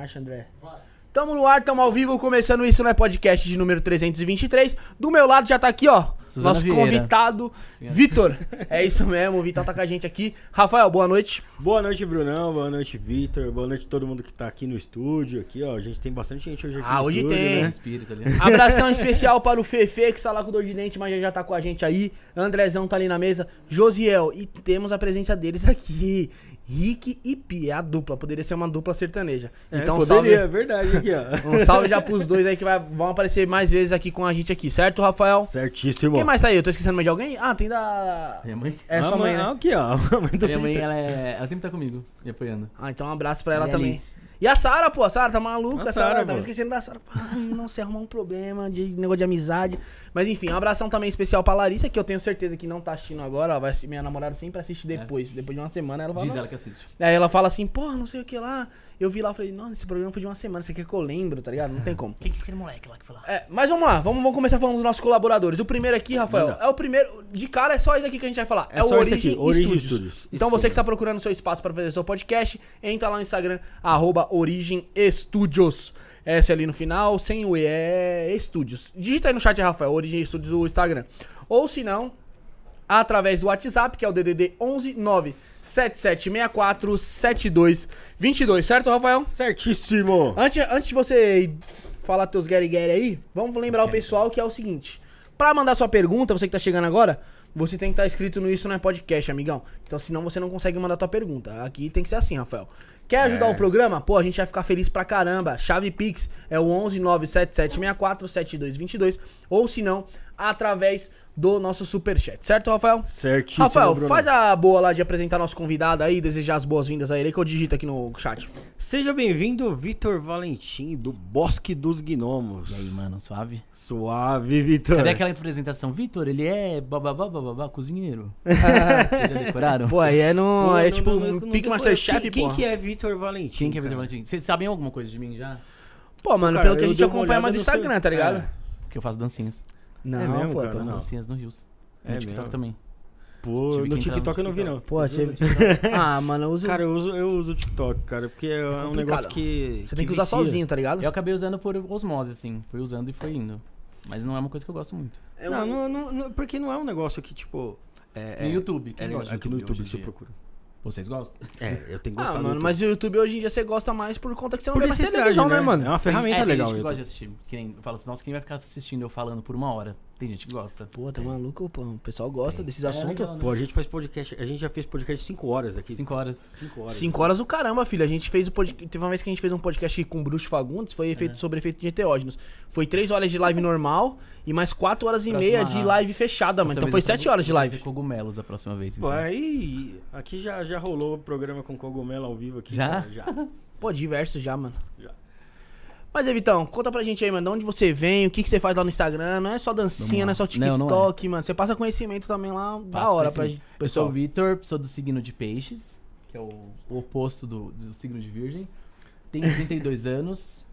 Marcha, André. Tamo no ar, tamo ao vivo, começando isso, né? Podcast de número 323. Do meu lado já tá aqui, ó. Suzana nosso Vieira. convidado, Vitor. É isso mesmo, o Vitor tá com a gente aqui. Rafael, boa noite. Boa noite, Brunão. Boa noite, Vitor. Boa noite a todo mundo que tá aqui no estúdio. Aqui, ó. A gente tem bastante gente hoje aqui Ah, no hoje estúdio, tem. né? Espírito ali. Abração especial para o Fefe, que está lá com dor de dente, mas já, já tá com a gente aí. Andrezão tá ali na mesa. Josiel. E temos a presença deles aqui. Rick e Pi, é a dupla. Poderia ser uma dupla sertaneja. É, então, poderia, é salve. verdade aqui, ó. Um salve já pros dois aí que vai- vão aparecer mais vezes aqui com a gente aqui, certo, Rafael? Certíssimo. Quem mais saiu? Tô esquecendo mais de alguém? Ah, tem da. Minha mãe? É sua Ah, mãe, mas- né? Aqui, ó. A mãe do Minha mãe, ela, é, ela sempre tá comigo, me apoiando. Ah, então um abraço pra ela E a também. Alice? E a Sara, pô, a Sara tá maluca, A Sara, tava esquecendo da Sara. Não se arrumar um problema de negócio de amizade. Mas enfim, um abração também especial pra Larissa, que eu tenho certeza que não tá assistindo agora, ó, vai, assistir- minha namorada sempre assiste depois, depois de uma semana, ela fala, Diz ela que assiste. Aí ela fala assim, porra, não sei o que lá. Eu vi lá, falei, nossa, esse programa foi de uma semana, você quer que eu lembro, tá ligado? Não tem como. Quem que é aquele moleque lá que foi lá? É, mas vamos lá, vamos, vamos começar falando dos nossos colaboradores. O primeiro aqui, Rafael, Manda. é o primeiro. De cara, é só isso aqui que a gente vai falar. É, É o Origin, aqui, Origin Studios. Studios. Então Isso você que está procurando seu espaço para fazer seu podcast, entra lá no Instagram, arroba Origin Studios. S ali no final, sem o E, é Studios. Digita aí no chat, Rafael, Origin Studios, o Instagram. Ou se não, através do WhatsApp, que é o DDD 11 9 7764 7222, certo, Rafael? Certíssimo. Antes, antes de você falar teus Gary Gary aí, vamos lembrar o pessoal que é o seguinte. Pra mandar sua pergunta, você que tá chegando agora, você tem que estar inscrito no Isso Não é Podcast, amigão. Então, senão você não consegue mandar tua pergunta. Aqui tem que ser assim, Rafael. Quer ajudar É. o programa? Pô, a gente vai ficar feliz pra caramba. Chave Pix é o 11 97764 7222. Ou se não, através do nosso superchat. Certo, Rafael? Certíssimo, Rafael, Bruno. faz a boa lá de apresentar nosso convidado aí, desejar as boas-vindas a ele, que eu digito aqui no chat. Seja bem-vindo, Vitor Valentim, do Bosque dos Gnomos. E aí, mano, suave? Suave, Vitor. Cadê aquela apresentação? Vitor, ele é bababá, bababá, cozinheiro. Vocês já decoraram? Pô, aí é no. Pô, é não- tipo não- um não- Pique Masterchef, quem, quem que é Vitor Valentim? Quem que é Vitor? Valentim? Vocês sabem alguma coisa de mim já? Pô, mano, Cara, pelo que a gente acompanha mais do no seu- Instagram, tá ligado? É. Porque eu faço dancinhas. Não, É mesmo, pô, cara? Não. dancinhas no Rios. É No TikTok mesmo? também. Pô, Tive no que entrar TikTok eu no não vi, não. TikTok. Pô, você... Ah, mano, eu uso. Cara, eu uso, eu uso o TikTok, cara, porque é, um complicado. negócio que. você tem que usar vicia. sozinho, tá ligado? Eu acabei usando por osmose, assim. Fui usando e foi indo. Mas não é uma coisa que eu gosto muito. É Não, uma- não, não, não, porque não é um negócio que, tipo. É, No é- YouTube. É Quem legal, gosta de aqui no YouTube hoje que você dia? procura. Vocês gostam? É, eu tenho que Ah, gostar do mano, mas o YouTube hoje em dia você gosta mais por conta que você não Por vê mais televisão, né, né? mano? É uma ferramenta é, tem legal. gente que gosta de assistir. Que nem fala assim, nossa, quem vai ficar assistindo eu falando por uma hora? Tem gente que gosta. Pô, tá maluco, pô. O pessoal gosta desses É assuntos. legal, né? Pô, a gente faz podcast, a gente já fez podcast 5 horas aqui. Cinco horas. 5 horas. Cinco horas do caramba, filho. A gente fez o podcast. Teve uma vez que a gente fez um podcast com o Bruxo Fagundes, foi efeito, sobre efeito de enteógenos. Foi três horas de live normal e mais quatro horas e Próxima- meia de live fechada, mano. Então foi eu vou- sete horas de live. cogumelos a próxima vez. Pô, Então. aí, aqui já, já rolou o programa com cogumelo ao vivo aqui. Já? Já. Pô, diversos já, mano. Já. Mas, Evitão, conta pra gente aí, mano, de onde você vem, o que, que você faz lá no Instagram. Não é só dancinha, não é só Não, não TikTok, mano. Você passa conhecimento também lá da Passo hora pra gente. Eu sou o Vitor, sou do signo de peixes, que é o, o oposto do, do signo de virgem. Tenho 32 anos.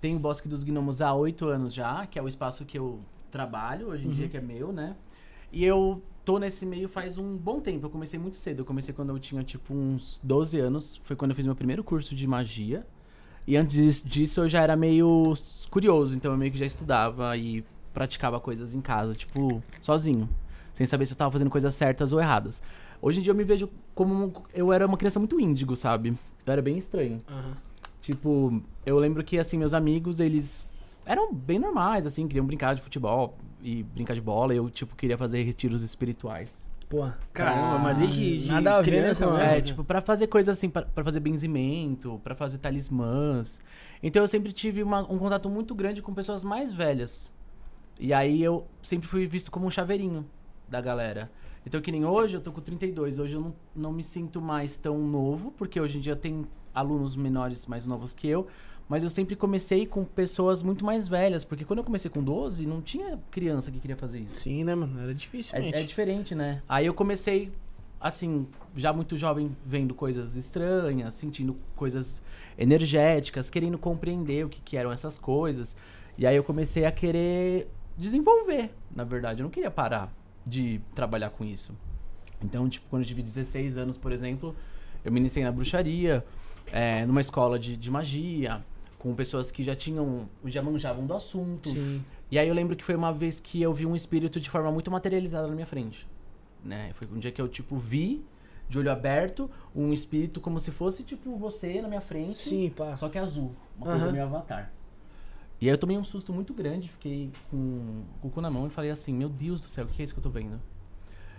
Tenho o Bosque dos Gnomos há 8 anos já, que é o espaço que eu trabalho, hoje em dia que é meu, né? E eu tô nesse meio faz um bom tempo. Eu comecei muito cedo. Eu comecei quando eu tinha tipo uns 12 anos. Foi quando eu fiz meu primeiro curso de magia. E antes disso eu já era meio curioso, então eu meio que já estudava e praticava coisas em casa, tipo, sozinho, sem saber se eu tava fazendo coisas certas ou erradas. Hoje em dia eu me vejo como eu era uma criança muito índigo, sabe? Eu era bem estranho. Aham. Tipo, eu lembro que assim meus amigos, eles eram bem normais, assim, queriam brincar de futebol e brincar de bola, e eu tipo queria fazer retiros espirituais. Pô, Caramba, mas desde de nada a ver, né, criança. É, tipo, pra fazer coisas assim, pra, pra fazer benzimento, pra fazer talismãs. Então eu sempre tive uma- um contato muito grande com pessoas mais velhas. E aí eu sempre fui visto como um chaveirinho da galera. Então que nem hoje, eu tô com 32. Hoje eu não, não me sinto mais tão novo, porque hoje em dia tem alunos menores mais novos que eu. Mas eu sempre comecei com pessoas muito mais velhas, porque quando eu comecei com 12, não tinha criança que queria fazer isso. sim, né, mano? Era difícil, É, é diferente, né? Aí eu comecei, assim, já muito jovem, vendo coisas estranhas, sentindo coisas energéticas, querendo compreender o que, que eram essas coisas. E aí eu comecei a querer desenvolver, na verdade. Eu não queria parar de trabalhar com isso. Então, tipo, quando eu tive 16 anos, por exemplo, eu me iniciei na bruxaria, é, numa escola de, de magia, com pessoas que já tinham, já manjavam do assunto. Sim. E aí eu lembro que foi uma vez que eu vi um espírito de forma muito materializada na minha frente. Né? Foi um dia que eu, tipo, vi, de olho aberto, um espírito como se fosse, tipo, você na minha frente. Sim, pá. Só que azul. Uma coisa Aham. meio avatar. E aí eu tomei um susto muito grande, fiquei com, com o cu na mão e falei assim, meu Deus do céu, o que é isso que eu tô vendo?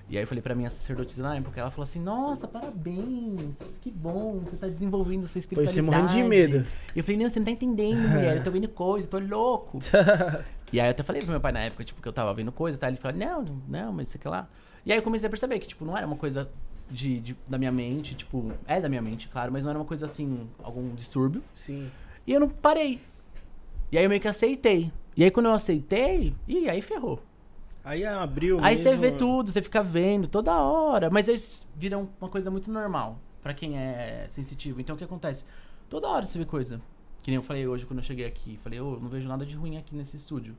E aí eu falei pra minha sacerdotisa na época, ela falou assim, nossa, parabéns, que bom, você tá desenvolvendo essa Pô, espiritualidade. você morrendo de medo. E eu falei, não, você não tá entendendo, mulher, eu tô vendo coisa, eu tô louco. e aí eu até falei pro meu pai na época, tipo, que eu tava vendo coisa, tá? Ele falou, não, não, mas aqui lá. E aí eu comecei a perceber que, tipo, não era uma coisa de, de- da minha mente, tipo, é da minha mente, claro, mas não era uma coisa assim, algum distúrbio. Sim. E eu não parei. E aí eu meio que aceitei. E aí quando eu aceitei, e aí ferrou. Aí abriu Aí você mesmo- vê tudo, você fica vendo toda hora. Mas aí viram uma coisa muito normal pra quem é sensitivo. Então o que acontece? Toda hora você vê coisa. Que nem eu falei hoje quando eu cheguei aqui. Falei, ô, não vejo nada de ruim aqui nesse estúdio.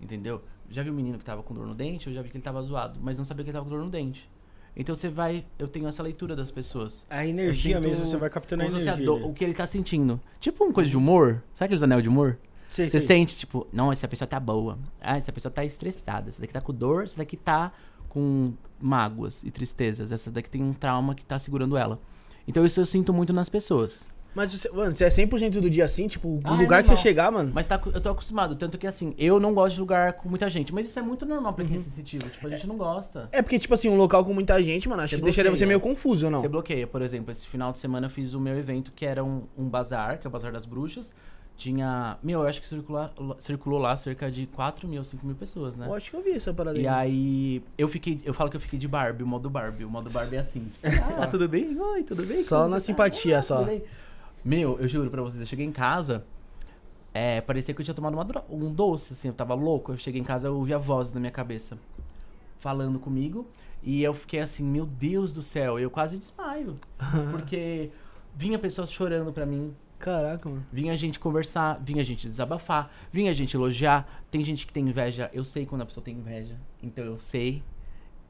Entendeu? Já vi um menino que tava com dor no dente, eu já vi que ele tava zoado. Mas não sabia que ele tava com dor no dente. Então você vai. Eu tenho essa leitura das pessoas. A energia sinto mesmo, você vai captando a energia. dor- né? o que ele tá sentindo. Tipo uma coisa de humor. Sabe aqueles anel de humor? Sei, Você sei. sente, tipo, não, essa pessoa tá boa. Ah, essa pessoa tá estressada. Essa daqui tá com dor, essa daqui tá com mágoas e tristezas. Essa daqui tem um trauma que tá segurando ela. Então isso eu sinto muito nas pessoas. Mas, você, mano, você é 100% do dia assim? Tipo, o Ah, é lugar que você chegar, mano. Mas tá, eu tô acostumado. Tanto que, assim, eu não gosto de lugar com muita gente. Mas isso é muito normal pra Uhum. quem é sensitivo. Tipo, a gente não gosta. É porque, tipo assim, um local com muita gente, mano, acho Você que deixaria você meio confuso, não? Você bloqueia, por exemplo, esse final de semana eu fiz o meu evento, que era um, um bazar, que é o Bazar das Bruxas. Tinha. Meu, eu acho que circulou, circulou lá cerca de 4 mil, 5 mil pessoas, né? Eu acho que eu vi essa parada E aí. eu fiquei, eu falo que eu fiquei de Barbie, o modo Barbie. O modo Barbie é assim, tipo, ah, tudo bem? Oi, tudo bem? Só na tá? simpatia, Ah, só. tudo bem?" Meu, eu juro pra vocês, eu cheguei em casa, é, parecia que eu tinha tomado uma um doce, assim, eu tava louco. Eu cheguei em casa, eu ouvi a voz na minha cabeça, falando comigo. E eu fiquei assim, meu Deus do céu, eu quase desmaio. porque vinha pessoas chorando pra mim, Caraca, mano. Vinha gente conversar, vinha gente desabafar, vinha gente elogiar. Tem gente que tem inveja, eu sei quando a pessoa tem inveja, então eu sei.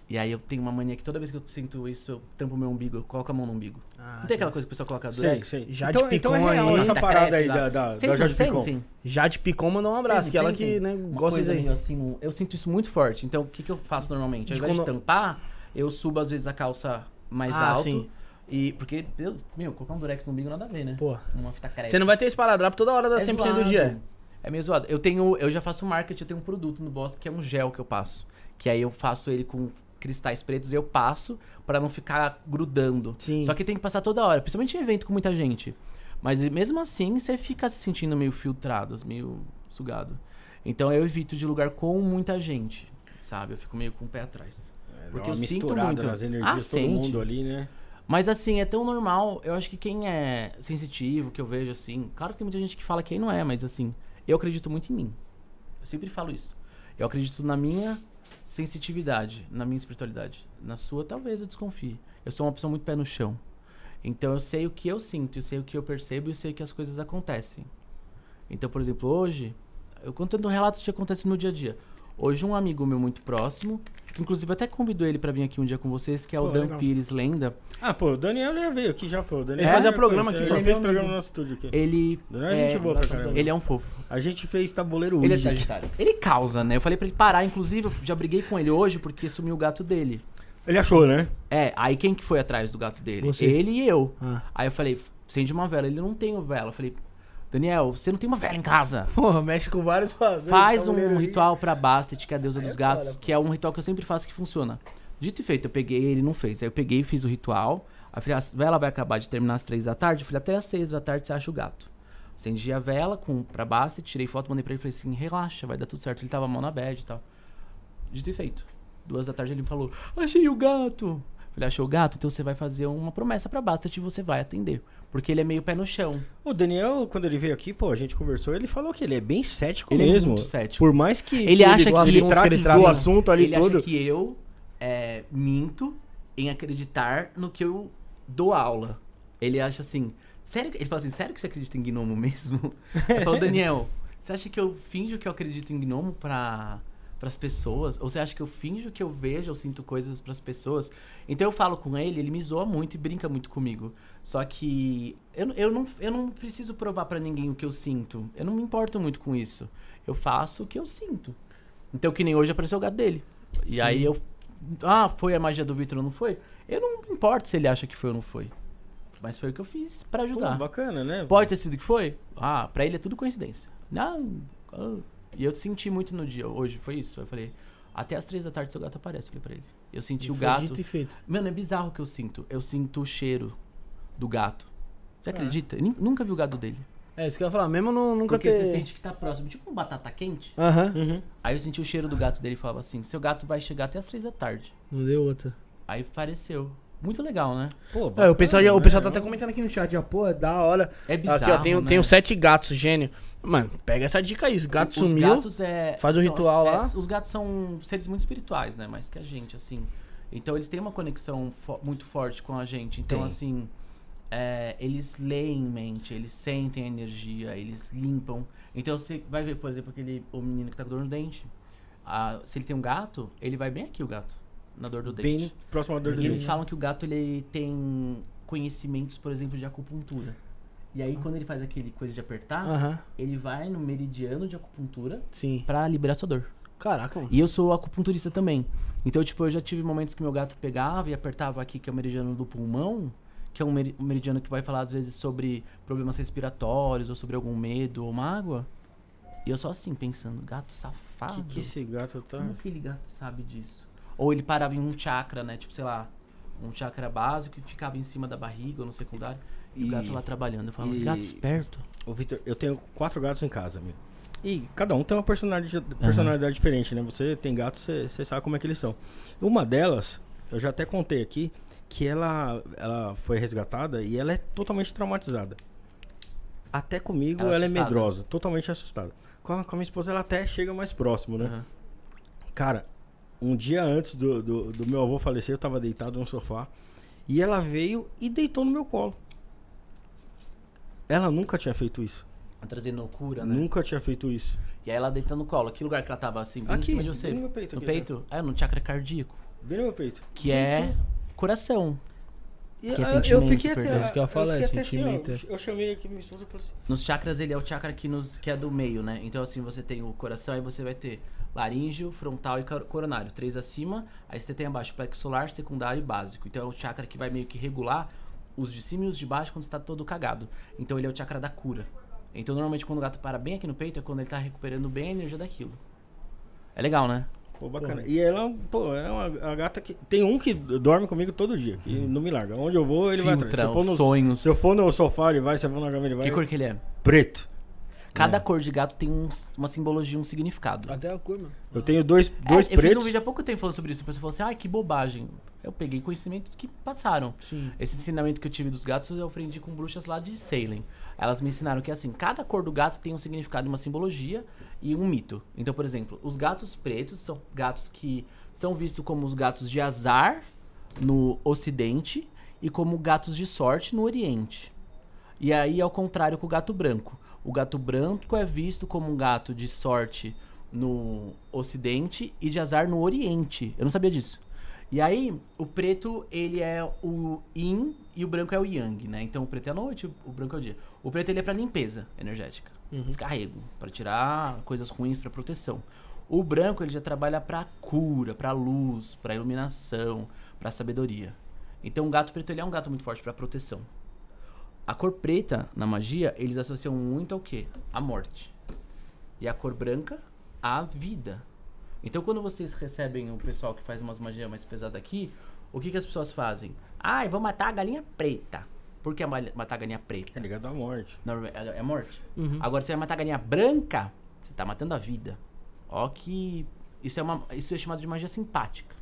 E aí eu tenho uma mania que toda vez que eu sinto isso, eu tampo meu umbigo, eu coloco a mão no umbigo. Ah, não tem aquela coisa que o pessoal coloca Sei, durex? sei. Já então, de então é Picon real aí. essa Da parada aí da, da, Vocês da não Jade Picon. sentem? Jade Picon mandou um abraço, que ela que, né, gosta disso aí. assim, eu sinto isso muito forte. Então o que, que eu faço normalmente? Ao De invés de quando- tampar, eu subo às vezes a calça mais Ah, alto. sim. E porque, eu, meu, colocar um durex no umbigo nada a ver, né? Pô. Uma fita crepe. Você não vai ter esparadrapo toda hora da 100% do zoado. dia. É meio zoado. Eu tenho, eu já faço marketing, eu tenho um produto no Boss que é um gel que eu passo. Que aí eu faço ele com cristais pretos e eu passo pra não ficar grudando. Sim. Só que tem que passar toda hora, principalmente em evento com muita gente. Mas mesmo assim, você fica se sentindo meio filtrado, meio sugado. Então eu evito de lugar com muita gente, sabe? Eu fico meio com o pé atrás. É, Porque uma eu sinto muito. nas energias, Ah, todo sente. mundo ali, né? Mas assim, é tão normal. Eu acho que quem é sensitivo, que eu vejo assim. Claro que tem muita gente que fala que aí não é, mas assim, eu acredito muito em mim. Eu sempre falo isso. Eu acredito na minha sensitividade, na minha espiritualidade. Na sua, talvez eu desconfie. Eu sou uma pessoa muito pé no chão. Então eu sei o que eu sinto, eu sei o que eu percebo e eu sei que as coisas acontecem. Então, por exemplo, hoje, eu contando relatos que acontecem no dia a dia. Hoje um amigo meu muito próximo, que inclusive até convidou ele pra vir aqui um dia com vocês, que é o Pô, Dan legal. Pires Lenda. Ah, pô, o Daniel já veio aqui já, pô. O Daniel Ele fazia já programa aqui, Ele fez programa no nosso estúdio aqui. Ele. Daniel é gente boa pra caramba. Ele é um fofo. A gente fez tabuleiro Ele é sagitário. Ele causa, né? Eu falei pra ele parar, inclusive, eu já briguei com ele hoje porque sumiu o gato dele. Ele achou, né? É, aí quem que foi atrás do gato dele? Você. Ele e eu. Ah. Aí eu falei, acende uma vela. Ele não tem vela. Eu falei, Daniel, você não tem uma vela em casa. Porra, mexe com vários fazendeiros. Faz tabuleiro um ritual pra Bastet, que é a deusa dos é gatos, que é um ritual que eu sempre faço que funciona. Dito e feito, eu peguei, ele não fez. Aí eu peguei e fiz o ritual. Falei, a vela vai acabar de terminar às três da tarde. Eu falei, até às seis da tarde você acha o gato. Acendi a vela com, pra Bastet, tirei foto, mandei pra ele e falei assim, relaxa, vai dar tudo certo. Ele tava mal na bad e tal. Dito e feito. Duas da tarde ele me falou, achei o gato. Eu Falei, achou o gato? Então você vai fazer uma promessa pra Bastet e você vai atender. Porque ele é meio pé no chão. O Daniel, quando ele veio aqui, pô, a gente conversou, ele falou que ele é bem cético Ele é mesmo. muito cético. Por mais que Ele que acha que ele, ele- trate que ele do trata- assunto ali ele todo. acha que eu é, minto em acreditar no que eu dou aula. Ele acha assim, sério? Ele fala assim, sério que você acredita em gnomo mesmo? Eu falo, Daniel, você acha que eu finjo que eu acredito em gnomo pra as pessoas? Ou você acha que eu finjo que eu vejo, eu sinto coisas pras pessoas? Então eu falo com ele, ele me zoa muito e brinca muito comigo. Só que eu, eu, não, eu não preciso provar pra ninguém o que eu sinto. Eu não me importo muito com isso. Eu faço o que eu sinto. Então, que nem hoje apareceu o gato dele. E aí eu. Ah, foi a magia do Vitor ou não foi? Eu não me importo se ele acha que foi ou não foi. Mas foi o que eu fiz pra Pô, ajudar. bacana, né? Pode ter sido que foi? Ah, pra ele é tudo coincidência. Não. E eu senti muito no dia, hoje, foi isso. Eu falei, até as três da tarde seu gato aparece, eu falei pra ele. Eu senti o Foi gato. Dito e feito. Mano, é bizarro o que eu sinto. Eu sinto o cheiro do gato. Você É. acredita? Eu nunca vi o gato dele. É isso que eu ia falar, mesmo não, nunca Porque ter... você sente que tá próximo, tipo um batata quente. Aham, Uhum. Aí eu senti o cheiro do gato dele e falava assim: seu gato vai chegar até as três da tarde. não deu outra. Aí apareceu. Muito legal, né? Pô, É, o pessoal, já, o bacana, pessoal tá né? até comentando aqui no chat, já, pô, é da hora. É bizarro. aqui, ó, tenho, né? tenho sete gatos, gênio. Mano, pega essa dica aí, os gatos Os sumiu. gatos é. faz o são- ritual é, lá. Os gatos são seres muito espirituais, né? Mais que a gente, assim. Então eles têm uma conexão fo- muito forte com a gente. Então, Tem. assim. é, eles leem mente, eles sentem a energia, eles limpam. Então você vai ver, por exemplo, aquele o menino que tá com dor no dente. Ah, se ele tem um gato, ele vai bem aqui, o gato. Na dor do dente. Bem próximo à dor do Porque eles dente. falam que o gato ele tem conhecimentos, por exemplo, de acupuntura. E aí quando ele faz aquele coisa de apertar, ele vai no meridiano de acupuntura sim. pra liberar sua dor. Caraca, mano. E eu sou acupunturista também. Então, tipo, eu já tive momentos que meu gato pegava e apertava aqui, que é o meridiano do pulmão, que é um meri- meridiano que vai falar às vezes sobre problemas respiratórios ou sobre algum medo ou mágoa. E eu só assim pensando, gato safado. que, que esse gato tá. Como aquele gato sabe disso? Ou ele parava em um chakra, né? Tipo, sei lá, um chakra básico e ficava em cima da barriga ou no secundário. E, E- o gato lá trabalhando. Eu falava, e- gato esperto. Ô, Vitor, eu tenho quatro gatos em casa, meu. E cada um tem uma personalidade, personalidade diferente, né? Você tem gatos, você, você sabe como é que eles são. Uma delas, eu já até contei aqui, que ela, ela foi resgatada e ela é totalmente traumatizada. Até comigo Ela é ela, é medrosa, totalmente assustada. Com a, com a minha esposa ela até chega mais próximo, né? Aham. Cara, um dia antes do, do, do meu avô falecer, eu tava deitado no sofá e ela veio e deitou no meu colo. Ela nunca tinha feito isso. Tá Trazendo loucura, né? Nunca tinha feito isso. E aí ela deitando no colo. Que lugar que ela tava assim? Bem Aqui, em cima de você. bem no meu peito No aqui, peito? É, no chakra cardíaco. Bem no meu peito. Que é coração. Que é eu- sentimento, eu fiquei até, perdão. Isso que eu ia falar, fiquei é até assim, ó, sentimento, é. eu chamei aqui minha esposa e falei assim: Nos chakras ele é o chakra que, nos, que é do meio, né? Então assim, você tem o coração, aí você vai ter laríngeo, frontal e cor- coronário. Três acima, aí você tem abaixo plexo solar, secundário e básico. Então é o chakra que vai meio que regular os de cima e os de baixo quando está todo cagado. Então ele é o chakra da cura. Então normalmente quando o gato para bem aqui no peito é quando ele tá recuperando bem a energia daquilo. É legal, né? Pô, bacana. E ela, pô, é uma, uma gata que. Tem um que dorme comigo todo dia, que não me larga. Onde eu vou, ele vai atrás. Se Filtra eu, for os no, sonhos. se eu for no sofá, ele vai. Se eu for na cama, ele vai. Que cor que ele é? Preto. Cada cor de gato tem um- uma simbologia, um significado. Até a cor, mano. Eu tenho dois, É, dois eu fiz um pretos. vídeo há pouco tempo falando sobre isso. A pessoa falou assim, ai, que bobagem. Eu peguei conhecimentos que passaram. Sim. Esse ensinamento que eu tive dos gatos eu aprendi com bruxas lá de Salem. Elas me ensinaram que assim, cada cor do gato tem um significado, uma simbologia e um mito. Então, por exemplo, os gatos pretos são gatos que são vistos como os gatos de azar no ocidente e como gatos de sorte no oriente. E aí, ao contrário com o gato branco. O gato branco é visto como um gato de sorte no ocidente e de azar no oriente. Eu não sabia disso. E aí, o preto, ele é o yin e o branco é o yang, né? Então, o preto é a noite, o branco é o dia. O preto, ele é pra limpeza energética. Descarrego, pra tirar coisas ruins, pra proteção. O branco, ele já trabalha pra cura, pra luz, pra iluminação, pra sabedoria. Então, o gato preto, ele é um gato muito forte pra proteção. A cor preta, na magia, eles associam muito ao quê? A morte. E a cor branca, a vida. Então, quando vocês recebem o pessoal que faz umas magias mais pesadas aqui, o que, que as pessoas fazem? Ai, vou matar a galinha preta. Por que ma- matar a galinha preta? É ligado à morte. Não, é é morte. Uhum. Agora, você vai matar a galinha branca, você tá matando a vida. Ó que... Isso é, uma, isso é chamado de magia simpática.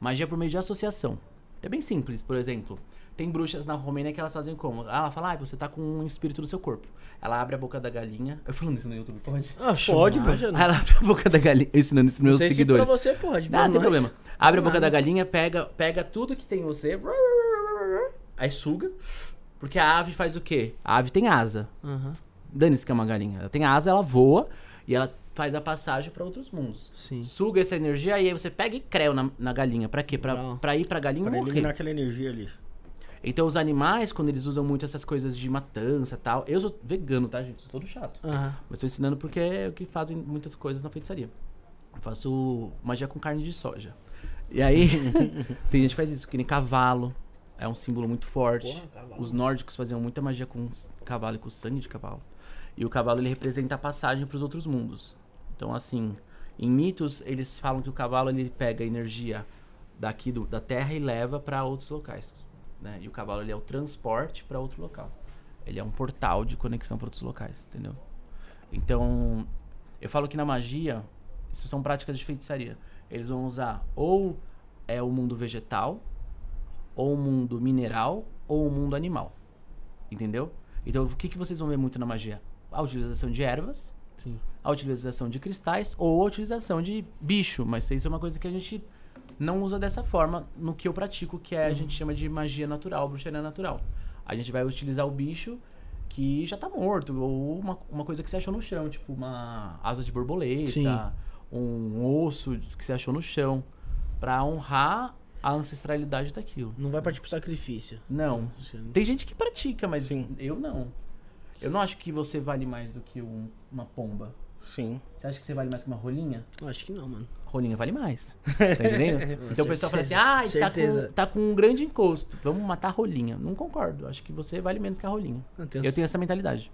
Magia por meio de associação. É bem simples, por exemplo. Tem bruxas na Romênia que elas fazem como? Ah, Ela fala, ah, você tá com um espírito no seu corpo. Ela abre a boca da galinha. Eu falando isso no YouTube, pode? Pode, velho. ela abre a boca da galinha, ensinando isso pros meus sei se seguidores. pra você pode, Não, não tem mas- problema. Abre a boca Nada. da galinha, pega, pega tudo que tem em você, aí suga. Porque a ave faz o quê? A ave tem asa. Aham. Dane-se que é uma galinha. Ela tem asa, ela voa e ela faz a passagem pra outros mundos. Sim. Suga essa energia e aí você pega e creu na, na galinha. Pra quê? Pra ir pra galinha Pra morrer. eliminar aquela energia ali. Então os animais, quando eles usam muito essas coisas de matança e tal. Eu sou vegano, tá, gente? Sou todo chato. Aham. Mas tô ensinando porque é o que fazem muitas coisas na feitiçaria. Eu faço magia com carne de soja. E aí, tem gente que faz isso, que nem cavalo. É um símbolo muito forte. Porra. Os nórdicos faziam muita magia com cavalo e com sangue de cavalo. E o cavalo ele representa a passagem para os outros mundos. Então, assim, em mitos, eles falam que o cavalo ele pega energia daqui do, da terra e leva para outros locais. Né? E o cavalo ele é o transporte para outro local. Ele é um portal de conexão para outros locais, entendeu? Então, eu falo que na magia, isso são práticas de feitiçaria. Eles vão usar ou é o mundo vegetal, ou o mundo mineral, ou o mundo animal. Entendeu? Então, o que, que vocês vão ver muito na magia? A utilização de ervas, Sim. a utilização de cristais ou a utilização de bicho. Mas isso é uma coisa que a gente não usa dessa forma no que eu pratico, que é a gente chama de magia natural, bruxaria natural. A gente vai utilizar o bicho que já tá morto, ou uma, uma coisa que você achou no chão, tipo uma asa de borboleta, Sim. um osso que você achou no chão, pra honrar a ancestralidade daquilo. Não vai partir pro sacrifício. Não. Tem gente que pratica, mas Sim. eu não. Eu não acho que você vale mais do que um- uma pomba. Sim. Você acha que você vale mais que uma rolinha? Eu Acho que não, mano. Rolinha vale mais. Tá entendendo? então o pessoal fala assim: ah, tá com, tá com um grande encosto. Vamos matar a rolinha. Não concordo. Acho que você vale menos que a rolinha. Não, tem Eu tenho essa mentalidade.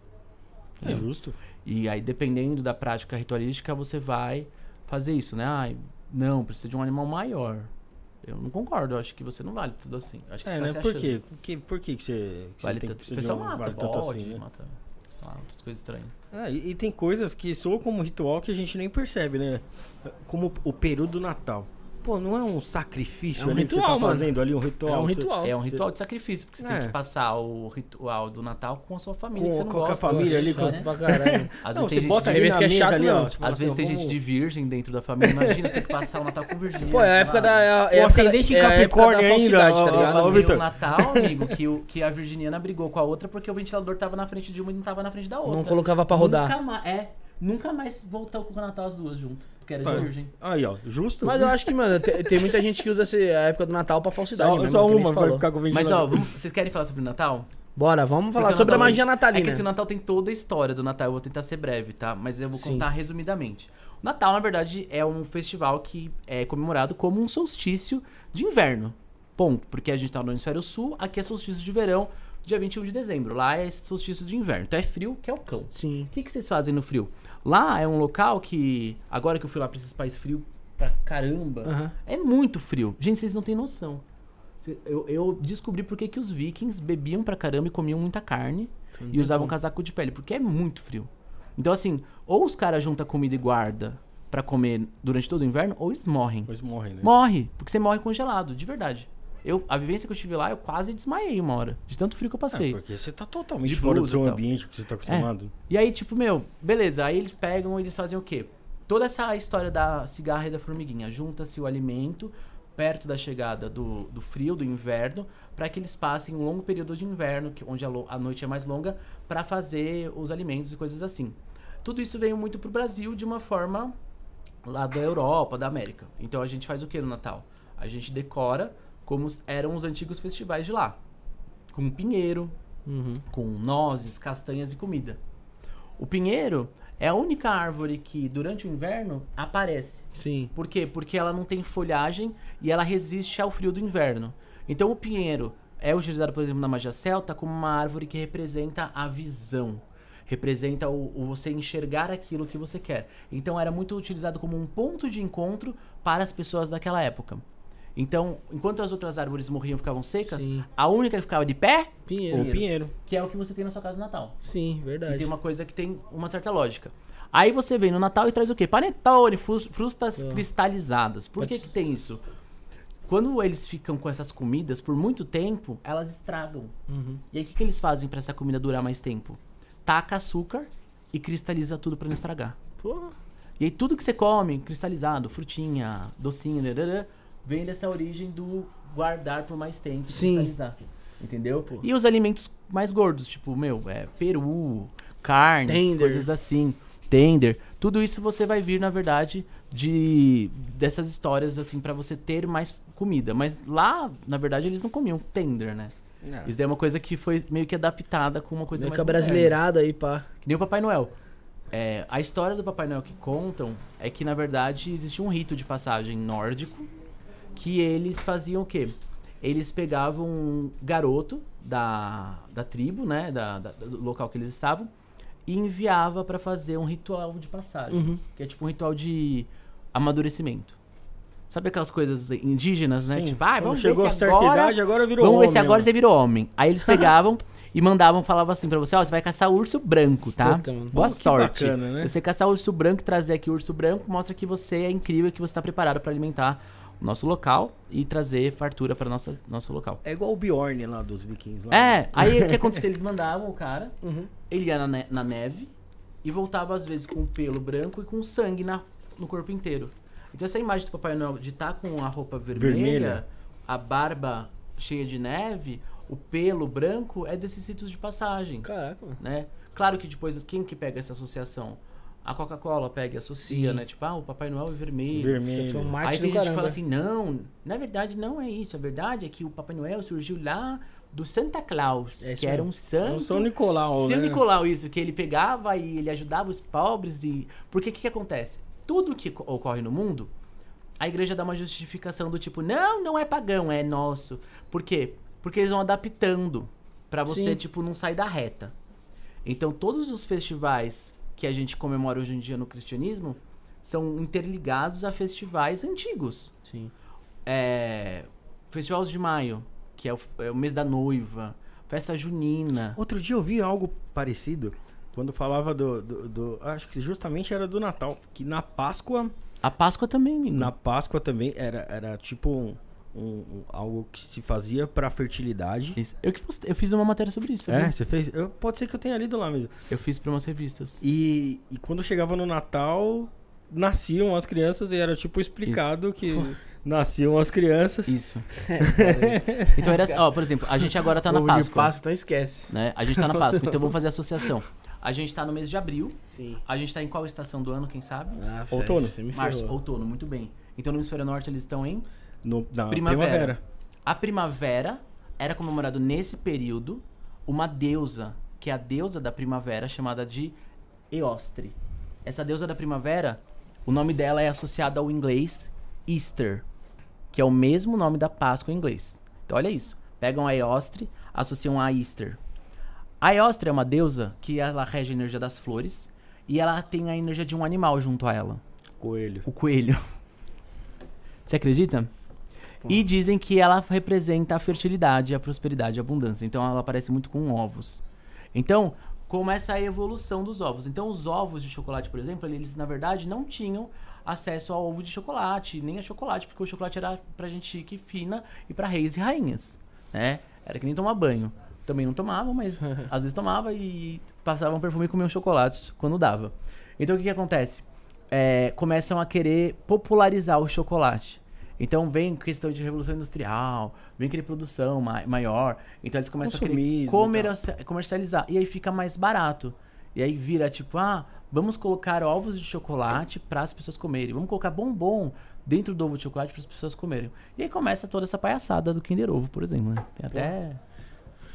É justo. E aí, dependendo da prática ritualística, você vai fazer isso, né? Ah, não, precisa de um animal maior. Eu não concordo. Eu acho que você não vale tudo assim. Eu acho que É, você né? tá se Por quê? Por que, por que, que você, que Vale você tanto. O pessoal um- mata, vale bode, assim, né? mata lá, outras coisas estranhas. É, e, e tem coisas que soam como ritual que a gente nem percebe, né? Como o período do Natal. Pô, não é um sacrifício É um ali que você ritual, tá mano. fazendo ali, um ritual? É um Você- ritual. É um ritual de sacrifício, porque você tem É. que passar o ritual do Natal com a sua família, Com- que você não com a família ali, com- né? Pra caralho. Às Não, vezes você tem gente bota de- ali Tem vezes na que é chato ali, ó. Às tipo Às assim, vezes tem vamos- gente de virgem dentro da família. Imagina, você tem que passar o Natal com virgínia. Pô, é a época da. É a ascendente em é Capricórnio ainda, tá ligado? ó, Assim, o Natal, amigo, que, o, que a virginiana brigou com a outra porque o ventilador tava na frente de uma e não tava na frente da outra. Não colocava pra rodar. Nunca mais, é, nunca mais voltou com o Natal as duas junto, porque era de virgem. Aí, ó, justo? Mas eu acho que, mano, tem, tem muita gente que usa essa, a época do Natal pra falsidade só, mesmo. só que nem a gente uma vai falou. ficar com o Mas ventilador. ó, vamos- vocês querem falar sobre o Natal? Bora, vamos falar Porque o sobre a Natal- magia natalina. É que esse Natal tem toda a história do Natal, eu vou tentar ser breve, tá? Mas eu vou Sim. contar resumidamente. O Natal, na verdade, é um festival que é comemorado como um solstício de inverno. Ponto. Porque a gente tá no hemisfério sul, aqui é solstício de verão, dia 21 de dezembro. Lá é solstício de inverno. Então é frio, que é o cão. Sim. O que, que vocês fazem no frio? Lá é um local que, agora que eu fui lá pra esses países frios pra caramba, Aham. é muito frio. Gente, vocês não têm noção. Eu, eu descobri por que os vikings bebiam pra caramba e comiam muita carne e usavam casaco de pele, porque é muito frio. Então, assim, ou os caras juntam comida e guarda pra comer durante todo o inverno, ou eles morrem. Depois morrem, né? Morre, porque você morre congelado, de verdade. Eu, a vivência que eu tive lá, eu quase desmaiei uma hora, de tanto frio que eu É, passei. porque você tá totalmente De fora do seu ambiente que você tá acostumado. E aí, tipo, meu, beleza. Aí eles pegam e eles fazem o quê? Toda essa história da cigarra e da formiguinha. Junta-se o alimento perto da chegada do, do frio, do inverno, para que eles passem um longo período de inverno, que, onde a, a noite é mais longa, para fazer os alimentos e coisas assim. Tudo isso veio muito pro Brasil de uma forma lá da Europa, da América. Então a gente faz o que no Natal? A gente decora como eram os antigos festivais de lá. Com pinheiro, Uhum. com nozes, castanhas e comida. O pinheiro é a única árvore que durante o inverno aparece. Sim. Por quê? Porque ela não tem folhagem e ela resiste ao frio do inverno. Então o pinheiro é utilizado, por exemplo, na magia celta como uma árvore que representa a visão. Representa o, o você enxergar aquilo que você quer. Então era muito utilizado como um ponto de encontro para as pessoas daquela época. Então, enquanto as outras árvores morriam e ficavam secas, Sim. a única que ficava de pé, Pinheiro. Ou pinheiro. que é o que você tem na sua casa no Natal. Sim, verdade. tem uma coisa que tem uma certa lógica. Aí você vem no Natal e traz o quê? Panetone, frutas Ah. cristalizadas. Por que Pode que tem isso? Quando eles ficam com essas comidas por muito tempo, elas estragam. Uhum. E aí o que, que eles fazem pra essa comida durar mais tempo? Taca açúcar e cristaliza tudo pra não estragar. Porra. E aí tudo que você come, cristalizado, frutinha, docinho, dadadã, vem dessa origem do guardar por mais tempo, Sim. cristalizar. Entendeu? E os alimentos mais gordos, tipo, meu, é peru, carnes, Tender. coisas assim, tender. Tudo isso você vai vir, na verdade, de dessas histórias assim pra você ter mais comida. Mas lá, na verdade, eles não comiam tender, né? Não. Isso é uma coisa que foi meio que adaptada com uma coisa Meio mais que moderna. brasileirada aí, pá. Que nem o Papai Noel. É, a história do Papai Noel que contam é que, na verdade, existe um rito de passagem nórdico que eles faziam o quê? Eles pegavam um garoto da, da tribo, né? Da, da- do local que eles estavam, e enviava pra fazer um ritual de passagem. Uhum. Que é tipo um ritual de amadurecimento. Sabe aquelas coisas indígenas, né? Sim. Tipo, ah, Quando vamos chegou ver a se certa agora... idade, agora virou Vamos ver se homem, agora mano. você virou homem. Aí eles pegavam e mandavam, falavam assim pra você, ó, você vai caçar urso branco, tá? Puta, mano. Boa Pô, sorte. bacana, né? Você caçar urso branco e trazer aqui o urso branco, mostra que você é incrível e que você tá preparado pra alimentar nosso local e trazer fartura para nosso nosso local. É igual o Bjorn lá dos vikings. Lá, É, aí o que acontecia? Eles mandavam o cara, Uhum. ele ia na, ne- na neve e voltava às vezes com o pelo branco e com sangue na, no corpo inteiro. Então essa imagem do Papai Noel de estar com a roupa vermelha, Vermelha. a barba cheia de neve, o pelo branco, é desses ritos de passagem, Caraca, né? Claro que depois, quem que pega essa associação? A Coca-Cola pega e associa, Sim. né? Tipo, ah, o Papai Noel é vermelho. Vermelho. Um Aí tem gente que caramba. fala assim, não, na verdade não é isso. A verdade é que o Papai Noel surgiu lá do Santa Claus, É que era um mesmo. É santo. o São Nicolau, Seu né? Nicolau, isso, que ele pegava e ele ajudava os pobres e... Porque o que, que acontece? Tudo que co- ocorre no mundo, a igreja dá uma justificação do tipo, não, não é pagão, é nosso. Por quê? Porque eles vão adaptando pra você, Sim. tipo, não sair da reta. Então, todos os festivais que a gente comemora hoje em dia no cristianismo são interligados a festivais antigos. Sim. É... Festival de Maio, que é o, é o mês da noiva. Festa junina. Outro dia eu vi algo parecido. Quando falava do, do, do- Acho que justamente era do Natal. Que na Páscoa. A Páscoa também, amigo. Na Páscoa também era, era tipo um, um- algo que se fazia pra fertilidade. Isso. Eu, que postei- eu fiz uma matéria sobre isso. É, você fez. eu- pode ser que eu tenha lido lá mesmo. Eu fiz pra umas revistas. E, e quando chegava no Natal, nasciam as crianças e era tipo explicado que nasciam as crianças. Isso. Então era assim, ó, por exemplo, a gente agora tá na Ovo de Páscoa. Páscoa, então esquece. Né? A gente tá na Páscoa, então vamos fazer associação. A gente tá no mês de abril. Sim. A gente tá em qual estação do ano, quem sabe? Ah, Outono. Você me Março, outono, muito bem. Então no hemisfério norte eles estão em No, na primavera. primavera. A primavera era comemorado nesse período uma deusa, que é a deusa da primavera, chamada de Eostre. Essa deusa da primavera, o nome dela é associado ao inglês Easter, que é o mesmo nome da Páscoa em inglês. Então olha isso. Pegam a Eostre, associam a Easter. A Eostre é uma deusa que ela rege a energia das flores e ela tem a energia de um animal junto a ela. Coelho. O coelho. Você acredita? E dizem que ela representa a fertilidade, a prosperidade, a abundância. Então ela aparece muito com ovos. Então, começa a evolução dos ovos. Então, os ovos de chocolate, por exemplo, eles na verdade não tinham acesso ao ovo de chocolate, nem a chocolate, porque o chocolate era pra gente chique, fina e pra reis e rainhas, né? Era que nem tomar banho. Também não tomavam, mas às vezes tomava e passavam perfume e comiam chocolate quando dava. Então, o que que acontece? É, começam a querer popularizar o chocolate. Então vem questão de revolução industrial, vem querer produção ma- maior. Então eles começam a Consumismo e comerci- comercializar. E aí fica mais barato. E aí vira tipo, ah, vamos colocar ovos de chocolate para as pessoas comerem. Vamos colocar bombom dentro do ovo de chocolate para as pessoas comerem. E aí começa toda essa palhaçada do Kinder Ovo, por exemplo, né? Tem até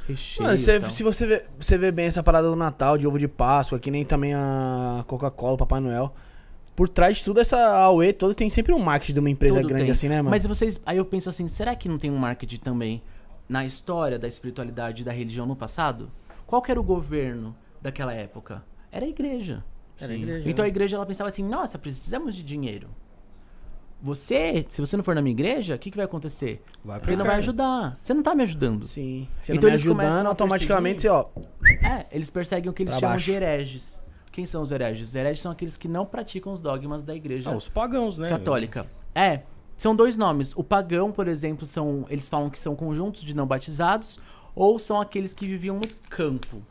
recheio. Mano, cê- se você vê, você vê bem essa parada do Natal, de ovo de Páscoa, que nem também a Coca-Cola, Papai Noel. Por trás de tudo essa AUE toda tem sempre um marketing de uma empresa Tudo grande tem. assim, né, mano? Mas vocês. Aí eu penso assim, será que não tem um marketing também na história da espiritualidade e da religião no passado? Qual que era o governo daquela época? Era a igreja. Era a igreja, Então a né? igreja ela pensava assim, nossa, precisamos de dinheiro. Você, se você não for na minha igreja, o que, que vai acontecer? Vai Você não vai ajudar. Você não tá me ajudando. Sim. Se Então não me eles começam ajudando, a automaticamente você, ó. É, eles perseguem o que eles Pra chamam baixo. de hereges. Quem são os hereges? Os hereges são aqueles que não praticam os dogmas da igreja Ah, os pagãos, né? católica. É, são dois nomes. O pagão, por exemplo, são eles falam que são conjuntos de não batizados ou são aqueles que viviam no campo.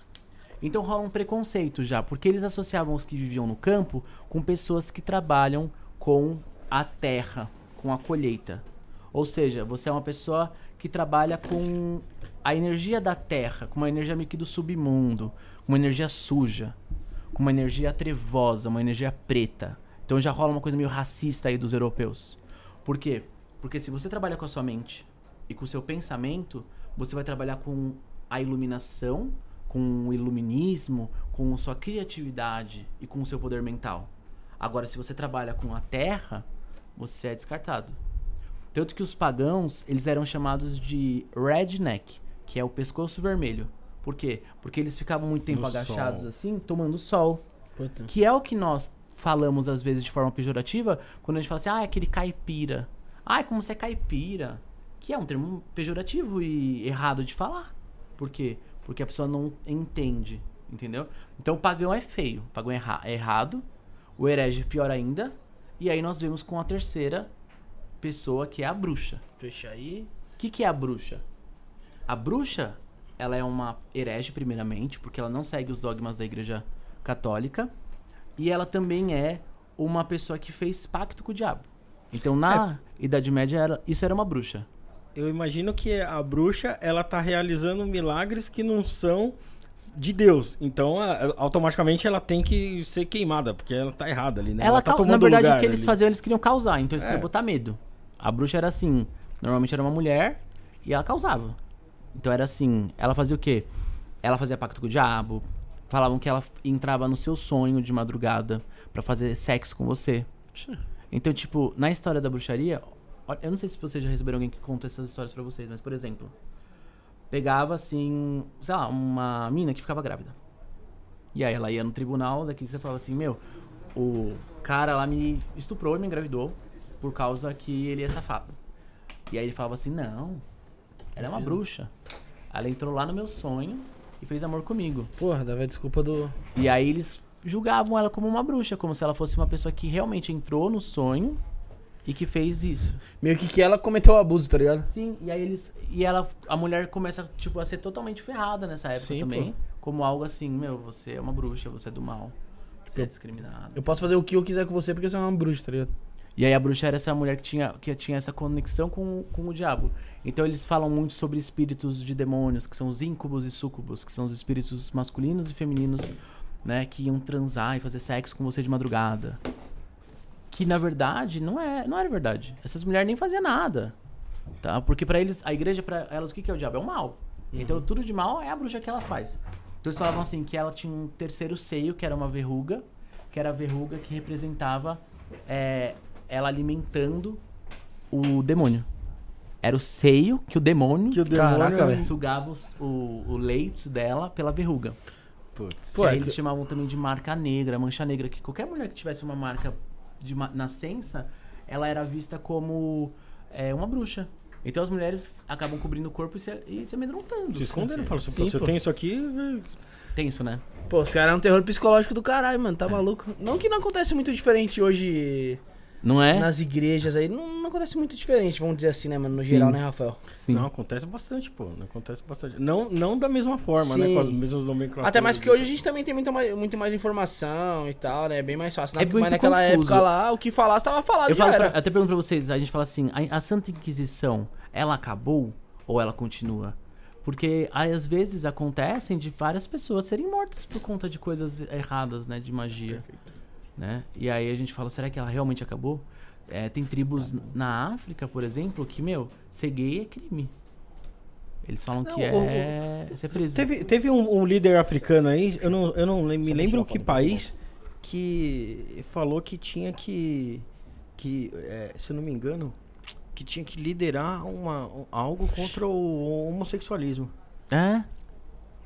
Então rola um preconceito já, porque eles associavam os que viviam no campo com pessoas que trabalham com a terra, com a colheita. Ou seja, você é uma pessoa que trabalha com a energia da terra, com uma energia meio que do submundo, uma energia suja, com uma energia trevosa, uma energia preta. Então já rola uma coisa meio racista aí dos europeus. Por quê? Porque se você trabalha com a sua mente e com o seu pensamento, você vai trabalhar com a iluminação, com o iluminismo, com sua criatividade e com o seu poder mental. Agora, se você trabalha com a terra, você é descartado. Tanto que os pagãos, eles eram chamados de redneck, que é o pescoço vermelho. Por quê? Porque eles ficavam muito tempo No agachados sol. assim, tomando sol. Puta. Que é o que nós falamos às vezes de forma pejorativa, quando a gente fala assim, ah, é aquele caipira. Ah, é como você é caipira. Que é um termo pejorativo e errado de falar. Por quê? Porque a pessoa não entende, entendeu? Então o pagão é feio, o pagão é, erra- é errado, o herege pior ainda, e aí nós vemos com a terceira pessoa que é a bruxa. Fecha aí. O que, que é a bruxa? A bruxa, ela é uma herege, primeiramente, porque ela não segue os dogmas da igreja católica. E ela também é uma pessoa que fez pacto com o diabo. Então, na Idade Média, era, isso era uma bruxa. Eu imagino que a bruxa, ela tá realizando milagres que não são de Deus. Então, automaticamente ela tem que ser queimada, porque ela tá errada ali, né? ela tá cau- tomando na verdade, lugar o que eles ali. faziam, eles queriam causar. Então, eles É. queriam botar medo. A bruxa era assim. Normalmente era uma mulher e ela causava. Então, era assim. Ela fazia o quê? Ela fazia pacto com o diabo. Falavam que ela entrava no seu sonho de madrugada pra fazer sexo com você. Então, tipo, na história da bruxaria, eu não sei se vocês já receberam alguém que conta essas histórias pra vocês, mas, por exemplo, pegava assim, sei lá, uma mina que ficava grávida. E aí ela ia no tribunal, daqui você falava assim, meu, o cara lá me estuprou e me engravidou por causa que ele é safado. E aí ele falava assim, não, ela é uma bruxa. Ela entrou lá no meu sonho e fez amor comigo. Porra, dava a desculpa do. E aí eles julgavam ela como uma bruxa, como se ela fosse uma pessoa que realmente entrou no sonho e que fez isso. Meio que que ela cometeu o abuso, tá ligado? Sim, e aí eles. E ela. A mulher começa, tipo, a ser totalmente ferrada nessa época Sim, também. pô. Como algo assim, meu, você é uma bruxa, você é do mal. Você é Eu- discriminado. Eu posso fazer o que eu quiser com você porque você é uma bruxa, tá ligado? E aí a bruxa era essa mulher que tinha, que tinha essa conexão com, com o diabo. Então eles falam muito sobre espíritos de demônios, que são os íncubos e súcubos, que são os espíritos masculinos e femininos, né, que iam transar e fazer sexo com você de madrugada. Que na verdade não é, não era verdade. Essas mulheres nem faziam nada. Tá? Porque pra eles, a igreja pra elas o que que é o diabo? É o mal. Então tudo de mal é a bruxa que ela faz. Então eles falavam assim que ela tinha um terceiro seio, que era uma verruga, que era a verruga que representava é, ela alimentando o demônio. Era o seio que o demônio, Que o demônio- Caraca, sugava os- o, o leite dela pela verruga. Putz. Pô, que é aí que- eles chamavam também de marca negra, mancha negra, que qualquer mulher que tivesse uma marca de ma- nascença, ela era vista como é, uma bruxa. Então as mulheres acabam cobrindo o corpo e se, e se amedrontando. Se escondendo, fala assim, se eu tenho isso aqui, Tenso, né? Pô, os caras é um terror psicológico do caralho, mano. Tá maluco? Não que não acontece muito diferente hoje Não é? nas igrejas aí. Não, não acontece muito diferente, vamos dizer assim, né, mano? No Sim. geral, né, Rafael? Sim. Não, acontece bastante, pô. Não acontece bastante. Não, não da mesma forma, né? Sim. Com as mesmas nomenclaturas. Até mais porque hoje a gente também tem muito mais, muito mais informação e tal, né? É bem mais fácil. Na- É muito mas naquela confuso. época lá, o que falasse tava falado, Eu já falo era. pra- até pergunto pra vocês, a gente fala assim, a, a Santa Inquisição, ela acabou ou ela continua? Porque aí, às vezes acontecem de várias pessoas serem mortas por conta de coisas erradas, né, de magia. Né? E aí a gente fala, será que ela realmente acabou? É, tem tribos na África, por exemplo, que, meu, ser gay é crime. Eles falam Não, que o- é ser preso. Teve, teve um, um líder africano aí, eu não, eu não me lembro que país, que falou que tinha que. que é, se eu não me engano, que tinha que liderar uma, um- algo contra o homossexualismo. É?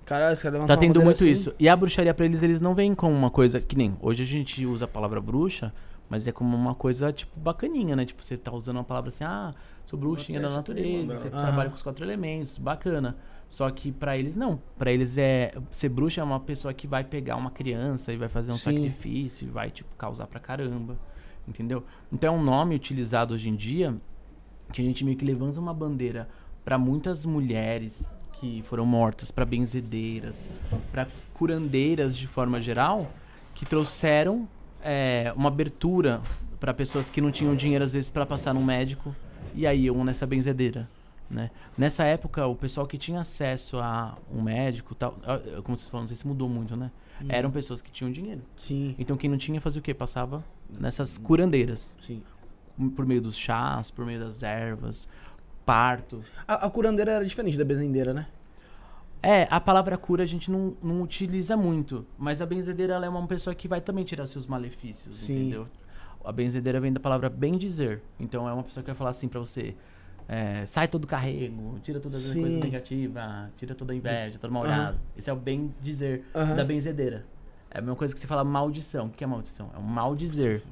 Caralho, os caras Tá tendo muito assim. isso. E a bruxaria pra eles, eles não veem como uma coisa que nem. Hoje a gente usa a palavra bruxa, mas é como uma coisa, tipo, bacaninha, né? Tipo, você tá usando uma palavra assim, ah, sou bruxinha da natureza, você Aham. trabalha com os quatro elementos, bacana. Só que pra eles não. Pra eles é. Ser bruxa é uma pessoa que vai pegar uma criança e vai fazer um Sim. sacrifício e vai, tipo, causar pra caramba. Entendeu? Então é um nome utilizado hoje em dia que a gente meio que levanta uma bandeira pra muitas mulheres que foram mortas, pra benzedeiras, pra curandeiras de forma geral, que trouxeram é, uma abertura pra pessoas que não tinham dinheiro às vezes pra passar num médico e aí iam nessa benzedeira. Né? Nessa época, o pessoal que tinha acesso a um médico, tal, como vocês falam, não sei se mudou muito, né? Eram pessoas que tinham dinheiro. Sim, Então quem não tinha fazia o quê? Passava nessas curandeiras sim. por meio dos chás, por meio das ervas, parto. A, a curandeira era diferente da bezendeira, né? É, a palavra cura a gente não, não utiliza muito, mas a benzedeira é uma pessoa que vai também tirar seus malefícios, Sim. entendeu? A benzedeira vem da palavra bem dizer. Então é uma pessoa que vai falar assim pra você: é, sai todo o carrego, tira todas as coisas negativas, tira toda a inveja, todo mal olhado. Esse é o bem dizer Aham. da benzedeira. É a mesma coisa que você fala maldição. O que é maldição? É um mal dizer.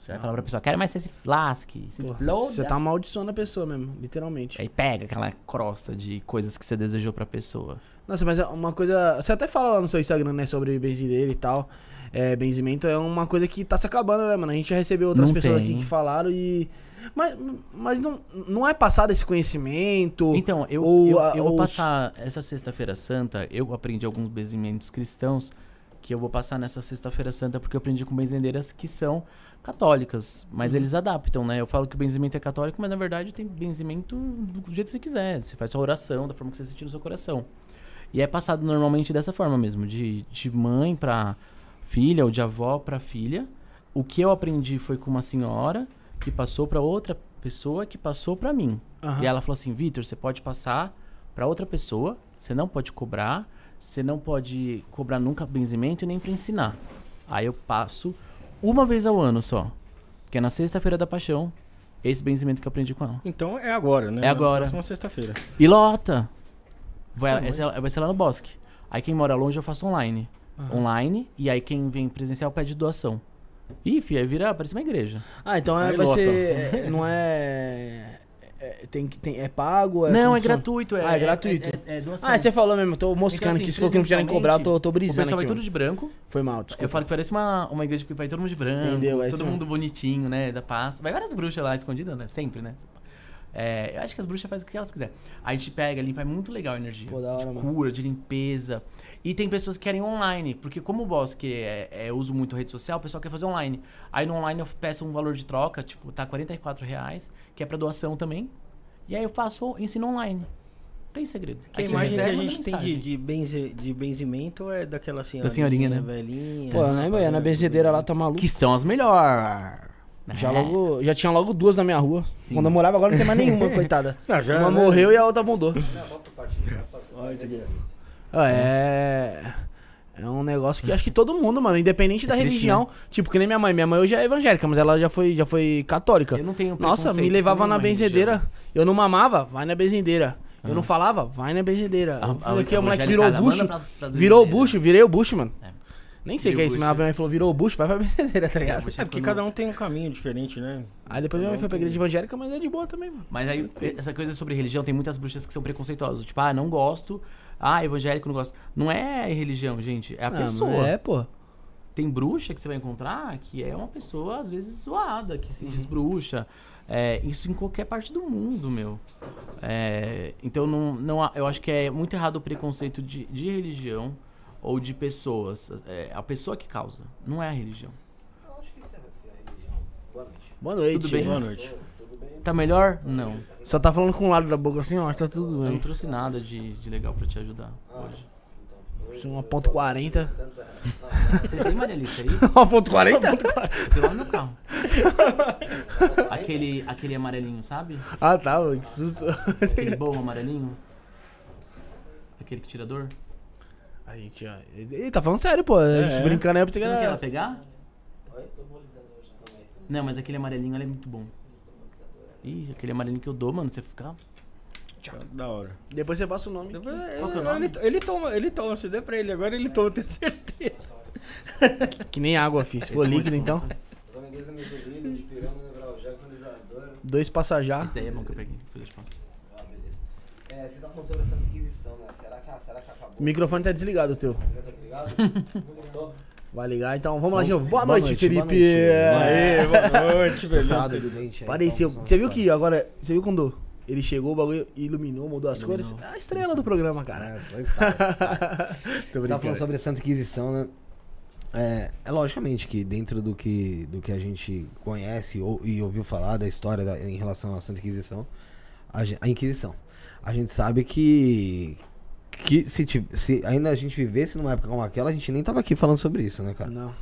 Você vai falar pra pessoa, quero mais você se lasque, se Pô, exploda. Você tá amaldiçoando a pessoa mesmo, literalmente. Aí pega aquela crosta de coisas que você desejou pra pessoa. Nossa, mas é uma coisa. Você até fala lá no seu Instagram, né, sobre benzideira e tal. É, benzimento é uma coisa que tá se acabando, né, mano? A gente já recebeu outras Não pessoas tem. aqui que falaram e. Mas, mas não, não é passado esse conhecimento. Então, eu, ou eu, eu vou ou- passar essa sexta-feira santa, eu aprendi alguns benzimentos cristãos que eu vou passar nessa sexta-feira santa porque eu aprendi com benzendeiras que são católicas, mas eles adaptam, né? Eu falo que o benzimento é católico, mas na verdade tem benzimento do jeito que você quiser. Você faz sua oração da forma que você sentir no seu coração. E é passado normalmente dessa forma mesmo, de, de mãe pra filha ou de avó pra filha. O que eu aprendi foi com uma senhora que passou pra outra pessoa que passou pra mim. Aham. E ela falou assim: Vitor, você pode passar pra outra pessoa, você não pode cobrar, você não pode cobrar nunca benzimento e nem pra ensinar. Aí eu passo uma vez ao ano só, que é na sexta-feira da paixão, esse benzimento que eu aprendi com ela. Então é agora, né? É agora. Na próxima sexta-feira. E lota! Vai, Ah, mas- essa- vai ser lá no bosque. Aí quem mora longe eu faço online. Aham. Online, e aí quem vem presencial pede doação. Ih, filha, vira, parece uma igreja. Ah, então é, Aí vai lota. ser. é, Não é. é- tem, que- tem, é pago? não, como é gratuito. É, Ah, é gratuito. É, é- é doação. Ah, você falou mesmo, tô moscando assim, aqui. Se for que não quiserem cobrar, eu tô, tô O brisando. pessoal vai aqui, tudo de branco. Foi mal, desculpa. Eu falo que parece uma, uma igreja porque vai todo mundo de branco. Entendeu, é isso Todo mesmo. mundo bonitinho, né? Da paz. Vai várias bruxas lá escondidas, né? Sempre, né? É, eu acho que as bruxas fazem o que elas quiserem. A gente pega, limpa, é muito legal a energia. Pô, da hora, de mano. cura, de limpeza. E tem pessoas que querem online, porque como o boss que é, é, eu uso muito rede social, o pessoal quer fazer online. Aí no online eu peço um valor de troca, tipo, tá 44 reais, que é pra doação também. E aí eu faço, ensino online. Tem segredo. Que a imagem que a gente tem de, de, benze, de benzimento é daquela senhorinha, senhorinha, né? velhinha. Pô, né, velho? Na benzedeira lá tá maluco. Que são as melhores. Já, né? logo, já tinha logo duas na minha rua. Sim. Quando eu morava, agora não tem mais nenhuma, coitada. Não, já, Uma né? morreu e a outra mudou. Ah, é. É um negócio que acho que todo mundo, mano, independente É da triste, religião. Tipo, que nem minha mãe. Minha mãe hoje é evangélica, mas ela já foi, já foi católica. Eu não tenho Nossa, me levava na benzedeira. religião. Eu não mamava, vai na benzedeira. Eu Ah. não falava, vai na benzedeira. A- Eu falei que a o moleque virou o evangelicada bucho. Virou o bucho, virei o bucho, mano. É. Nem sei o que é isso, o mas minha mãe falou, virou o bucho, vai pra benzedeira, tá ligado? bucho. É porque cada um tem um caminho diferente, né? Aí depois minha mãe foi pra igreja evangélica, mas é de boa também, mano. Mas aí, essa coisa sobre religião, tem muitas bruxas que são preconceituosas. Tipo, ah, não gosto. Ah, evangélico não gosto. Não é religião, gente. É a Ah, pessoa. É, pô. Tem bruxa que você vai encontrar que é uma pessoa, às vezes, zoada, que se Uhum. diz bruxa. É, isso em qualquer parte do mundo, meu. É, então, não, não, eu acho que é muito errado o preconceito de, de religião ou de pessoas. É a pessoa que causa, não é a religião. Eu acho que isso é a religião. Boa noite. Boa noite. Tudo bem? Boa noite. Tudo bem? Tá melhor? Não. Só tá falando com um lado da boca assim, ó, tá tudo Eu não bem. trouxe nada de, de legal pra te ajudar hoje. Então, Isso é uma ponto 40. tanta... Não, Você tem Maria Alice aí? Uma ponto 40? Tem lá no meu carro. aquele, aquele amarelinho, sabe? Ah, tá, mano, que susto. Aquele bom amarelinho. Aquele que tira dor. A gente, ó, ele tá falando sério, pô. A gente É. brincando aí pra você Você não quer ela que pegar? Oi, tô molizando hoje também. Não, mas aquele amarelinho ele é muito bom. Ih, aquele amarelinho que eu dou, mano, você fica. Da hora. Depois você passa o nome. Depois, Qual que é o ele, nome? ele, ele toma, ele toma, se der pra ele, agora ele toma, tenho certeza. Que nem água, filho. Se for líquido, então. Eu Jackson, Isadora. Dois passajá. Esse daí é bom que eu peguei. Depois eu te passo. Ah, beleza. É, você tá falando sobre a Santa Inquisição, né? Será que, ah, será que acabou? O microfone tá desligado, o teu. Tá ligado? Vai ligar, então vamos lá de novo. Boa, Boa noite, noite, boa Felipe. noite. É. Boa noite, aí, Apareceu. então, Você viu que agora. Você viu quando ele chegou, o bagulho iluminou, mudou as Iluminou. cores? É a estrela do programa, cara. É, está. Tô Você tá falando sobre a Santa Inquisição, né? É, é logicamente que dentro do que, do que a gente conhece ou, e ouviu falar da história da- em relação à Santa Inquisição, a, a Inquisição, a gente sabe que, que se, se ainda a gente vivesse numa época como aquela, a gente nem tava aqui falando sobre isso, né, cara? Não.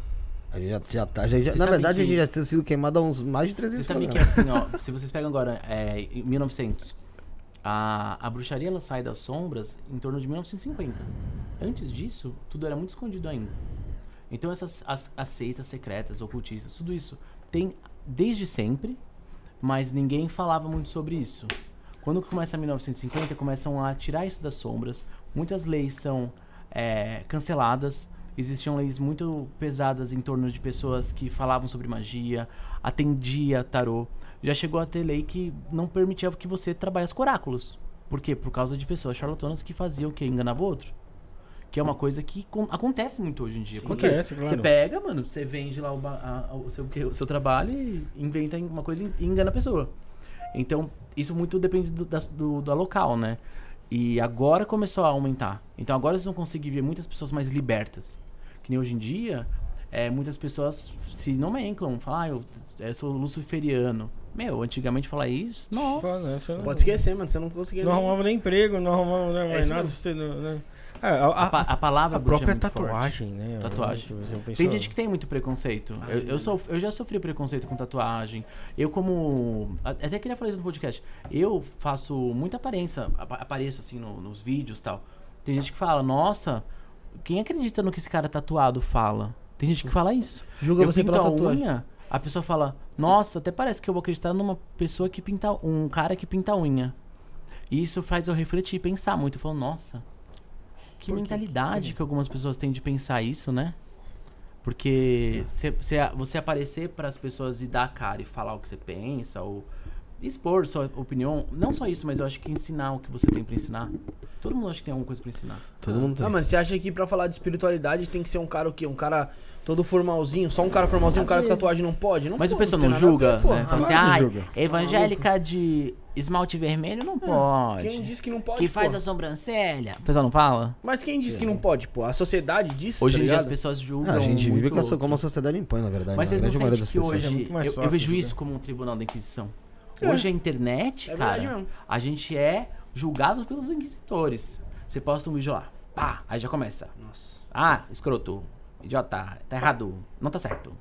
A gente já, já tá, já, na verdade, que- a gente já tinha sido queimado há uns mais de 300 Você sabe que programas. assim, ó, se vocês pegam agora, é, em 1900, a, a bruxaria ela sai das sombras em torno de 1950. Antes disso, tudo era muito escondido ainda. Então essas as, as seitas secretas, ocultistas, tudo isso tem desde sempre, mas ninguém falava muito sobre isso. Quando começa 1950, começam a tirar isso das sombras. Muitas leis são é, canceladas. Existiam leis muito pesadas em torno de pessoas que falavam sobre magia, atendia tarô. Já chegou a ter lei que não permitia que você trabalhasse com oráculos. Por quê? Por causa de pessoas charlatanas que faziam o quê? Enganavam o outro. Que é uma coisa que con- acontece muito hoje em dia. Porque Acontece, claro. Você pega, mano, você vende lá o, a- a- o, seu, que- o seu trabalho e inventa uma coisa e engana a pessoa. Então, isso muito depende do, da, do, da local, né? E agora começou a aumentar. Então agora vocês vão conseguir ver muitas pessoas mais libertas. Que nem hoje em dia, é, muitas pessoas se nomenclam, falam, ah, eu, eu sou luciferiano. Meu, antigamente falar isso, nossa. Pode esquecer, mano. Você não conseguia. Não arrumava nem emprego, não arrumava né, mais isso nada. não, né? É, a, A, pa- a palavra a é própria muito forte. tatuagem, né? Tatuagem. Tem gente que tem muito preconceito. Ah, eu, é. eu, sou, eu já sofri preconceito com tatuagem. Eu, como. a- Até queria falar isso no podcast. Eu faço muita aparência. apa- Apareço assim no- nos vídeos e tal. Tem gente que fala, nossa, quem acredita no que esse cara tatuado fala? Tem gente que fala isso. Julga eu você pinto pela a tatuagem. unha, a pessoa fala, nossa, até parece que eu vou acreditar numa pessoa que pinta. um cara que pinta a unha. E isso faz eu refletir e pensar muito. Eu falo, nossa, que mentalidade que algumas pessoas têm de pensar isso, né? Porque se, se a- você aparecer para as pessoas e dar a cara e falar o que você pensa, ou expor sua opinião, não só isso, mas eu acho que ensinar o que você tem para ensinar. Todo mundo acha que tem alguma coisa para ensinar. Todo mundo tem. Ah, mano, você acha que pra falar de espiritualidade tem que ser um cara o quê? Um cara todo formalzinho? Só um cara formalzinho, um Às cara com vezes. tatuagem não pode? Não Mas o pode, pessoal não nada a julga, pô. né? Fala assim, ai, julga. evangélica de esmalte vermelho não pode. Quem disse que não pode, que faz pô? a sobrancelha. O pessoal não fala? Mas quem disse que não pode, pô? A sociedade disse, Hoje tá em dia as pessoas julgam Ah, a gente vive muito com a, como a sociedade impõe, na verdade. Mas né? vocês a não sentem que pessoas. é hoje mais eu, eu vejo isso como um tribunal da Inquisição. É. Hoje a internet, É cara, a gente é julgado pelos inquisitores. Você posta um vídeo lá, pá, aí já começa. Nossa. Ah, escroto, idiota, tá errado, não tá certo.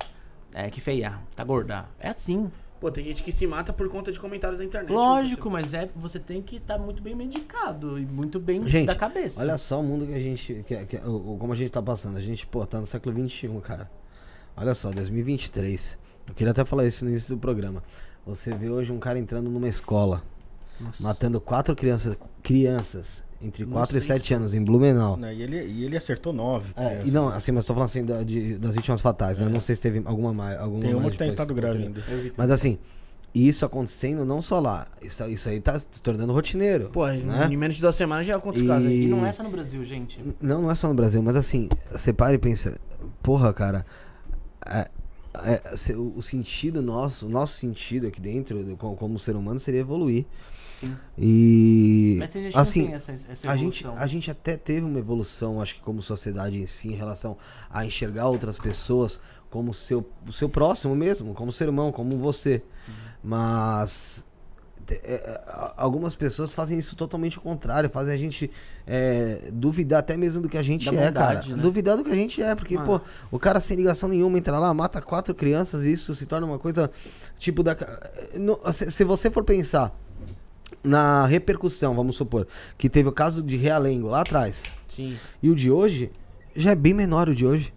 É, que feia, tá gorda. É assim. Pô, tem gente que se mata por conta de comentários da internet. Lógico, mas é você tem que estar muito bem medicado e muito bem Gente, da cabeça. Olha só o mundo que a gente. Que, que- como a gente tá passando. A gente, pô, tá no século XXI, cara. Olha só, 2023. Eu queria até falar isso no início do programa. Você vê hoje um cara entrando numa escola, matando quatro crianças, crianças entre 4 e 7 anos em Blumenau. Né, E, ele, e ele acertou nove. É, crianças. e não, assim, mas tô falando assim da- de- das vítimas fatais, né? Não sei se teve alguma mais. Alguma Tem uma mais que tá em estado grave ainda. Mas assim, isso acontecendo não só lá. Isso, isso aí tá se tornando rotineiro. Pô, né? em menos de duas semanas já aconteceu E- casos. E não é só no Brasil, gente. Não, não é só no Brasil, mas assim, você para e pensa, porra, cara, é- é, o, sentido nosso, o nosso sentido aqui dentro, do- como, como ser humano, seria evoluir. Sim. E Mas tem gente assim, que essa, essa a gente, evolução. a gente até teve uma evolução, acho que como sociedade em si, em relação a enxergar outras pessoas como seu, o seu próximo mesmo, como ser irmão, como você. Mas te- é, é, algumas pessoas fazem isso totalmente o contrário, fazem a gente é, duvidar até mesmo do que a gente Da é, cara. né? Duvidar do que a gente é, porque, Mano. pô, o cara sem ligação nenhuma entra lá, mata quatro crianças e isso se torna uma coisa tipo da. no- se, se você for pensar na repercussão, vamos supor, que teve o caso de Realengo lá atrás Sim. e o de hoje, já é bem menor o de hoje.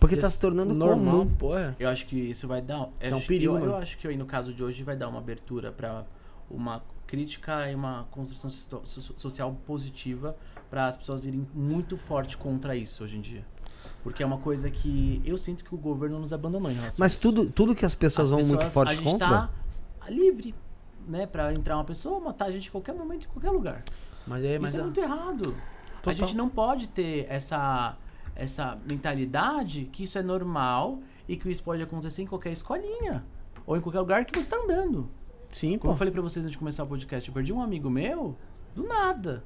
Porque tá Já se tornando normal, comum. porra. Eu acho que isso vai dar. Isso é um perigo, Eu, eu acho que aí no caso de hoje vai dar uma abertura pra uma crítica e uma construção so- so- social positiva para as pessoas irem muito forte contra isso hoje em dia. Porque é uma coisa que eu sinto que o governo nos abandonou em relação Mas a isso. tudo, tudo que as pessoas As vão muito pessoas- forte a gente contra. tá livre, né, para entrar uma pessoa, matar a gente em qualquer momento, em qualquer lugar. Mas é, mas Isso é dá- muito errado. A Total. gente não pode ter essa, essa mentalidade que isso é normal e que isso pode acontecer em qualquer escolinha. Ou em qualquer lugar que você tá andando. Sim, Como pô. eu falei pra vocês antes de começar o podcast, eu perdi um amigo meu do nada.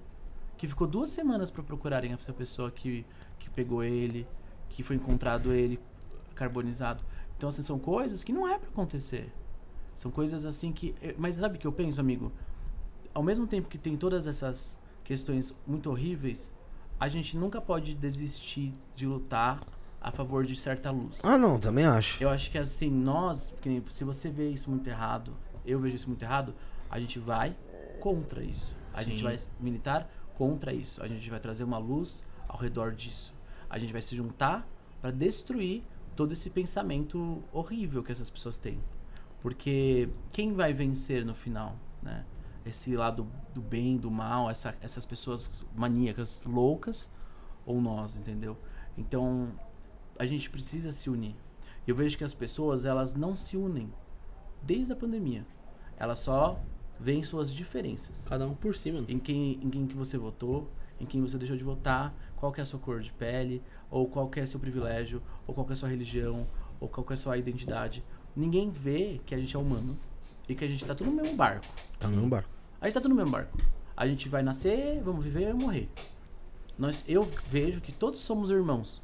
Que ficou duas semanas pra procurarem essa pessoa que, que pegou ele, que foi encontrado ele carbonizado. Então, assim, são coisas que não é pra acontecer. São coisas assim que. Mas sabe o que eu penso, amigo? Ao mesmo tempo que tem todas essas questões muito horríveis, a gente nunca pode desistir de lutar a favor de certa luz. Ah, não, também acho. Eu acho que assim, nós, se você vê isso muito errado, eu vejo isso muito errado, a gente vai contra isso. A gente vai militar contra isso. A gente vai trazer uma luz ao redor disso. A gente vai se juntar para destruir todo esse pensamento horrível que essas pessoas têm. Porque quem vai vencer no final, né? Esse lado do bem, do mal, essa- essas pessoas maníacas, loucas, ou nós, entendeu? Então, a gente precisa se unir. Eu vejo que as pessoas, elas não se unem desde a pandemia. Elas só veem suas diferenças. Cada um por si, mano. Em quem, em quem que você votou, em quem você deixou de votar, qual que é a sua cor de pele, ou qual que é seu privilégio, ou qual que é a sua religião, ou qual que é a sua identidade. Ninguém vê que a gente é humano e que a gente tá tudo no mesmo barco. Tá no mesmo barco. A gente tá tudo no mesmo barco. A gente vai nascer, vamos viver e morrer. Nós, eu vejo que todos somos irmãos.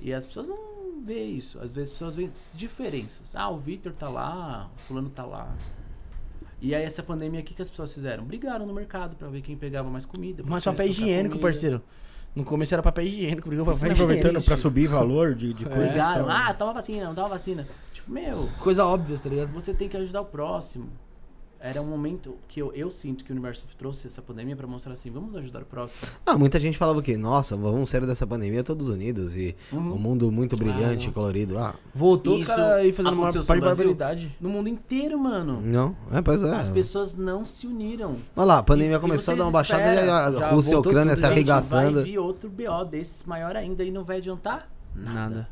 E as pessoas não vê isso. Às vezes as pessoas veem diferenças. Ah, o Victor tá lá, o fulano tá lá. E aí essa pandemia aqui que as pessoas fizeram? Brigaram no mercado pra ver quem pegava mais comida. Mas papel higiênico, comida. parceiro. No começo era papel higiênico, brigou papel é higiênico. Aproveitando pra subir valor de, de coisa. Brigaram. Ah, toma vacina, não toma vacina. Tipo, meu, Coisa óbvia, tá ligado? você tem que ajudar o próximo. Era um momento que eu, eu sinto que o universo trouxe essa pandemia pra mostrar assim, vamos ajudar o próximo. Ah, muita gente falava que, nossa, vamos sair dessa pandemia todos unidos e Uhum. o mundo muito brilhante, Ah, colorido. Ah, Voltou os Isso caras aí fazendo uma barbaridade. No mundo inteiro, mano. não? É, pois é. As pessoas não se uniram. Olha lá, a pandemia E- e começou a dar uma baixada e a Rússia e a Ucrânia tudo, se arregaçando. Vai vir outro BO desses maior ainda e não vai adiantar nada. Nada.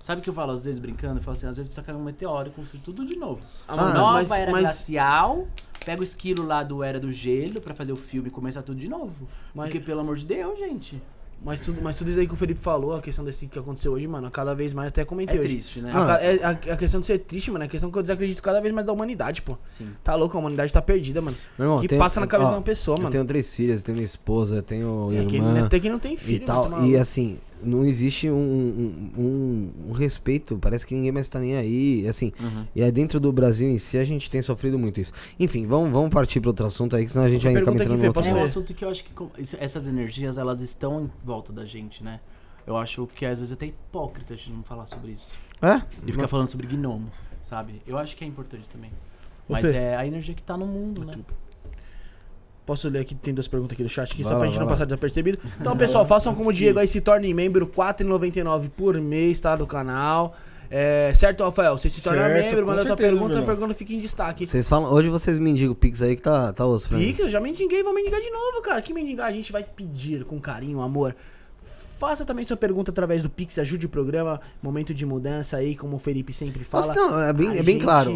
Sabe o que eu falo às vezes brincando? Eu falo assim, às vezes precisa cair um meteoro e construir tudo de novo. Ah, Uma nova mas- era mas- glacial, pega o esquilo lá do Era do Gelo pra fazer o filme e começar tudo de novo. Mas- Porque, pelo amor de Deus, gente. Mas tudo, mas tudo isso aí que o Felipe falou, a questão desse que aconteceu hoje, mano, cada vez mais até É comentei hoje. triste, né? A, ca- é- a, a questão de ser triste, mano, é a questão que eu desacredito cada vez mais da humanidade, pô. Sim. Tá louco, a humanidade tá perdida, mano. Meu irmão, que tem- passa na cabeça ó, de uma pessoa, Eu mano. tenho três filhas, eu tenho minha esposa, eu tenho É que irmã até que não tem filho, e tal. mano, tá E assim, não existe um, um, um- respeito, parece que ninguém mais tá nem aí. Assim, Uhum. e aí dentro do Brasil em si a gente tem sofrido muito isso. Enfim, vamos, vamos partir para outro assunto aí, que senão a gente vai acaba pergunta aqui, entrando no outro É um assunto. que eu acho que essas energias, elas estão em volta da gente, né? Eu acho que às vezes é até hipócrita a gente não falar sobre isso. É? E ficar falando sobre gnomo, sabe? Eu acho que é importante também. Mas Fê. é a energia que tá no mundo, né? Posso ler aqui, tem duas perguntas aqui do chat aqui, Vai só lá, pra gente não lá. passar desapercebido. Então, pessoal, façam como o Diego aí, se tornem membro, R$ 4,99 por mês, tá? Do canal. É, certo, Rafael? Você se torna Certo, membro, manda tua certeza, pergunta, a pergunta fica em destaque. Vocês falam, hoje vocês mendigam o Pix aí que tá, tá osso pra mim. Pica, eu já mendiguei, vou mendigar de novo, cara. Que mendigar a gente vai pedir com carinho, amor. Faça também sua pergunta através do Pix, ajude o programa, momento de mudança aí, como o Felipe sempre fala. Nossa, não, é bem, A é bem gente- claro.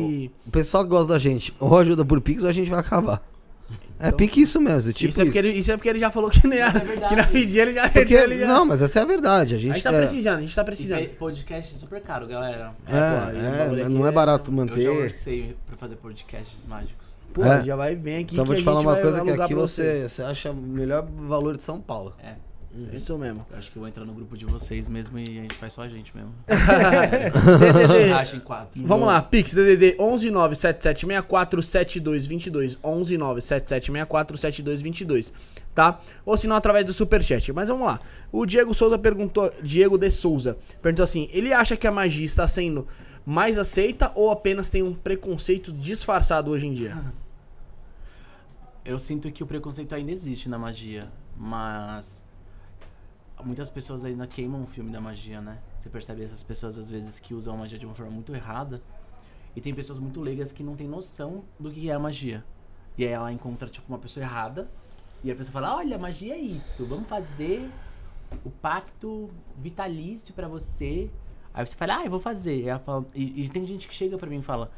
O pessoal que gosta da gente, ou ajuda por Pix ou a gente vai acabar. É pique isso mesmo, tipo isso, é porque isso. ele, isso é porque ele já falou que, nem, Mas é que na pedir ele já Porque- ele já- não, mas essa é a verdade. A A gente, gente tá é, precisando, a gente tá precisando. podcast é super caro, galera. é, é, aqui não é é- barato Eu já manter. orcei pra fazer podcasts mágicos. Pô, É. já vai vir aqui Então que vou a te falar gente uma coisa que aqui você, você acha o melhor valor de São Paulo. É. Isso mesmo. Acho que eu vou entrar no grupo de vocês mesmo e a gente faz só a gente mesmo. DDD, Racha em quatro. Vamos lá, Pix, DDD 11977647222, 11977647222, tá? Ou se não, através do Superchat. Mas vamos lá. O Diego Souza perguntou, Diego de Souza, perguntou assim, ele acha que a magia está sendo mais aceita ou apenas tem um preconceito disfarçado hoje em dia? Eu sinto que o preconceito ainda existe na magia, mas muitas pessoas ainda queimam o filme da magia, né? Você percebe essas pessoas às vezes que usam a magia de uma forma muito errada. E tem pessoas muito leigas que não têm noção do que é a magia. E aí ela encontra tipo uma pessoa errada e a pessoa fala: "Olha, magia é isso. Vamos fazer o pacto vitalício pra você". Aí você fala: "Ah, eu vou fazer". E, ela fala- e- e tem gente que chega pra mim e fala: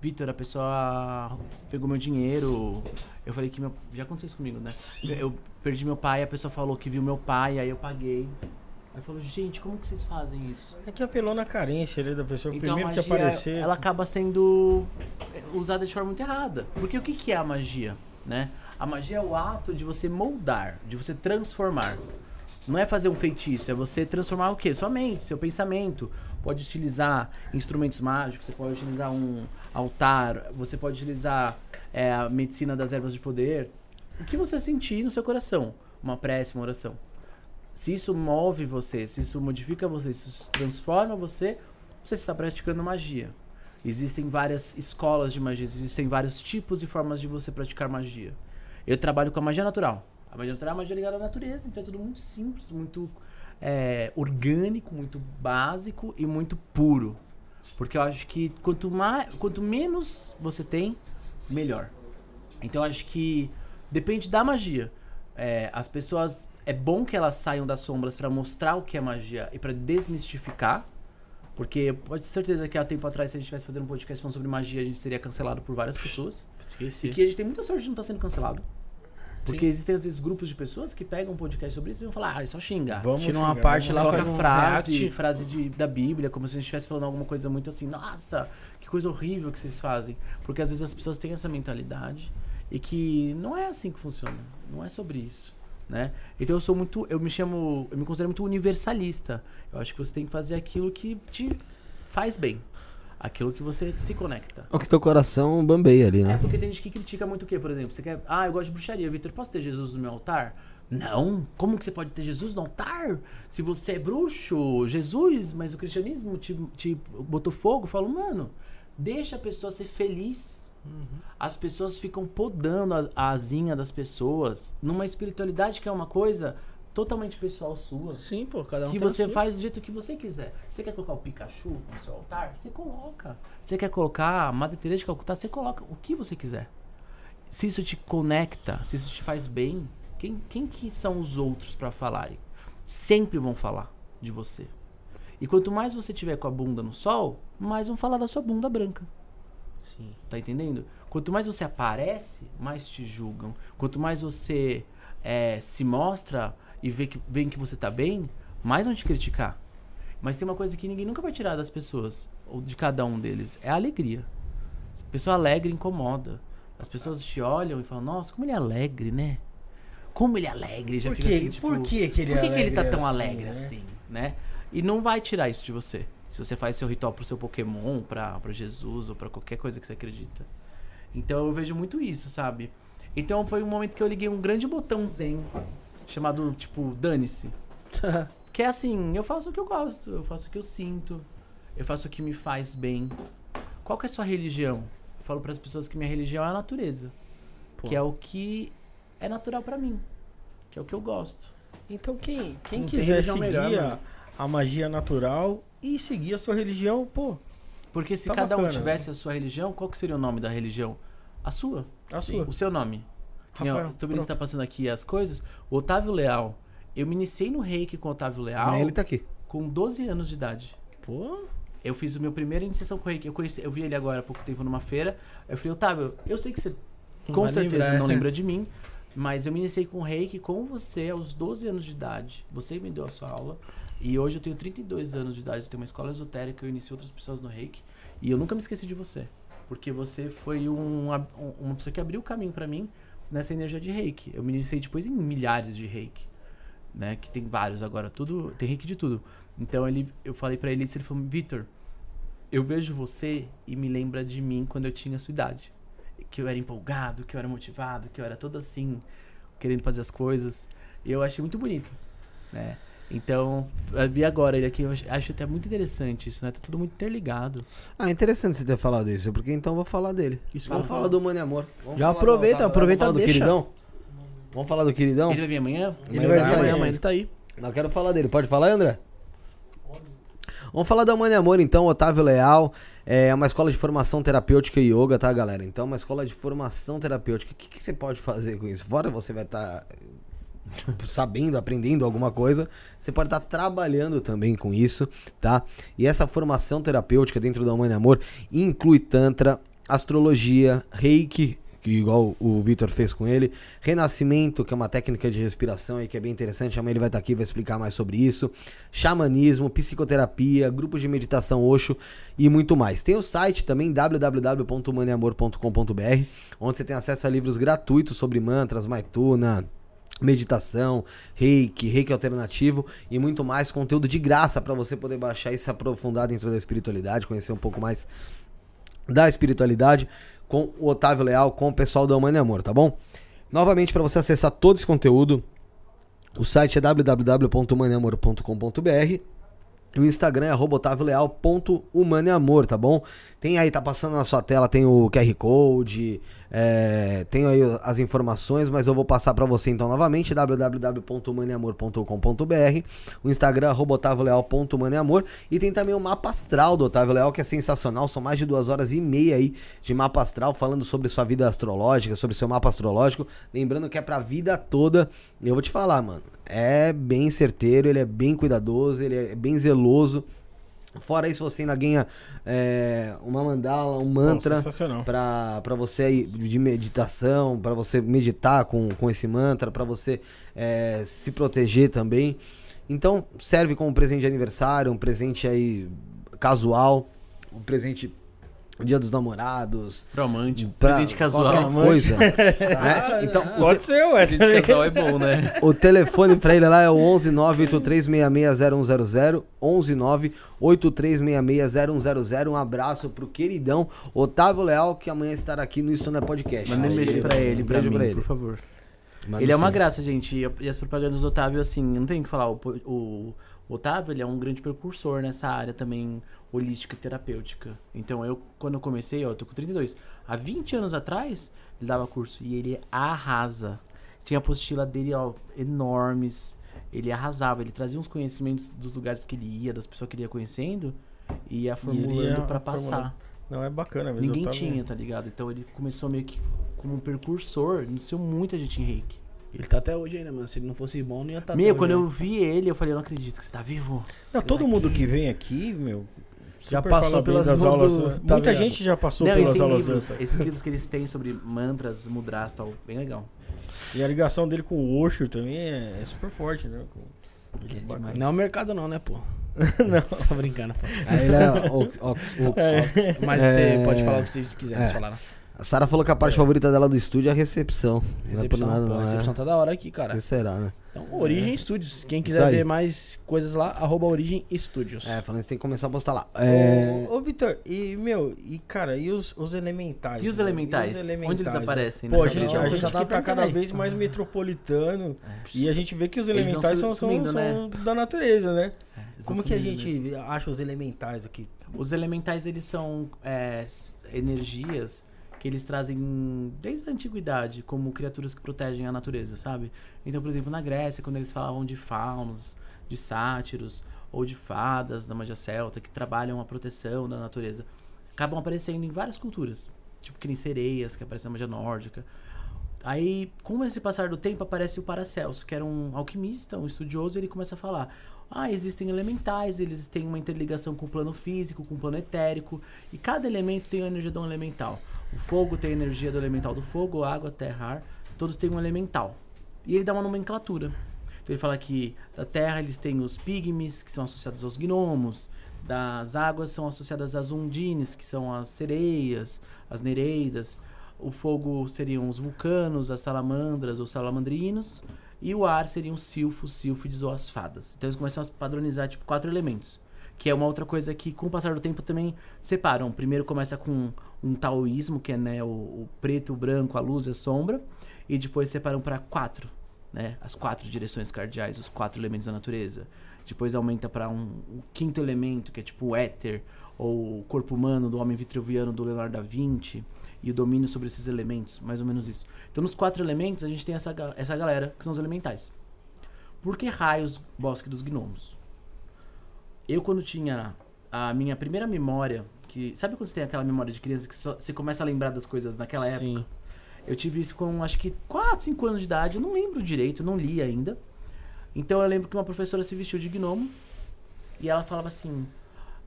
Vitor, a pessoa pegou meu dinheiro. Eu falei que meu. Já aconteceu isso comigo, né? Eu perdi meu pai, a pessoa falou que viu meu pai, aí eu paguei. Aí falou, gente, como que vocês fazem isso? É que apelou na carência ali da pessoa. O Então primeiro que aparecer. ela acaba sendo usada de forma muito errada. Porque o que, que é a magia, né? A magia é o ato de você moldar, de você transformar. Não é fazer um feitiço, é você transformar o quê? Sua mente, seu pensamento. Pode utilizar instrumentos mágicos, você pode utilizar um altar, você pode utilizar é, a medicina das ervas de poder. O que você sentir no seu coração. Uma prece, uma oração. Se isso move você, se isso modifica você, se isso transforma você, você está praticando magia. Existem várias escolas de magia, existem vários tipos e formas de você praticar magia. Eu trabalho com a magia natural. A magia natural é a magia ligada à natureza, então é tudo muito simples, muito é, orgânico, muito básico e muito puro. Porque eu acho que quanto, mais, quanto menos você tem, melhor. Então eu acho que depende da magia. É, as pessoas é bom que elas saiam das sombras pra mostrar o que é magia e pra desmistificar. Porque pode ter certeza que há tempo atrás, se a gente estivesse fazendo um podcast falando sobre magia, a gente seria cancelado por várias pessoas. E Esqueci. que a gente tem muita sorte de não estar sendo cancelado. Porque existem às vezes grupos de pessoas que pegam um podcast sobre isso e vão falar, ah, é só xingar. Vamos Tira uma xingar, parte vamos lá, Coloca um frase, react. frase de, da Bíblia, como se a gente estivesse falando alguma coisa muito assim, nossa, que coisa horrível que vocês fazem. Porque às vezes as pessoas têm essa mentalidade e que não é assim que funciona. Não é sobre isso. Né? Então eu sou muito. Eu me chamo. Eu me considero muito universalista. Eu acho que você tem que fazer aquilo que te faz bem. Aquilo que você se conecta. O que teu coração bambeia ali, É né? porque tem gente que critica muito o quê, por exemplo? Você quer. Ah, eu gosto de bruxaria. Vitor, posso ter Jesus no meu altar? Não. Como que você pode ter Jesus no altar? Se você é bruxo, Jesus, mas o cristianismo te, te botou fogo. Eu falo, mano, deixa a pessoa ser feliz. As pessoas ficam podando a, a asinha das pessoas numa espiritualidade que é uma coisa totalmente pessoal sua Sim, pô, cada um que você faz do jeito que você quiser. Você quer colocar o Pikachu no seu altar? Você coloca. Você quer colocar a Madre Teresa de Calcutá? Você coloca o que você quiser. Se isso te conecta, se isso te faz bem, quem, quem que são os outros pra falarem? Sempre vão falar de você. E quanto mais você tiver com a bunda no sol, mais vão falar da sua bunda branca. Sim. Tá entendendo? Quanto mais você aparece, mais te julgam. Quanto mais você é, se mostra e vê que, veem que você tá bem, mais vão te criticar. Mas tem uma coisa que ninguém nunca vai tirar das pessoas, ou de cada um deles, é a alegria. A pessoa alegre incomoda. As pessoas te olham e falam, nossa, como ele é alegre, né? Como ele é alegre, já Por fica que, assim, tipo, por que, que ele por é que, que ele tá tão assim, alegre né? assim, né? E não vai tirar isso de você. Se você faz seu ritual pro seu Pokémon, pra, pra Jesus ou pra qualquer coisa que você acredita. Então eu vejo muito isso, sabe? Então foi um momento que eu liguei um grande botão zen, chamado, tipo, dane-se. Que é assim, eu faço o que eu gosto, eu faço o que eu sinto, eu faço o que me faz bem. Qual que é a sua religião? falo para as pessoas que minha religião é a natureza. Pô. Que é o que é natural pra mim. Que é o que eu gosto. Então quem, quem Não quiser seguir melhor, a, a magia natural e seguir a sua religião, pô, Porque se Tá cada um bacana, tivesse a sua religião, qual que seria o nome da religião? A sua. a sua. O seu nome. Rafael, Tô vendo que pronto. tá passando aqui as coisas. O Otávio Leal. Eu me iniciei no reiki com o Otávio Leal ele tá aqui. com 12 anos de idade. Pô, Eu fiz a minha primeira iniciação com o reiki. Eu, conheci, eu vi ele agora há pouco tempo numa feira. Eu falei, Otávio, eu sei que você Não com certeza lembrar. não lembra de mim. Mas eu me iniciei com reiki com você aos 12 anos de idade. Você me deu a sua aula. E hoje eu tenho 32 anos de idade. Eu tenho uma escola esotérica. Eu iniciei outras pessoas no reiki. E eu nunca me esqueci de você. Porque você foi um, um- uma pessoa que abriu o caminho pra mim nessa energia de reiki. Eu me iniciei depois em milhares de reiki. Né? Que tem vários agora. Tudo, tem reiki de tudo. Então ele, eu falei pra ele. Ele falou: Vitor, eu vejo você e me lembra de mim quando eu tinha a sua idade. Que eu era empolgado, que eu era motivado, que eu era todo assim, querendo fazer as coisas. E eu achei muito bonito, né? Então, eu vi agora ele aqui, eu acho, até muito interessante isso, né? Tá tudo muito interligado. Ah, interessante você ter falado isso, porque então eu vou falar dele. Isso Vamos falar do Mano e Amor. Vamos Já do aproveita, aproveita, Vamos falar do deixa. queridão? Vamos falar do queridão? Ele vai vir amanhã? Ele Mas vai vai vir amanhã, ele tá aí. Não quero falar dele. Pode falar, André? Vamos falar da Mãe Amor, então, Otávio Leal. É uma escola de formação terapêutica e yoga, tá, galera? Então, uma escola de formação terapêutica. O que, que você pode fazer com isso? Fora você vai estar sabendo, aprendendo alguma coisa, você pode estar trabalhando também com isso, tá? E essa formação terapêutica dentro da Mãe Amor inclui Tantra, astrologia, reiki, que igual o Vitor fez com ele, renascimento, que é uma técnica de respiração aí que é bem interessante, amanhã ele vai estar aqui e vai explicar mais sobre isso, xamanismo, psicoterapia, grupos de meditação Osho e muito mais. Tem o site também www.maneamor.com.br, onde você tem acesso a livros gratuitos sobre mantras, maituna, meditação, reiki, reiki alternativo e muito mais conteúdo de graça para você poder baixar e se aprofundar dentro da espiritualidade, conhecer um pouco mais da espiritualidade com o Otávio Leal, com o pessoal da Humana e Amor, tá bom? Novamente, para você acessar todo esse conteúdo, o site é www.humaneamor.com.br o Instagram é otavioleal.humaneamor, tá bom? Tem aí, tá passando na sua tela, tem o QR Code, é, tem aí as informações, mas eu vou passar pra você então novamente, www.humaneamor.com.br o Instagram, arroba otavioleal.humaneamor e tem também o mapa astral do Otávio Leal, que é sensacional, são mais de duas horas e meia aí de mapa astral, falando sobre sua vida astrológica, sobre seu mapa astrológico, lembrando que é pra vida toda, eu vou te falar, mano, é bem certeiro, ele é bem cuidadoso, ele é bem zeloso. Fora isso, você ainda ganha é, uma mandala, um mantra pra você aí de meditação, pra você meditar com, com esse mantra, pra você é, se proteger também. Então, serve como presente de aniversário, um presente aí casual, um presente Dia dos Namorados, Romântico. pra Presente casual. qualquer coisa. né? Então, o Pode ser, ué. Presente casual é bom, né? o telefone pra ele lá é o 11 983660100. 11 983660100. Um abraço pro queridão Otávio Leal, que amanhã estará aqui no é Podcast. Manda um beijo pra ele, Um pra beijo mim, pra ele. por favor. Manda ele é uma sim. graça, gente. E- as propagandas do Otávio, assim, não tem o que falar. O- o Otávio, ele é um grande precursor nessa área também holística e terapêutica. Então, eu, quando eu comecei, ó, eu tô com 32. Há 20 anos atrás, ele dava curso e ele arrasa. Tinha a apostila dele, ó, enormes. Ele arrasava, ele trazia uns conhecimentos dos lugares que ele ia, das pessoas que ele ia conhecendo e ia formulando formulando. passar. Não, é bacana mesmo. Ninguém tava- tinha, tá ligado? Então ele começou meio que como um precursor, iniciou muita gente em reiki. Ele tá até hoje ainda, mano. Se ele não fosse bom, não ia estar Meu, quando eu vi ele, eu falei, eu não acredito que você tá vivo. Não, todo mundo que- que vem aqui, meu. Já passou pelas mãos aulas. do- tá Muita ligado? gente já passou não, pelas aulas livros, esses livros que eles têm sobre mantras, mudras e tal, bem legal. E a ligação dele com o Osho também é, é super forte, né? É. Não é o mercado não, né, pô? Não. Tô brincando, pô. Aí ele é o- o- o- Mas É. você pode falar o que você quiser É. falar. A Sara falou que a parte favorita dela do estúdio é a recepção. não é por Recepção, nada, não. a recepção tá da hora aqui, cara. É. Que será, né? Então, Origem Studios. Quem quiser ver mais coisas lá, arroba Origem Studios. É, falando isso, tem que começar a postar lá. É... Ô, ô, Vitor, e, meu, e cara, e os, os elementais? E os né? elementais? Onde eles aparecem Pô, a gente, a gente já que tava tá cada aí. vez mais metropolitano e a gente vê que os elementais são, são, sumindo, né? são da natureza, né? É, Como que a gente acha os elementais aqui? Os elementais, eles são é, energias que eles trazem desde a antiguidade como criaturas que protegem a natureza, sabe? Então, por exemplo, na Grécia, quando eles falavam de faunos, de sátiros ou de fadas da magia celta que trabalham a proteção da natureza, acabam aparecendo em várias culturas, tipo que nem sereias que aparecem na magia nórdica. Aí, com esse passar do tempo, aparece o Paracelso, que era um alquimista, um estudioso, e ele começa a falar: ah, existem elementais, eles têm uma interligação com o plano físico, com o plano etérico, e cada elemento tem a energia de um elemental. O fogo tem a energia do elemental do fogo, água, terra, ar, todos têm um elemental. E ele dá uma nomenclatura. Então ele fala que da terra eles têm os pigmes, que são associados aos gnomos, das águas são associadas às undines, que são as sereias, as nereidas. O fogo seriam os vulcanos, as salamandras ou salamandrinos. E o ar seriam os silfos, sílfides ou as fadas. Então eles começam a padronizar tipo quatro elementos. Que é uma outra coisa que, com o passar do tempo, também separam. Primeiro começa com um taoísmo, que é né, o, o preto, o branco, a luz e a sombra. E depois separam para quatro, né? As quatro direções cardeais, os quatro elementos da natureza. Depois aumenta para um, um, quinto elemento, que é tipo o éter, ou o corpo humano do homem vitruviano do Leonardo da Vinci e o domínio sobre esses elementos, mais ou menos isso. Então, nos quatro elementos, a gente tem essa, essa galera que são os elementais. Por que raios Bosque dos Gnomos? Eu, quando tinha a minha primeira memória, que sabe quando você tem aquela memória de criança que só, você começa a lembrar das coisas naquela época? Sim. Eu tive isso com acho que 4, 5 anos de idade, eu não lembro direito, não li ainda. Então eu lembro que uma professora se vestiu de gnomo e ela falava assim: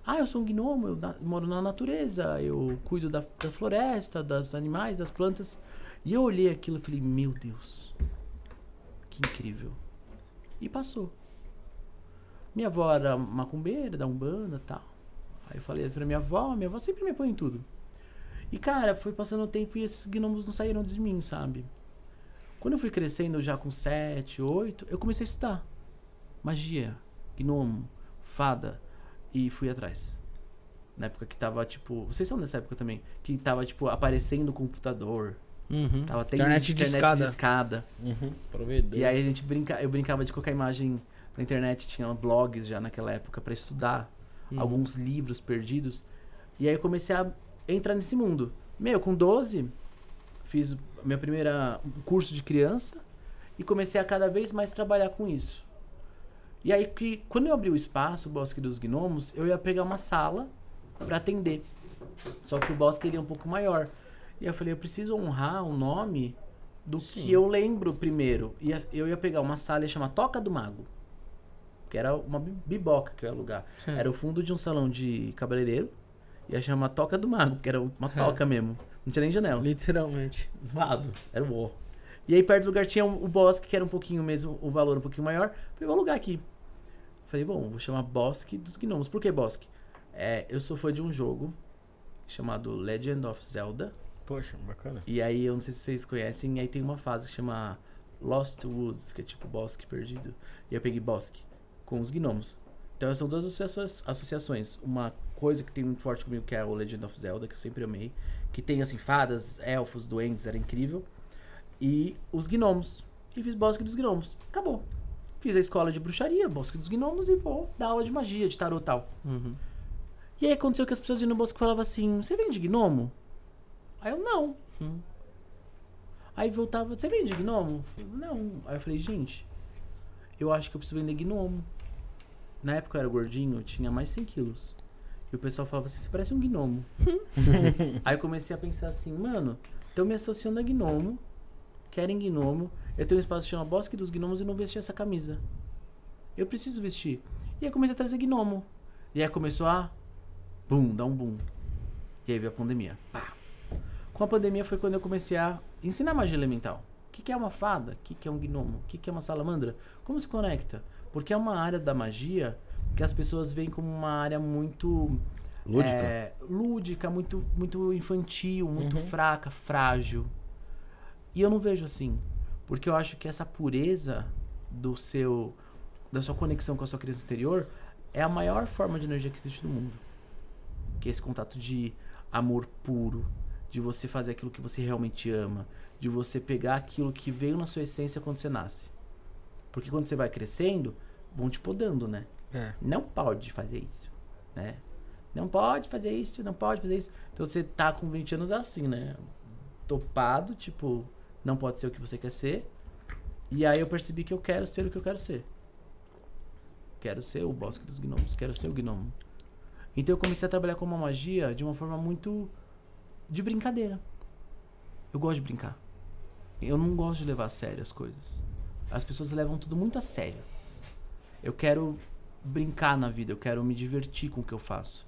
ah, eu sou um gnomo, eu na, moro na natureza, eu cuido da, da, floresta, dos animais, das plantas. E eu olhei aquilo e falei, meu Deus, que incrível. E passou. Minha avó era macumbeira, da Umbanda e tal. Aí eu falei pra minha avó, minha avó sempre me põe em tudo. E cara, foi passando o tempo e esses gnomos não saíram de mim, sabe? Quando eu fui crescendo já com 7, 8, eu comecei a estudar. Magia, gnomo, fada e fui atrás. Na época que tava, tipo. Vocês são dessa época também? Que tava, tipo, aparecendo o computador. Uhum. Tava tendo Internet de escada. Uhum. Provedor. E aí a gente brinca, eu brincava de colocar imagem na internet, tinha blogs já naquela época para estudar, Uhum. alguns livros perdidos. E aí eu comecei a entrar nesse mundo. Meu, com 12, fiz meu primeiro curso de criança e comecei a cada vez mais trabalhar com isso. E aí que quando eu abri o espaço, o Bosque dos Gnomos, eu ia pegar uma sala para atender. Só que o bosque ele é um pouco maior. E eu falei, eu preciso honrar o nome do Sim. que eu lembro primeiro. E eu ia pegar uma sala e chamar Toca do Mago. Que era uma bi- biboca que eu ia alugar. Era o fundo de um salão de cabeleireiro. Ia chamar Toca do Mago, porque era uma toca mesmo. Não tinha nem janela. Literalmente. Zoado. Era o ó. E aí perto do lugar tinha o bosque, que era um pouquinho mesmo, o valor um pouquinho maior. Falei, vou alugar aqui. Falei, bom, vou chamar Bosque dos Gnomos. Por que Bosque? É, eu sou fã de um jogo chamado Legend of Zelda. Poxa, bacana. E aí, eu não sei se vocês conhecem, e aí tem uma fase que chama Lost Woods, que é tipo Bosque Perdido. E eu peguei Bosque com os gnomos. Então são duas associa- associações. Uma coisa que tem muito forte comigo, que é o Legend of Zelda, que eu sempre amei. Que tem, assim, fadas, elfos, duendes, era incrível. E os gnomos. E fiz Bosque dos Gnomos. Acabou. Fiz a escola de bruxaria, Bosque dos Gnomos, e vou dar aula de magia, de tarot e tal. Uhum. E aí aconteceu que as pessoas iam no bosque falavam assim, você vende gnomo? Aí eu, não. Hum. Aí voltava, você vende gnomo? Eu não. Aí eu falei, gente, eu acho que eu preciso vender gnomo. Na época eu era gordinho, eu tinha mais 100 quilos. E o pessoal falava assim, você parece um gnomo. aí eu comecei a pensar assim, mano, tô me associando a gnomo, querem gnomo, eu tenho um espaço que chama Bosque dos Gnomos e não vesti essa camisa. Eu preciso vestir. E aí eu comecei a trazer gnomo. E aí começou a. Bum, dar um boom. E aí veio a pandemia. Pá. Com a pandemia foi quando eu comecei a ensinar magia elemental. O que, que é uma fada? O que, que é um gnomo? O que, que é uma salamandra? Como se conecta? Porque é uma área da magia que as pessoas veem como uma área muito Lúdica? é, lúdica, muito, muito infantil, muito Uhum. fraca, frágil. E eu não vejo assim. Porque eu acho que essa pureza do seu da sua conexão com a sua criança interior é a maior forma de energia que existe no mundo. Que é esse contato de amor puro, de você fazer aquilo que você realmente ama, de você pegar aquilo que veio na sua essência quando você nasce. Porque quando você vai crescendo, vão te podando, né? É. não pode fazer isso, né? Não pode fazer isso, não pode fazer isso. Então você tá com 20 anos assim, né? topado, tipo, não pode ser o que você quer ser. E aí eu percebi que eu quero ser o que eu quero ser. Quero ser o bosque dos gnomos, quero ser o gnomo. Então eu comecei a trabalhar com uma magia de uma forma muito de brincadeira. Eu gosto de brincar. Eu não gosto de levar a sério as coisas. As pessoas levam tudo muito a sério. Eu quero brincar na vida, eu quero me divertir com o que eu faço.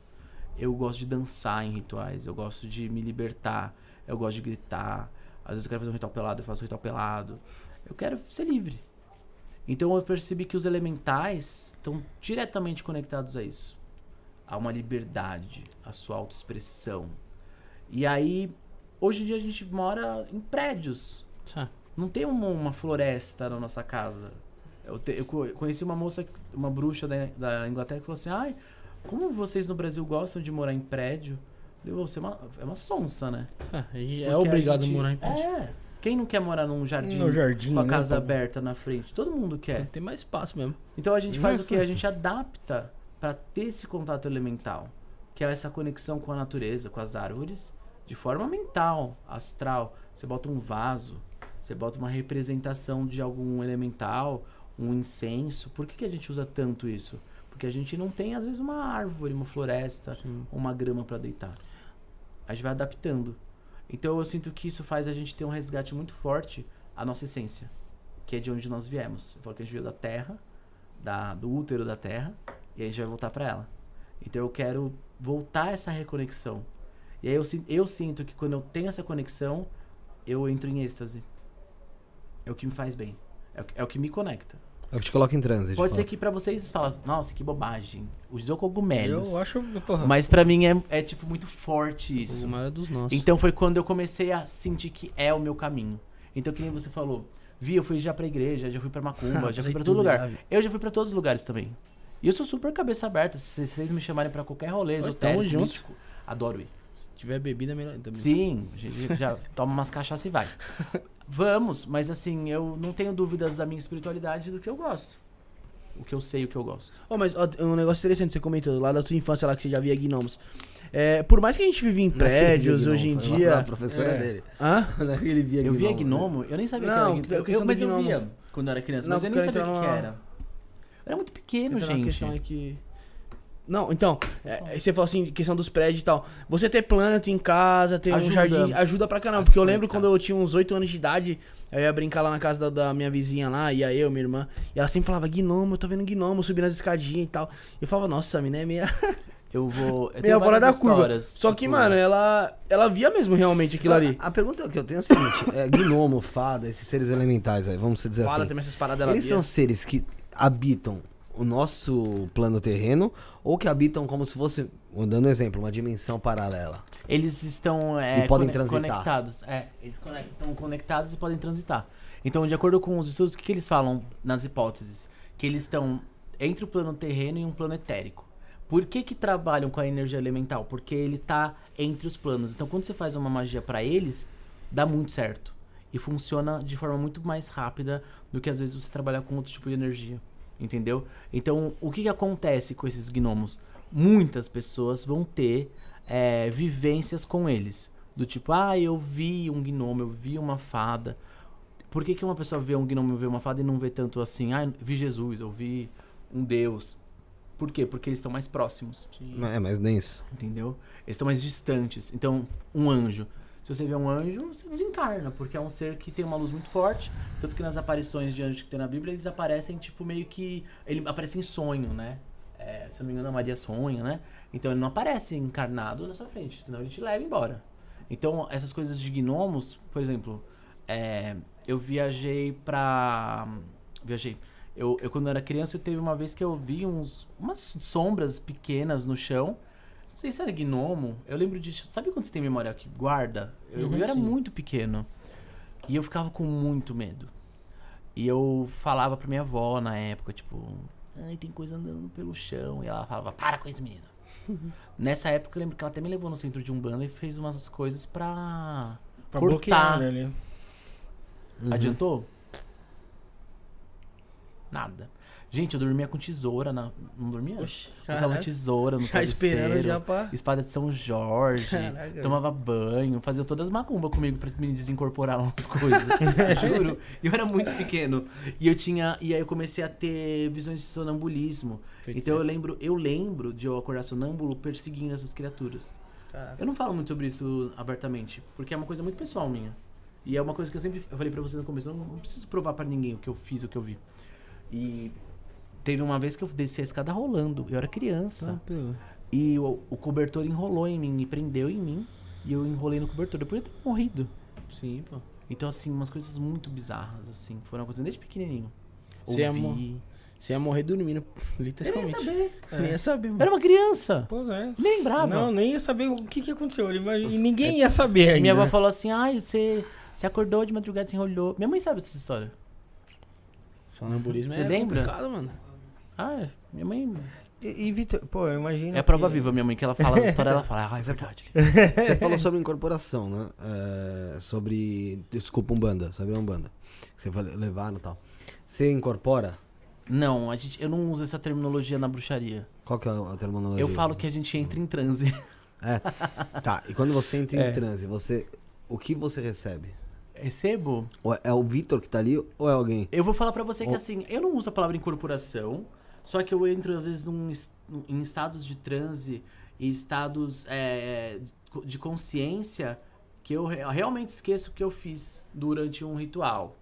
Eu gosto de dançar em rituais, eu gosto de me libertar, eu gosto de gritar. Às vezes eu quero fazer um ritual pelado, eu faço um ritual pelado. Eu quero ser livre. Então eu percebi que os elementais estão diretamente conectados a isso. A uma liberdade, a sua autoexpressão. E aí, hoje em dia a gente mora em prédios. Tá. Não tem uma, uma floresta na nossa casa. Eu, te- eu co- conheci uma moça, uma bruxa da, da Inglaterra que falou assim: Ai, como vocês no Brasil gostam de morar em prédio? Eu falei, você é uma, é uma sonsa, né? É, é obrigado a, gente- morar em prédio. É. Quem não quer morar num jardim, No jardim, com a né, casa pô? aberta na frente? Todo mundo quer. Tem mais espaço mesmo. Então a gente faz o Nossa, que? A gente adapta para ter esse contato elemental, que é essa conexão com a natureza, com as árvores, de forma mental, astral. Você bota um vaso, você bota uma representação de algum elemental, um incenso. Por que, que a gente usa tanto isso? Porque a gente não tem, às vezes, uma árvore, uma floresta, uma grama para deitar. A gente vai adaptando. Então eu sinto que isso faz a gente ter um resgate muito forte à nossa essência, que é de onde nós viemos. Eu falo que a gente veio da terra, da, do útero da terra, e a gente vai voltar para ela. Então eu quero voltar essa reconexão. E aí eu, eu sinto que quando eu tenho essa conexão, eu entro em êxtase. É o que me faz bem. É o que, é o que me conecta. É o que te coloca em transe. de Pode ser fato. que pra vocês falem, nossa, que bobagem. Usou cogumelos. Eu acho. Porra, Mas pra mim é, é tipo muito forte isso. O maior é dos nossos. Então foi quando eu comecei a sentir que é o meu caminho. Então, que nem você falou, vi, eu fui já pra igreja, já fui pra Macumba, já fui pra todo tudo já, lugar. Eu já fui pra todos os lugares também. E eu sou super cabeça aberta. Se vocês me chamarem pra qualquer rolê, esotérico, tamo junto. místico, adoro ir. Se tiver bebida, é melhor também. Sim, gente já toma umas cachaças e vai. Vamos, mas assim, eu não tenho dúvidas da minha espiritualidade do que eu gosto. O que eu sei, o que eu gosto. Ó, mas ó, um negócio interessante, você comentou lá da sua infância lá que você já via gnomos. É, por mais que a gente vive em prédios Não, hoje em dia. A professora É. dele. Hã? É ele via Eu via gnomo. gnomo, eu nem sabia Não, que era que- gnomo. Mas eu via quando eu era criança, Não, mas eu nem sabia o que, que era. Eu era muito pequeno, gente. questão é que. Não, então, é, você falou assim, questão dos prédios e tal. Você ter planta em casa, ter um Ajuda. jardim, ajuda pra caramba. A Porque eu lembro quando eu tinha uns 8 anos de idade, eu ia brincar lá na casa da, da minha vizinha lá, ia eu, minha irmã. E ela sempre falava, gnomo, eu tô vendo gnomo, subindo as escadinhas e tal. E eu falava, nossa, a mina é meia, Eu vou. Eu meia fora da curva. Só que, tipo, mano, ela, ela via mesmo realmente aquilo ali. A, a pergunta que eu tenho é a seguinte: é, gnomo, fada, esses seres elementais aí, vamos dizer Fala assim. também essas paradas Eles via. são seres que habitam o nosso plano terreno ou que habitam como se fosse, dando um exemplo, uma dimensão paralela. Eles estão é, E podem cone- transitar. conectados. É, eles estão conectados e podem transitar. Então, de acordo com os estudos, o que, que eles falam nas hipóteses? Que eles estão entre o plano terreno e um plano etérico. Por que, que trabalham com a energia elemental? Porque ele tá entre os planos. Então, quando você faz uma magia pra eles, dá muito certo. E funciona de forma muito mais rápida do que às vezes você trabalhar com outro tipo de energia. Entendeu? Então, o que, que acontece com esses gnomos? Muitas pessoas vão ter é, vivências com eles. Do tipo, ah, eu vi um gnomo, eu vi uma fada. Por que, que uma pessoa vê um gnomo e vê uma fada e não vê tanto assim? Ah, eu vi Jesus, eu vi um Deus. Por quê? Porque eles estão mais próximos. É mais denso. Entendeu? Eles estão mais distantes. Então, um anjo. Se você vê um anjo, você desencarna, porque é um ser que tem uma luz muito forte. Tanto que nas aparições de anjos que tem na Bíblia, eles aparecem, tipo, meio que. Ele aparece em sonho, né? É, se não me engano, a Maria sonha, né? Então ele não aparece encarnado na sua frente, senão ele te leva embora. Então, essas coisas de gnomos, por exemplo, é, eu viajei pra. Viajei. Eu, eu, quando era criança, eu teve uma vez que eu vi uns, umas sombras pequenas no chão. Não sei se era gnomo. Eu lembro disso. Sabe quando você tem memória que guarda? Eu, Uhum, eu era sim. muito pequeno. E eu ficava com muito medo. E eu falava pra minha avó na época, tipo, ai, tem coisa andando pelo chão. E ela falava, para com isso, menina. Nessa época eu lembro que ela até me levou no centro de Umbanda e fez umas coisas pra, pra cortar. bloquear, né? Uhum. Adiantou? Nada. Gente, eu dormia com tesoura na. Não dormia? Oxi, Colocava tesoura no Já esperando já pra... Espada de São Jorge. Caraca. Tomava banho, fazia todas as macumbas comigo pra me desincorporar umas coisas. Juro. E eu era muito pequeno. E eu tinha. E aí eu comecei a ter visões de sonambulismo. Então eu lembro, eu lembro de eu acordar sonâmbulo perseguindo essas criaturas. Caraca. Eu não falo muito sobre isso abertamente, porque é uma coisa muito pessoal minha. E é uma coisa que eu sempre eu falei pra você no começo, eu não, não preciso provar pra ninguém o que eu fiz, o que eu vi. E teve uma vez que eu desci a escada rolando, eu era criança. Tranquilo. E o, o cobertor enrolou em mim, me prendeu em mim, e eu enrolei no cobertor. Depois eu ter morrido. Sim, pô. Então, assim, umas coisas muito bizarras, assim. Foram acontecendo desde pequenininho. Você ia Ouvi. Você ia morrer dormindo, Eu nem ia literalmente. saber. Nem ia saber, Eu mano. era uma criança. Pois é. Nem lembrava. Não, nem ia saber o que, que aconteceu e ninguém ia saber ainda. Minha avó né? falou assim, ai, você, você acordou de madrugada, se enrolou. Minha mãe sabe dessa história. Sonambulismo Você é lembra? complicado, mano. Ah, é, minha mãe... E, e Vitor, pô, eu imagino. É a prova que- viva, minha mãe, que ela fala da história, ela fala, ah, é verdade. Você falou sobre incorporação, né? É, sobre. Desculpa, Umbanda, sabe Umbanda? Que você vai levar e tal. Você incorpora? Não, a gente, eu não uso essa terminologia na bruxaria. Qual que é a terminologia? Eu falo que a gente entra em transe. É. Tá, e quando você entra em É. transe, você. O que você recebe? Recebo? Ou É o Vitor que tá ali ou é alguém? Eu vou falar pra você que Ô. assim, eu não uso a palavra incorporação, só que eu entro às vezes num em estados de transe e estados é, de consciência que eu re- realmente esqueço o que eu fiz durante um ritual.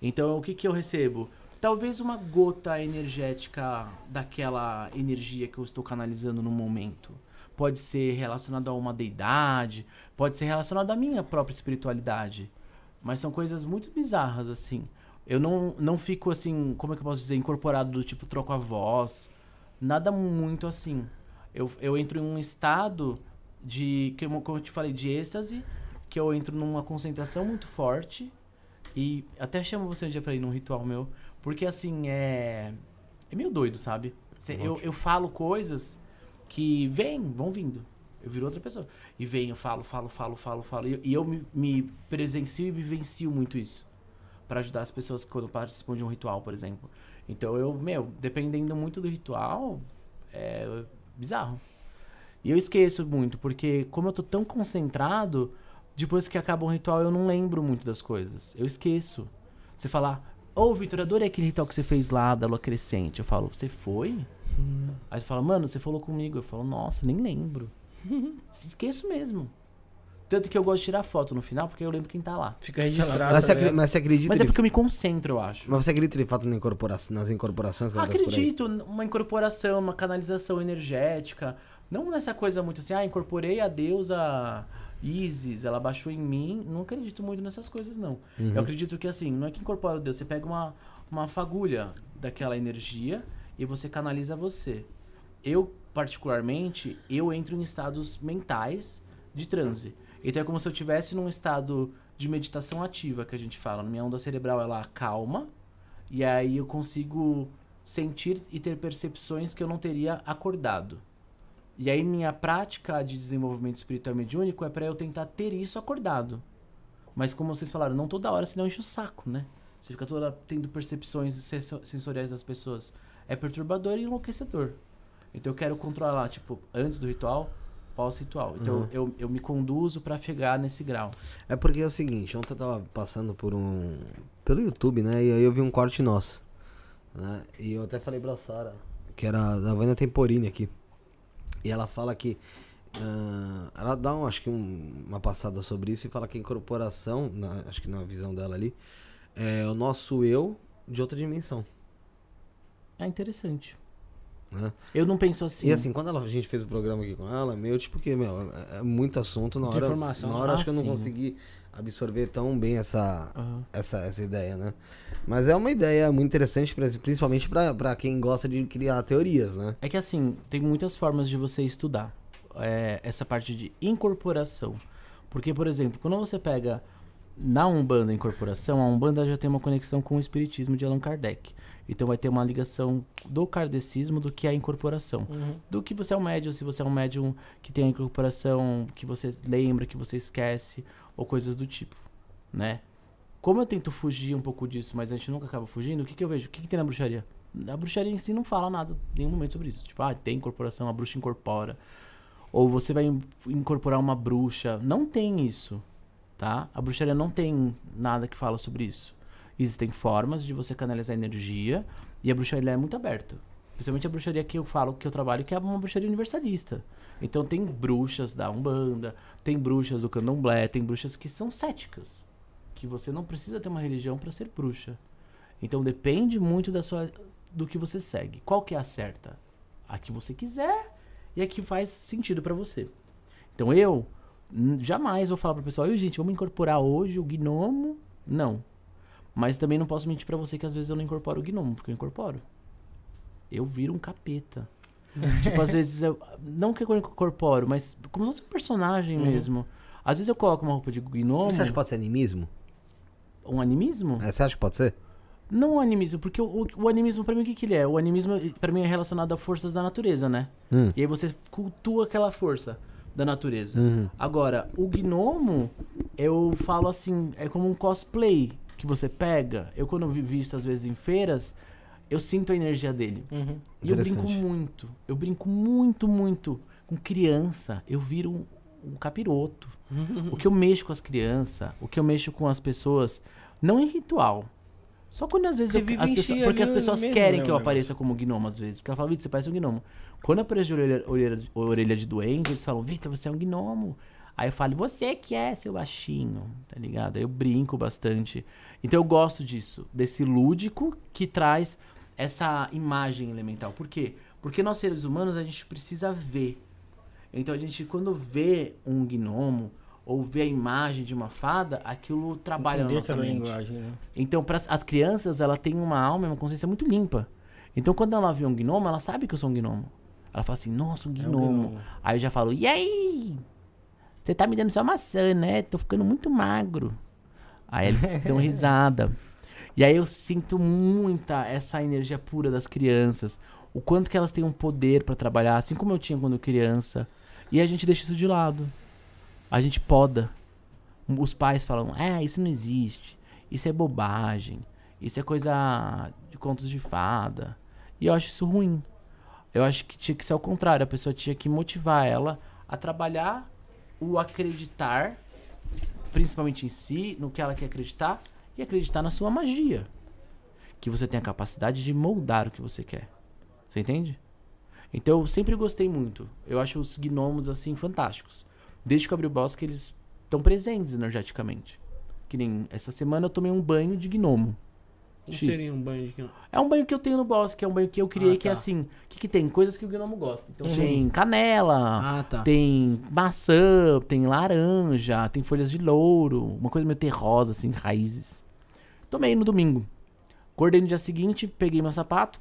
Então, o que, que eu recebo? Talvez uma gota energética daquela energia que eu estou canalizando no momento. Pode ser relacionado a uma deidade, pode ser relacionado à minha própria espiritualidade. Mas são coisas muito bizarras, assim. Eu não, não fico assim, como é que eu posso dizer, incorporado do tipo troco a voz. Nada muito assim. Eu, eu entro em um estado de, como eu te falei, de êxtase, que eu entro numa concentração muito forte. E até chamo você um dia pra ir num ritual meu. Porque assim, é. É meio doido, sabe? Cê- eu, eu falo coisas que vêm, vão vindo. Eu viro outra pessoa. E vem, eu falo, falo, falo, falo, falo. E, e eu me, me presencio e vivencio muito isso. Pra ajudar as pessoas quando participam de um ritual, por exemplo. Então eu, meu, dependendo muito do ritual, é bizarro. E eu esqueço muito, porque como eu tô tão concentrado, depois que acaba um ritual eu não lembro muito das coisas. Eu esqueço. Você falar, ô Vitor, adorei aquele ritual que você fez lá da lua crescente. Eu falo, você foi? Aí você fala, mano, você falou comigo. Eu falo, nossa, nem lembro. Esqueço mesmo. Tanto que eu gosto de tirar foto no final, porque eu lembro quem tá lá. Fica registrado. Mas você, tá ligado? mas você acredita Mas é porque eu me concentro, eu acho. Mas você acredita de fato na incorporação, nas incorporações aí? Acredito, uma incorporação, uma canalização energética. Não nessa coisa muito assim, ah, incorporei a deusa Isis, ela baixou em mim. Não acredito muito nessas coisas, não. Uhum. Eu acredito que assim, não é que incorpora o Deus, você pega uma, uma fagulha daquela energia e você canaliza você. Eu, particularmente, eu entro em estados mentais de transe. Então é como se eu estivesse num estado de meditação ativa, que a gente fala. Minha onda cerebral, ela acalma, e aí eu consigo sentir e ter percepções que eu não teria acordado. E aí minha prática de desenvolvimento espiritual mediúnico é para eu tentar ter isso acordado. Mas como vocês falaram, não toda hora, senão enche o saco, né? Você fica toda hora tendo percepções senso- sensoriais das pessoas. É perturbador e enlouquecedor. Então eu quero controlar, tipo, antes do ritual, pós-ritual. Então Uhum. eu, eu me conduzo para chegar nesse grau. É porque é o seguinte, ontem eu tava passando por um. pelo YouTube, né? E aí eu vi um corte nosso. Né? E eu até falei pra Sara, que era da Vânia Temporini aqui. E ela fala que. ah, ela dá, um, acho que um- uma passada sobre isso e fala que a incorporação, na- acho que na visão dela ali, é o nosso eu de outra dimensão. É interessante. Né? Eu não penso assim. E assim, quando ela- a gente fez o programa aqui com ela, meu, tipo que, meu, é, é muito assunto na De hora. informação. Na hora Ah, acho que eu não sim. consegui absorver tão bem essa, Aham. essa, essa ideia, né? Mas é uma ideia muito interessante, principalmente pra quem gosta de criar teorias, né? É que assim, tem muitas formas de você estudar é, essa parte de incorporação. Porque, por exemplo, quando você pega na Umbanda incorporação, a Umbanda já tem uma conexão com o Espiritismo de Allan Kardec. Então vai ter uma ligação do kardecismo do que é a incorporação. Uhum. Do que você é um médium, se você é um médium que tem a incorporação, que você lembra, que você esquece, ou coisas do tipo, né? Como eu tento fugir um pouco disso, mas a gente nunca acaba fugindo, o que, que eu vejo? O que, que tem na bruxaria? A bruxaria em si não fala nada em nenhum momento sobre isso. Tipo, ah, tem incorporação, a bruxa incorpora. Ou você vai in- incorporar uma bruxa. Não tem isso, tá? A bruxaria não tem nada que fala sobre isso. Existem formas de você canalizar energia e a bruxaria é muito aberta. Principalmente a bruxaria que eu falo, que eu trabalho, que é uma bruxaria universalista. Então tem bruxas da Umbanda, tem bruxas do Candomblé, tem bruxas que são céticas. Que você não precisa ter uma religião para ser bruxa. Então depende muito da sua do que você segue. Qual que é a certa? A que você quiser e a que faz sentido para você. Então eu jamais vou falar pro pessoal, "Oi, gente, vamos incorporar hoje o gnomo? Não. Mas também não posso mentir pra você que às vezes eu não incorporo o gnomo, porque eu incorporo. Eu viro um capeta. tipo, às vezes eu. Não que eu incorporo, mas como se fosse um personagem mesmo. Às vezes eu coloco uma roupa de gnomo, Você acha que pode ser animismo? um animismo. É, Você acha que pode ser? Não o animismo, porque o, o, o animismo pra mim o que, que ele é? O animismo pra mim é relacionado a forças da natureza, né? Hum. E aí você cultua aquela força da natureza. Uhum. Agora, o gnomo, eu falo assim, é como um cosplay que você pega. Eu quando vi visto às vezes em feiras, eu sinto a energia dele. Uhum. E eu brinco muito. Eu brinco muito, muito. Com criança, eu viro um, um capiroto. o que eu mexo com as crianças, o que eu mexo com as pessoas, não em ritual. Só quando às vezes Você eu, as pessoas, porque as pessoas mesmo, querem que eu apareça como gnomo às vezes. Porque ela fala, Vitor, você parece um gnomo. Quando eu apareço de orelha, orelha, orelha de doente, eles falam, Vitor, você é um gnomo. Aí eu falo, você que é, seu baixinho, tá ligado? Aí eu brinco bastante. Então eu gosto disso, desse lúdico que traz essa imagem elemental. Por quê? Porque nós seres humanos a gente precisa ver. Então a gente quando vê um gnomo ou vê a imagem de uma fada, aquilo trabalha Entender na nossa mente. linguagem, né? Então, para as crianças, ela tem uma alma e uma consciência muito limpa. Então, quando ela vê um gnomo, ela sabe que eu sou um gnomo. Ela fala assim, nossa, um É um gnomo. gnomo. Aí eu já falo, e aí? Você tá me dando só maçã, né? Tô ficando muito magro. Aí eles dão risada. E aí eu sinto muita essa energia pura das crianças. O quanto que elas têm um poder pra trabalhar, assim como eu tinha quando criança. E a gente deixa isso de lado. A gente poda. Os pais falam, é, isso não existe. Isso é bobagem. Isso é coisa de contos de fada. E eu acho isso ruim. Eu acho que tinha que ser ao contrário. A pessoa tinha que motivar ela a trabalhar o acreditar, principalmente em si, no que ela quer acreditar, e acreditar na sua magia. Que você tem a capacidade de moldar o que você quer. Você entende? Então eu sempre gostei muito. Eu acho os gnomos assim fantásticos. Desde que eu abri o bosque, eles estão presentes energeticamente. Que nem essa semana eu tomei um banho de gnomo. Não X. seria um banho de... É um banho que eu tenho no bosque, é um banho que eu criei Ah, que é tá. assim. O que, que tem? Coisas que o gnomo gosta. Então Sim. tem canela, Ah, tá. tem maçã, tem laranja, tem folhas de louro, uma coisa meio terrosa, assim, raízes. Tomei no domingo. Acordei no dia seguinte, peguei meu sapato,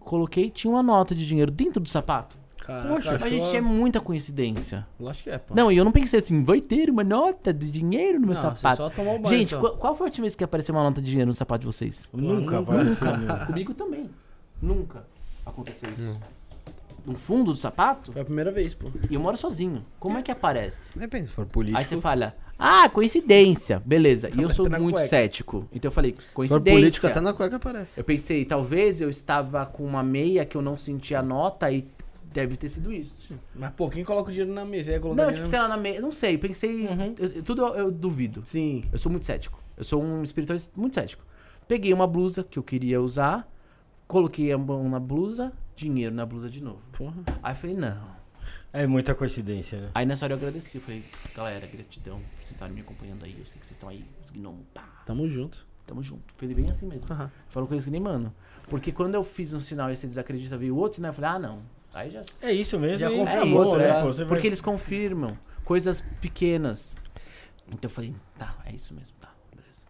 coloquei, tinha uma nota de dinheiro dentro do sapato. Caraca, Poxa, Mas, gente, é muita coincidência. Lógico que é, pô. Não, e eu não pensei assim, vai ter uma nota de dinheiro no meu Não, você sapato. só tomou o banho, Gente, só. qual, qual foi a última vez que apareceu uma nota de dinheiro no sapato de vocês? Nunca nunca. apareceu. meu. Comigo também. Nunca aconteceu isso. No fundo do sapato? Foi a primeira vez, pô. E eu moro sozinho. Como é que aparece? Depende, se for político. Aí você fala, ah, coincidência. Beleza. E eu sou na muito cueca. cético. Então eu falei, Se for coincidência. político, até na cueca aparece. Eu pensei, talvez eu estava com uma meia que eu não sentia a nota e deve ter sido isso. Mas pô, quem coloca o dinheiro na mesa? Colocar Não, dinheiro tipo, sei lá, na meia. Não sei, pensei. eu- eu- tudo eu, eu duvido. Sim. Eu sou muito cético. Eu sou um espiritualista muito cético. Peguei uma blusa que eu queria usar, coloquei a mão na blusa, dinheiro na blusa de novo. Porra. Aí eu falei, não. É muita coincidência, né? Aí nessa hora eu agradeci. Eu falei, galera, gratidão por vocês estarem me acompanhando aí. Eu sei que vocês estão aí, os gnomos, pá, Tamo junto. tamo junto. Falei bem assim mesmo. Aham. Falou coisa que nem mano. Porque quando eu fiz um sinal e você desacredita, veio outro sinal, eu falei, ah, não. Aí já. É isso mesmo. Já É confirmou, acabou, isso, né? né? Porque vai- eles confirmam coisas pequenas. Então eu falei, tá, é isso mesmo, tá, beleza.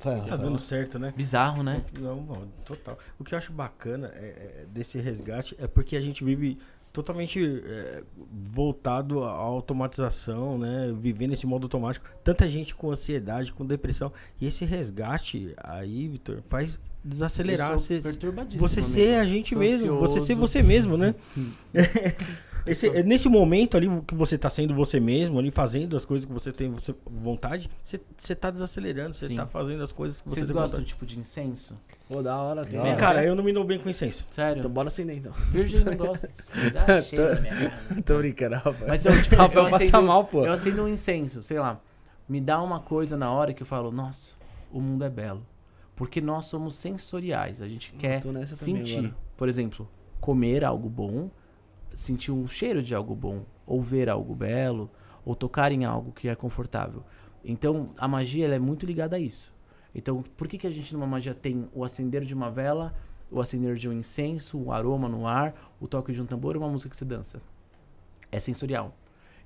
Vai, Tá vai. dando certo, né? Bizarro, né? Não, bom, total. O que eu acho bacana é- é desse resgate é porque a gente vive totalmente é, voltado à automatização, né? Vivendo esse modo automático. Tanta gente com ansiedade, com depressão. E esse resgate aí, Vitor, faz desacelerar. Eu sou Você, você ser a gente Sou mesmo. Você ser ansioso. você mesmo, né? Esse- é nesse momento ali que você tá sendo você mesmo, ali fazendo as coisas que você tem você- vontade, você, você tá desacelerando, você Sim. tá fazendo as coisas que você Vocês tem gostam, vontade. tipo, de incenso? Pô, da hora. Tem hora. Cara, eu não me dou bem com incenso. Sério? Então bora acender então. Virgem não gosta disso. Dá cheiro na minha cara. Tô brincando, rapaz. Mas eu, tipo, eu acendo, mal, pô. Eu acendo um incenso, sei lá. Me dá uma coisa na hora que eu falo, nossa, o mundo é belo. Porque nós somos sensoriais. A gente quer sentir. Por exemplo, comer algo bom, sentir um cheiro de algo bom, ou ver algo belo, ou tocar em algo que é confortável. Então, a magia é muito ligada a isso. Então, por que, que a gente numa magia tem o acender de uma vela, o acender de um incenso, o aroma no ar, o toque de um tambor uma música que você dança? É sensorial.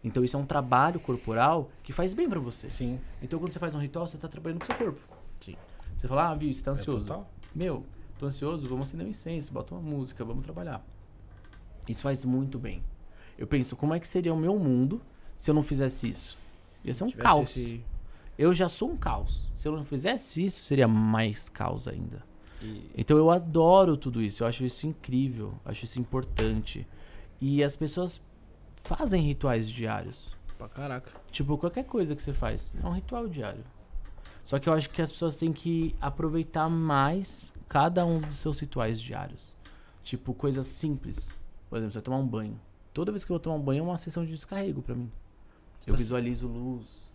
Então, isso é um trabalho corporal que faz bem pra você. Sim. Então, quando você faz um ritual, você tá trabalhando com o seu corpo. Sim. Você fala, ah, viu, você tá ansioso. total. Meu, tô ansioso, vamos acender um incenso, bota uma música, vamos trabalhar. Isso faz muito bem. Eu penso, como é que seria o meu mundo se eu não fizesse isso? Ia ser um Tivesse caos. esse- Eu já sou um caos. Se eu não fizesse isso, seria mais caos ainda. E- Então eu adoro tudo isso, eu acho isso incrível, acho isso importante. E as pessoas fazem rituais diários. Pra caraca. Tipo, qualquer coisa que você faz é um ritual diário. Só que eu acho que as pessoas têm que aproveitar mais cada um dos seus rituais diários. Tipo, coisas simples. Por exemplo, você vai tomar um banho. Toda vez que eu vou tomar um banho é uma sessão de descarrego pra mim. Eu visualizo luz.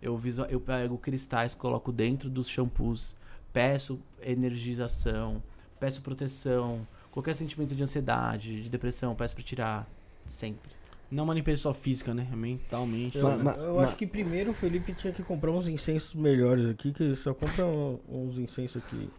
Eu, visual, eu pego cristais, coloco dentro dos shampoos. Peço energização. Peço proteção. Qualquer sentimento de ansiedade, de depressão, peço pra tirar. Sempre. Não uma limpeza só física, né? Mentalmente. Eu, ma- eu ma- acho que primeiro o Felipe tinha que comprar uns incensos melhores aqui, que só compra um- uns incensos aqui.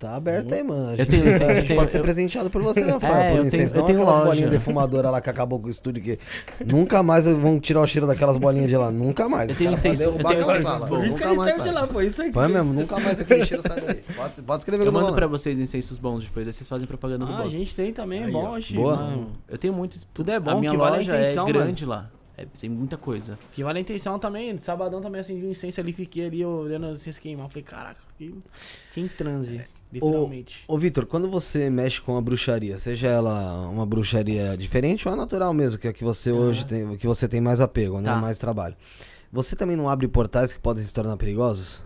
Tá aberto aí, mano. A Eu gente, tenho- a eu tenho- pode ser eu- presenteado por você, Rafael, É, por eu incenso. tenho- não tenho aquelas loja. bolinhas defumadoras lá que acabou com o estúdio que nunca mais vão tirar o cheiro daquelas bolinhas de lá. Nunca mais. Eu tenho incenso- eu derrubar tenho aquela incensos sala. bons. Por isso que ele mais saiu de lá, foi isso aqui. Foi mesmo, nunca mais aquele cheiro sai dali. Pode, pode escrever Eu mando pra vocês incensos bons depois, aí vocês fazem propaganda do Ah, a Boss. gente tem também, Aí, ó. Bosch. Boa. mano. Eu tenho muitos. Tudo é A bom, minha que vale a loja intenção, é grande lá. É, tem muita coisa. Que vale a intenção também. Sabadão também, assim, um incenso ali, fiquei ali olhando o incenso queimar. Falei, caraca, que, que em transe, literalmente. Ô, Vitor, quando você mexe com a bruxaria, seja ela uma bruxaria diferente ou a natural mesmo, que é a que você hoje tem, que você tem mais apego, né? Tá. Mais trabalho. Você também não abre portais que podem se tornar perigosos?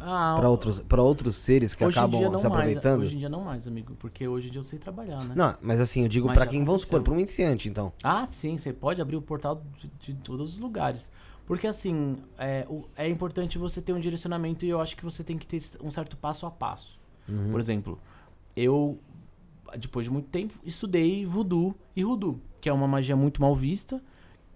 Ah, Pra outros, pra outros seres que acabam se aproveitando? Mais, hoje em dia não mais, amigo. Porque hoje em dia eu sei trabalhar, né? Não, mas assim, eu digo já quem, vamos supor, pra um iniciante, então. Ah, sim, você pode abrir o portal de, de todos os lugares. Porque assim, é, é importante você ter um direcionamento e eu acho que você tem que ter um certo passo a passo. Uhum. Por exemplo, eu, depois de muito tempo, estudei voodoo e hoodoo, que é uma magia muito mal vista,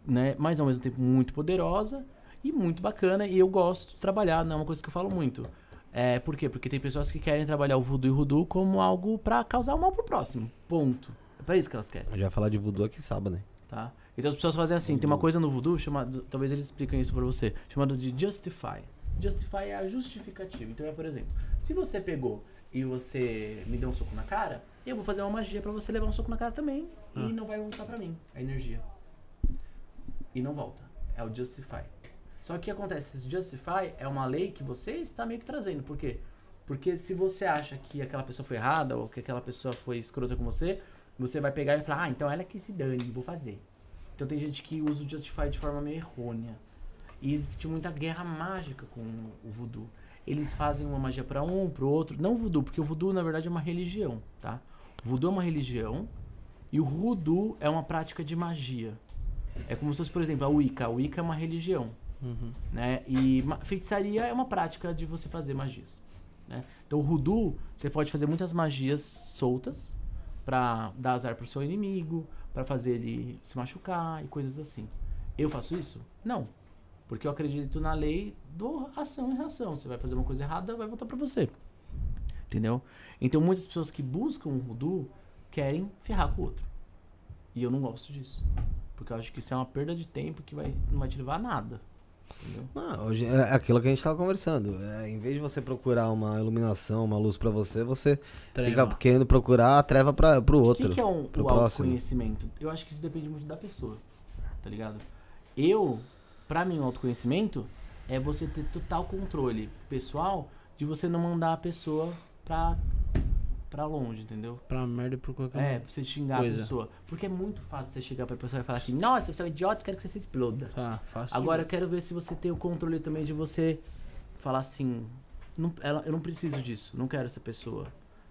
né? Mas ao mesmo tempo muito poderosa e muito bacana. E eu gosto de trabalhar, não é uma coisa que eu falo muito. É, por quê? Porque tem pessoas que querem trabalhar o voodoo e o hoodoo como algo pra causar mal pro próximo. Ponto. É pra isso que elas querem A gente vai falar de voodoo aqui sábado, né? tá? Então as pessoas fazem assim, tem uma coisa no voodoo chamado, talvez eles expliquem isso pra você, chamado de justify. Justify é a justificativa. Então é, por exemplo, se você pegou e você me deu um soco na cara, eu vou fazer uma magia pra você levar um soco na cara também e não vai voltar pra mim a energia. E não volta. É o justify. Só que o que acontece? Esse justify é uma lei que você está meio que trazendo. Por quê? Porque se você acha que aquela pessoa foi errada ou que aquela pessoa foi escrota com você, você vai pegar e falar, ah, então ela que se dane, vou fazer. Então tem gente que usa o Justify de forma meio errônea. E existe muita guerra mágica com o voodoo. Eles fazem uma magia pra um, pro outro. Não o voodoo, porque o voodoo na verdade é uma religião, tá? O voodoo é uma religião e o voodoo é uma prática de magia. É como se fosse, por exemplo, a Wicca. A Wicca é uma religião, né? E feitiçaria é uma prática de você fazer magias, né? Então o voodoo, você pode fazer muitas magias soltas pra dar azar pro seu inimigo, pra fazer ele se machucar e coisas assim. Eu faço isso? Não. Porque eu acredito na lei do ação e reação. Você vai fazer uma coisa errada, vai voltar pra você. Entendeu? Então muitas pessoas que buscam o voodoo querem ferrar com o outro. E eu não gosto disso. Porque eu acho que isso é uma perda de tempo que vai, não vai te levar a nada. Entendeu? Ah, hoje é aquilo que a gente tava conversando. É, em vez de você procurar uma iluminação, uma luz pra você, você fica querendo procurar a treva pra, pro O outro. que, que é um, o próximo. autoconhecimento? Eu acho que isso depende muito da pessoa. Tá ligado? Eu, pra mim, o autoconhecimento é você ter total controle pessoal de você não mandar a pessoa pra pra longe, entendeu? Pra merda e por qualquer É, pra você xingar coisa. a pessoa. Porque é muito fácil você chegar pra pessoa e falar assim, nossa, você é um idiota, quero que você se exploda. Tá, fácil. Agora eu quero ver se você tem o controle também de você falar assim, não, ela- eu não preciso disso, não quero essa pessoa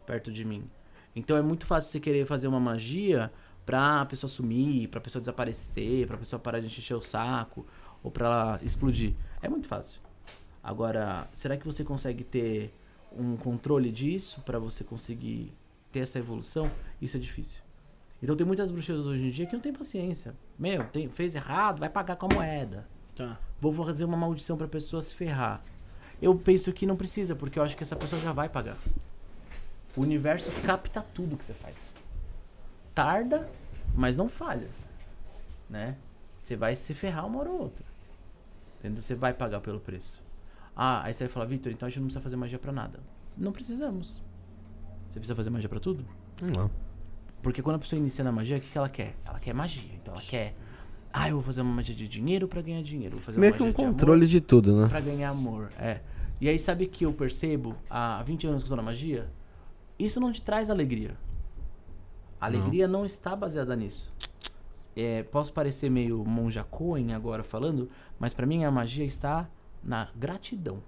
perto de mim. Então é muito fácil você querer fazer uma magia pra pessoa sumir, pra pessoa desaparecer, pra pessoa parar de encher o saco, ou pra ela explodir. É muito fácil. Agora, será que você consegue ter um controle disso pra você conseguir ter essa evolução? Isso é difícil. Então tem muitas bruxas hoje em dia que não tem paciência. Meu, tem, fez errado, vai pagar com a moeda. Tá. Vou fazer uma maldição pra pessoa se ferrar. Eu penso que não precisa, porque eu acho que essa pessoa já vai pagar. O universo capta tudo que você faz. Tarda, mas não falha. Né? Você vai se ferrar uma hora ou outra. Entendeu? Você vai pagar pelo preço. Ah, aí você vai falar, Victor, então a gente não precisa fazer magia pra nada. Não precisamos. Você precisa fazer magia pra tudo? Não. Porque quando a pessoa inicia na magia, o que, que ela quer? Ela quer magia. Então ela quer. Ah, eu vou fazer uma magia de dinheiro pra ganhar dinheiro. Vou fazer Meio que um de amor controle de tudo, né? pra ganhar amor. É. E aí, sabe que eu percebo há 20 anos que eu tô na magia? Isso não te traz alegria. A alegria não, está baseada nisso. É, posso parecer meio monja Coen agora falando, mas pra mim a magia está na gratidão.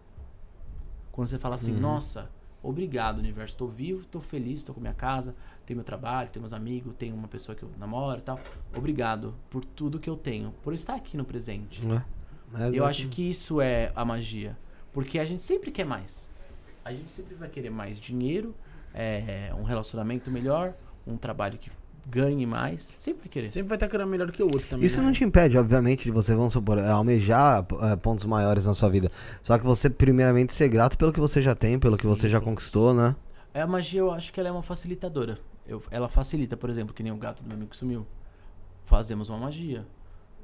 Quando você fala assim, nossa, obrigado universo, tô vivo, tô feliz, tô com minha casa, tenho meu trabalho, tenho meus amigos, tenho uma pessoa que eu namoro e tal. Obrigado por tudo que eu tenho, por estar aqui no presente. Mas Eu assim, acho que isso é a magia. Porque a gente sempre quer mais. A gente sempre vai querer mais dinheiro, é, um relacionamento melhor, um trabalho que ganhe mais. Sempre vai querer. Sempre vai estar querendo melhor do que o outro também. Isso né? não te impede, obviamente, de você, vamos supor, almejar é, pontos maiores na sua vida. Só que você, primeiramente, ser grato pelo que você já tem, pelo que você já conquistou, né? É, A magia, eu acho que ela é uma facilitadora. Eu- ela facilita, por exemplo, que nem o gato do meu amigo que sumiu. Fazemos uma magia.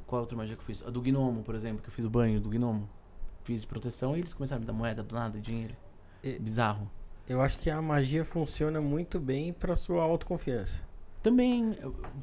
Qual outra magia que eu fiz? A do gnomo, por exemplo, que eu fiz o banho do gnomo. Fiz de proteção e eles começaram a me dar moeda do nada, dinheiro. E- Bizarro. Eu acho que a magia funciona muito bem pra sua autoconfiança. Também,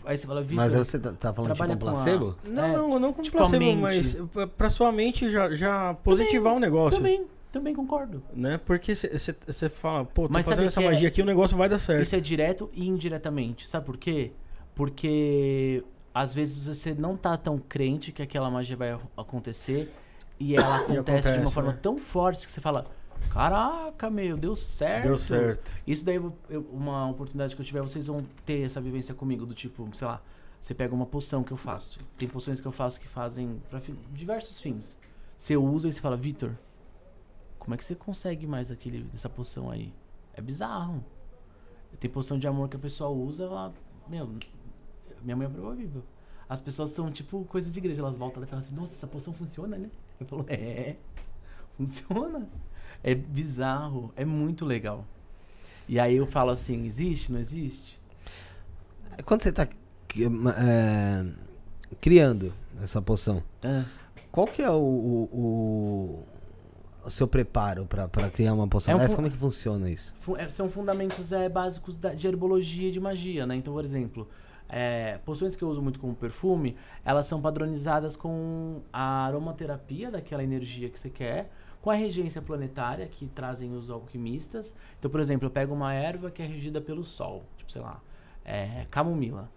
aí você fala, Vitor, Mas você tá, tá falando tipo trabalha um com a- placebo? Não, É, não, não como tipo placebo, mente. mas eh, pra sua mente já, já positivar o negócio. Também, também concordo. Né? Porque você fala, pô, tô Mas fazendo essa que é- magia aqui, o negócio vai dar certo. Isso é direto e indiretamente. Sabe por quê? Porque às vezes você não tá tão crente que aquela magia vai acontecer e ela acontece, de uma acontece, forma né? tão forte que você fala: Caraca, meu, deu certo. Deu certo. Isso daí, eu- uma oportunidade que eu tiver, vocês vão ter essa vivência comigo, do tipo, sei lá, você pega uma poção que eu faço. Tem poções que eu faço que fazem pra fi- diversos fins. Você usa e você fala, Vitor, como é que você consegue mais aquele, essa poção aí? É bizarro. Tem poção de amor que a pessoa usa, ela, meu, minha mãe é prova viva. As pessoas são tipo coisa de igreja, elas voltam lá e falam assim, nossa, essa poção funciona, né? Eu falo, é, funciona. É bizarro, é muito legal. E aí eu falo assim, existe, não existe? Quando você tá é, criando essa poção, Ah, qual que é o, o, o- seu preparo pra criar uma poção É um dessa? Como é que funciona isso? é, são fundamentos é, básicos da- de herbologia e de magia, né? Então, por exemplo, é, poções que eu uso muito como perfume, elas são padronizadas com a aromaterapia daquela energia que você quer, com a regência planetária que trazem os alquimistas. Então, por exemplo, eu pego uma erva que é regida pelo Sol, tipo, sei lá, é, camomila.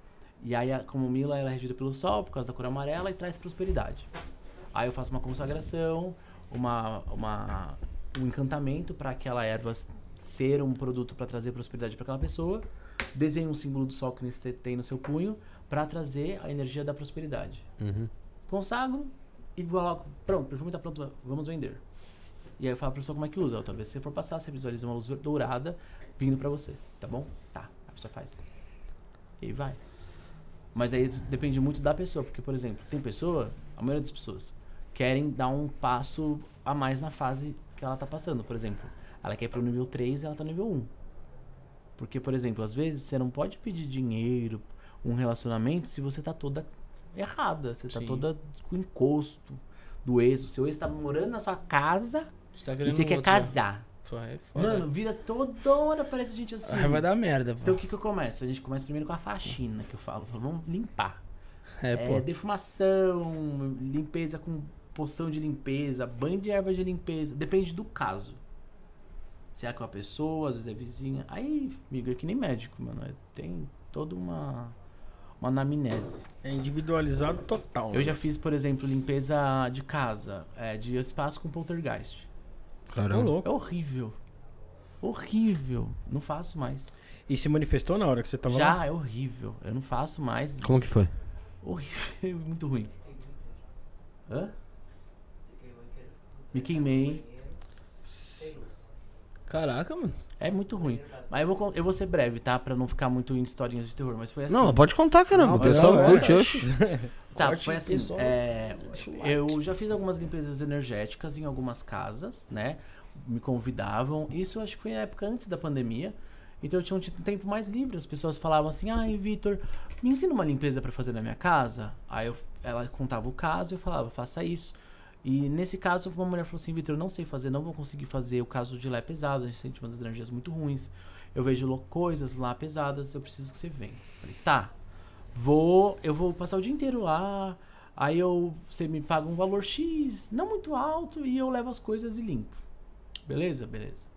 E aí a camomila ela é regida pelo Sol por causa da cor amarela e traz prosperidade. Aí eu faço uma consagração, uma, uma, um encantamento para aquela erva ser um produto para trazer prosperidade para aquela pessoa. Desenho um símbolo do sol que você tem no seu punho para trazer a energia da prosperidade. Uhum. Consagro e coloco, pronto, o perfume está pronto, vamos vender. E aí eu falo pra pessoa como é que usa. Outra vez, se você for passar, você visualiza uma luz dourada vindo pra você, tá bom? Tá, a pessoa faz. E aí vai. Mas aí depende muito da pessoa, porque, por exemplo, tem pessoa, a maioria das pessoas, querem dar um passo a mais na fase que ela tá passando. Por exemplo, ela quer ir pro nível 3 e ela tá no nível 1. Porque, por exemplo, às vezes você não pode pedir dinheiro, um relacionamento, se você tá toda errada. Você tá Sim. toda com encosto do ex. O seu ex tá morando na sua casa tá e querendo você quer outro, né? casar. Pô, é. Mano, vira toda hora, parece gente assim. Ah, vai dar merda, pô. Então o que que eu começo? A gente começa primeiro com a faxina, que eu falo. Falo, Vamos limpar. é, É, pô. defumação, limpeza com poção de limpeza, banho de ervas de limpeza. Depende do caso. Se é com a pessoa, às vezes é vizinha. Aí, amigo, é que nem médico, mano. é- Tem toda uma, uma anamnese. É individualizado total. Eu já fiz, por exemplo, limpeza de casa, é, de espaço com poltergeist. Caramba. louco. É horrível. Horrível. Não faço mais. E se manifestou na hora que você tava Já lá? é horrível. Eu não faço mais. Como que foi? Horrível, muito ruim. Hã? Me queimei. Caraca, mano. É muito ruim. Mas eu vou, eu vou ser breve, tá? Pra não ficar muito em historinhas de terror. Mas foi assim. Não, pode contar, caramba. Não, o pessoal não, curte, oxe. Tá, foi assim. é, eu já fiz algumas limpezas energéticas em algumas casas, né? Me convidavam. Isso eu acho que foi na época antes da pandemia. Então eu tinha um tempo mais livre. As pessoas falavam assim: ai, Vitor, me ensina uma limpeza pra fazer na minha casa. Aí eu- ela contava o caso e eu falava: faça isso. E nesse caso, uma mulher falou assim: Vitor, eu não sei fazer, não vou conseguir fazer. O caso de lá é pesado, a gente sente umas energias muito ruins. Eu vejo coisas lá pesadas, eu preciso que você venha. Falei: tá, vou, eu vou passar o dia inteiro lá. Aí eu, você me paga um valor X, não muito alto, e eu levo as coisas e limpo. Beleza? Beleza.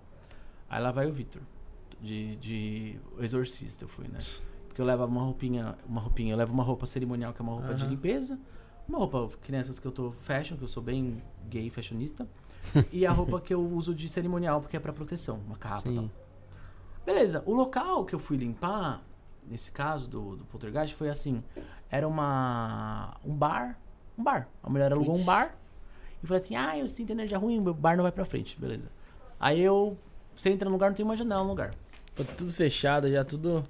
Aí lá vai o Vitor, de, de exorcista eu fui, né? Porque eu levo uma roupinha, uma roupinha, eu levo uma roupa cerimonial, que é uma roupa de Aham. limpeza, uma roupa que nessas que eu tô fashion, que eu sou bem gay fashionista, e a roupa que eu uso de cerimonial, porque é pra proteção, uma capa e tal. Sim. Beleza, o local que eu fui limpar, nesse caso do, do poltergeist, foi assim: era uma. um bar. Um bar. A mulher alugou um bar e falou assim: ah, eu sinto energia ruim, meu bar não vai pra frente, beleza. Aí eu. Você entra no lugar, não tem uma janela no lugar. Pô, tudo fechado já, tudo.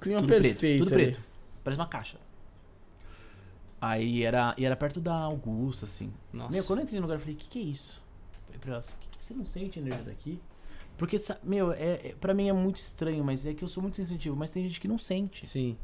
Clima tudo perfeito. preto. Tudo ali. preto. Parece uma caixa. Aí era. E era perto da Augusta, assim. Nossa. Meu, quando eu entrei no lugar, eu falei, o que, que é isso? Falei pra ela assim, que, que você não sente a energia daqui? Porque, meu, é, é, pra mim é muito estranho, mas é que eu sou muito sensitivo, mas tem gente que não sente. Sim.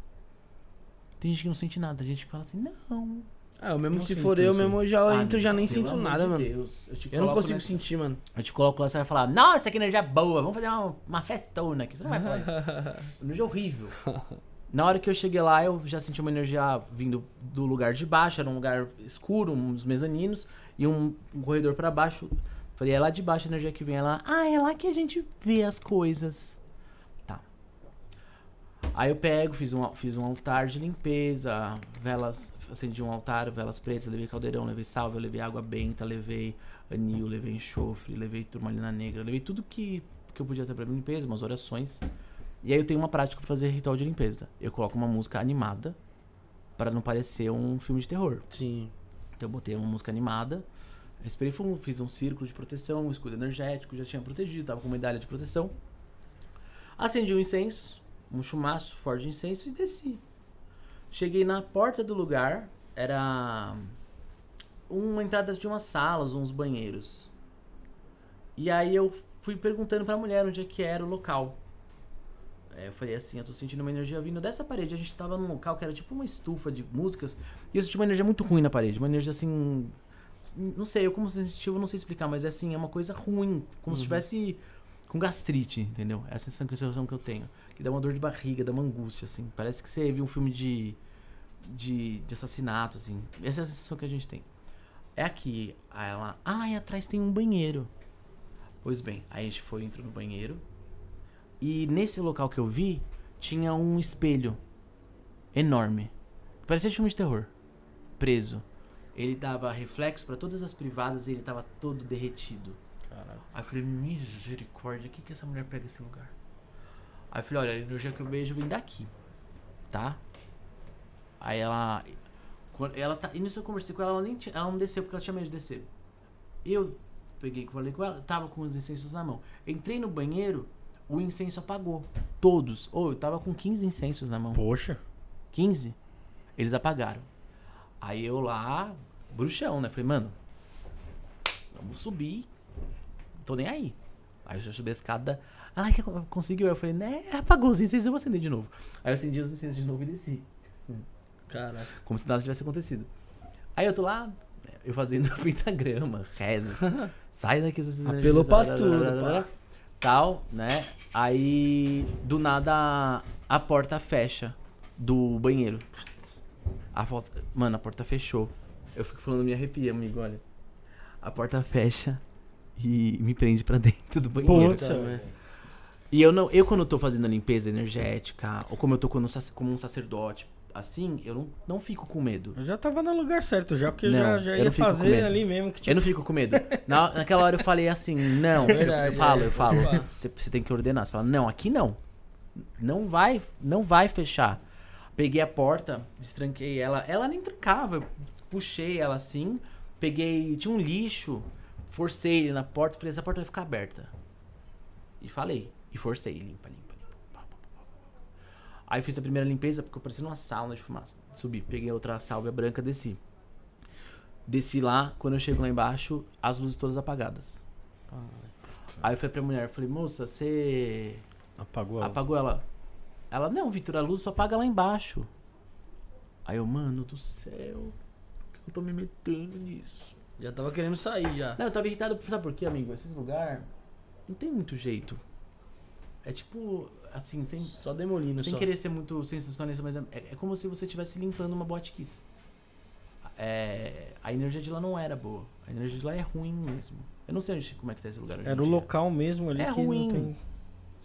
Tem gente que não sente nada. Tem gente que fala assim, não. Ah, eu mesmo Não se for eu mesmo já Ah, entro já nem sinto nada, de mano. Deus. Eu, te Eu não consigo nessa- sentir, mano. Eu te coloco lá, você vai falar, nossa, que energia boa, vamos fazer uma, uma festona aqui. Você não vai falar isso. energia horrível. Na hora que eu cheguei lá, eu já senti uma energia vindo do lugar de baixo, era um lugar escuro, uns mezaninos, e um, um corredor pra baixo. Falei, é lá de baixo a energia que vem. Ela, ah, é lá que a gente vê as coisas. Tá. Aí eu pego, fiz um, fiz um altar de limpeza, velas, acendi um altar, velas pretas, levei caldeirão, levei salve, levei água benta, levei anil, levei enxofre, levei turmalina negra, levei tudo que, que eu podia ter pra limpeza, umas orações. E aí eu tenho uma prática pra fazer ritual de limpeza. Eu coloco uma música animada para não parecer um filme de terror. Sim. Então eu botei uma música animada, respirei fundo, fiz um círculo de proteção, um escudo energético, já tinha protegido, tava com medalha de proteção. Acendi um incenso, um chumaço forte de incenso e desci. Cheguei na porta do lugar, era uma entrada de umas salas, uns banheiros. E aí eu fui perguntando pra mulher onde é que era o local. Eu falei assim, eu tô sentindo uma energia vindo dessa parede. A gente tava num local que era tipo uma estufa de músicas. E eu senti uma energia muito ruim na parede. Uma energia assim. Não sei, eu como sensitivo não sei explicar, mas é assim, é uma coisa ruim. Como se estivesse com gastrite, entendeu? Essa é a sensação que eu tenho. Que dá uma dor de barriga, dá uma angústia, assim. Parece que você viu um filme de. de, de assassinato, assim. Essa é a sensação que a gente tem. É aqui. Aí ela. Ah, e atrás tem um banheiro. Pois bem, aí a gente foi, entrou no banheiro. E nesse local que eu vi, tinha um espelho enorme. Parecia filme de terror. Preso. Ele dava reflexo pra todas as privadas e ele tava todo derretido. Caralho. Aí eu falei, misericórdia, o que que essa mulher pega esse lugar? Aí eu falei, olha, a energia que eu vejo vem daqui, tá? Aí ela. Quando ela tá. E nisso eu conversei com ela, ela, nem tinha, ela não desceu porque ela tinha medo de descer. Eu peguei, falei com ela, tava com os incensos na mão. Entrei no banheiro, o incenso apagou. Todos. Ou eu tava com 15 incensos na mão. Poxa. 15, eles apagaram. Aí eu lá, bruxão, né? Falei, mano, vamos subir. Tô nem aí. Aí eu já subi a escada. Ai, que conseguiu? Eu falei, né? Apagou os incensos, eu vou acender de novo. Aí eu acendi os incensos de novo e desci. Caralho. Como se nada tivesse acontecido. Aí eu tô lá, eu fazendo pentagrama, rezas. Sai daqui essas Apelou pra tudo, pá. Tal, né? Aí, do nada, a porta fecha do banheiro. A volta... Mano, a porta fechou. Eu fico falando, me arrepia, amigo, olha. A porta fecha e me prende pra dentro do banheiro. Putz, Então, velho. E eu não, eu quando eu tô fazendo a limpeza energética, ou como eu tô como um sacerdote, assim, eu não, não fico com medo. Eu já tava no lugar certo já, porque eu Não, já, já eu ia não fico com fazer ali mesmo. Que, Eu não fico com medo. Na, naquela hora eu falei assim, não, eu- Verdade, eu, falo, é. eu falo. Você, você tem que ordenar. Você fala, não, aqui não. Não vai, não vai fechar. Peguei a porta, destranquei ela. Ela nem trancava. Eu puxei ela assim, peguei. Tinha um lixo, forcei ele na porta, falei, essa porta vai ficar aberta. E falei. E forcei, limpa, limpa, limpa. Pá, pá, pá, pá, pá. Aí fiz a primeira limpeza, ficou parecendo uma sauna de fumaça. Subi, peguei outra sálvia branca, desci. Desci lá, quando eu chego lá embaixo, as luzes todas apagadas. Aí eu falei pra mulher, falei, moça, você Apagou ela. apagou ela? Ela, não, Victor, a luz só apaga lá embaixo. Aí eu, mano do céu, por que eu tô me metendo nisso? Já tava querendo sair já. Não, eu tava irritado, sabe por quê, amigo? Esses lugares não tem muito jeito. É tipo, assim, sem, Só demolindo sem só. querer ser muito sensacionalista, mas é, é como se você estivesse limpando uma boate kiss. É, a energia de lá não era boa. A energia de lá é ruim mesmo. Eu não sei onde, como é que tá esse lugar Era o local mesmo ali É que ruim. não tem...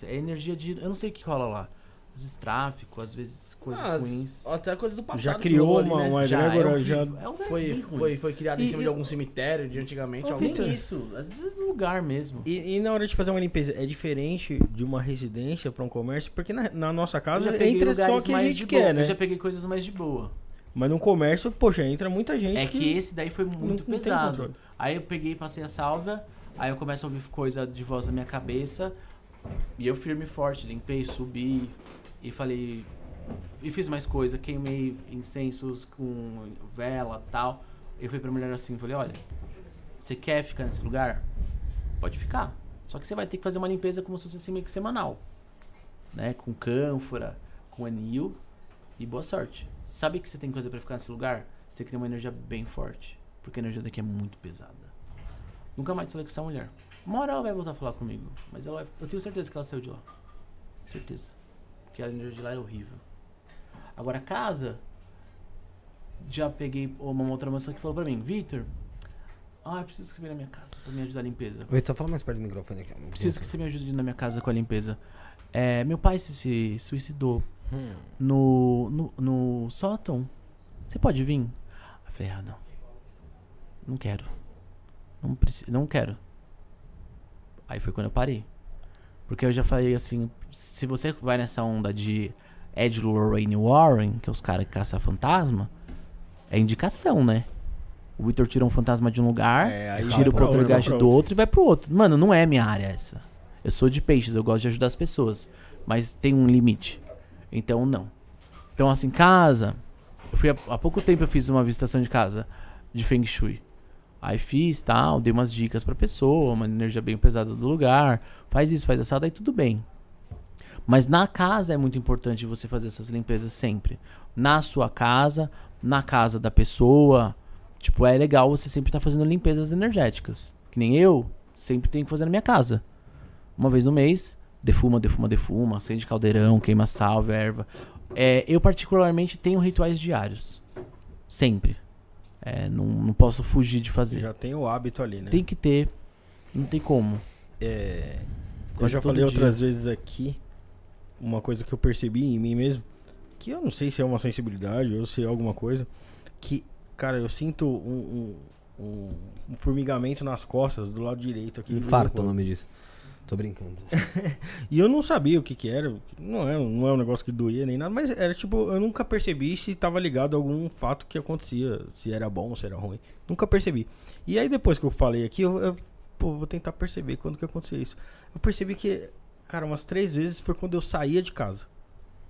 É energia de. Eu não sei o que rola lá. Às vezes tráfico, às vezes coisas Ah, ruins. Até coisa do passado. Já que criou ali, uma, né? uma Já, é egrégora, já... É um lugar Foi, foi, foi criado em E- cima de algum cemitério de antigamente. Algum... Vitor. isso. Às vezes é do lugar mesmo. E, e na hora de fazer uma limpeza, é diferente de uma residência pra um comércio? Porque na, na nossa casa já entra só lugares que a gente quer, boa. né? Eu já peguei coisas mais de boa. Mas no comércio, poxa, entra muita gente É que esse daí foi muito não pesado. controle. Aí eu peguei, passei a salva, aí eu começo a ouvir coisa de voz na minha cabeça, e eu firme e forte, limpei, subi, e falei... E fiz mais coisa, queimei incensos com vela tal. Eu fui pra mulher assim, falei, olha, você quer ficar nesse lugar? Pode ficar. Só que você vai ter que fazer uma limpeza como se fosse assim, meio que semanal. Né? Com cânfora, com anil, e boa sorte. Sabe que você tem coisa pra ficar nesse lugar? Você tem que ter uma energia bem forte. Porque a energia daqui é muito pesada. Nunca mais falei com essa mulher. Uma hora ela vai voltar a falar comigo. Mas ela eu tenho certeza que ela saiu de lá. Certeza. Porque a energia de lá é horrível. Agora, casa. Já peguei uma outra moça que falou pra mim: Victor, ah, eu preciso que você venha na minha casa pra me ajudar a limpeza. Oi, só fala mais perto do microfone aqui. Preciso que você me ajude na minha casa com a limpeza. É, meu pai se, se suicidou Hum. no, no, no sótão. Você pode vir? Eu falei, ah, não. Não quero. Não, preci- não quero. Aí foi quando eu parei. Porque eu já falei assim, se você vai nessa onda de Ed Lorraine Warren, que é os caras que caçam fantasma, é indicação, né? O Victor tira um fantasma de um lugar, É, tira o poltergeist vai do outro e vai pro outro. Mano, não é minha área essa. Eu sou de peixes, eu gosto de ajudar as pessoas. Mas tem um limite. Então, não. Então, assim, casa. Eu fui há, há pouco tempo eu fiz uma visitação de casa de Feng Shui. Aí fiz, tal, dei umas dicas pra pessoa, uma energia bem pesada do lugar. Faz isso, faz essa, daí tudo bem. Mas na casa é muito importante você fazer essas limpezas sempre. Na sua casa, na casa da pessoa. Tipo, é legal você sempre estar fazendo limpezas energéticas. Que nem eu, sempre tenho que fazer na minha casa. Uma vez no mês, defuma, defuma, defuma, acende caldeirão, queima salve, erva. É, eu particularmente tenho rituais diários. Sempre. É, não, não posso fugir de fazer. Já tem o hábito ali, né? Tem que ter. Não tem como. É, eu já falei dia. outras vezes aqui uma coisa que eu percebi em mim mesmo, que eu não sei se é uma sensibilidade ou se é alguma coisa, que, cara, eu sinto um, um, um- formigamento nas costas do lado direito aqui. Infarto é o nome disso. Tô brincando. E eu não sabia o que que era, não é, não é um negócio que doía nem nada, mas era tipo, eu nunca percebi se estava ligado a algum fato que acontecia, se era bom, se era ruim. Nunca percebi. E aí depois que eu falei aqui, eu, eu, pô, vou tentar perceber quando que acontecia isso. Eu percebi que, cara, umas três vezes foi quando eu saía de casa.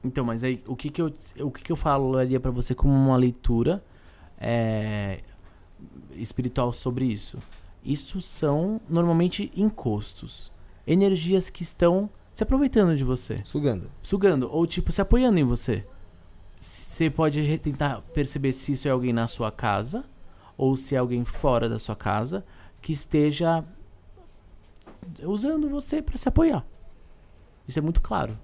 Então, mas aí o que que eu, o que que eu falaria pra você como uma leitura é, espiritual sobre isso? Isso são normalmente encostos, energias que estão se aproveitando de você. Sugando. sugando ou tipo se apoiando em você. Você pode tentar perceber se isso é alguém na sua casa ou se é alguém fora da sua casa que esteja usando você para se apoiar. Isso é muito claro.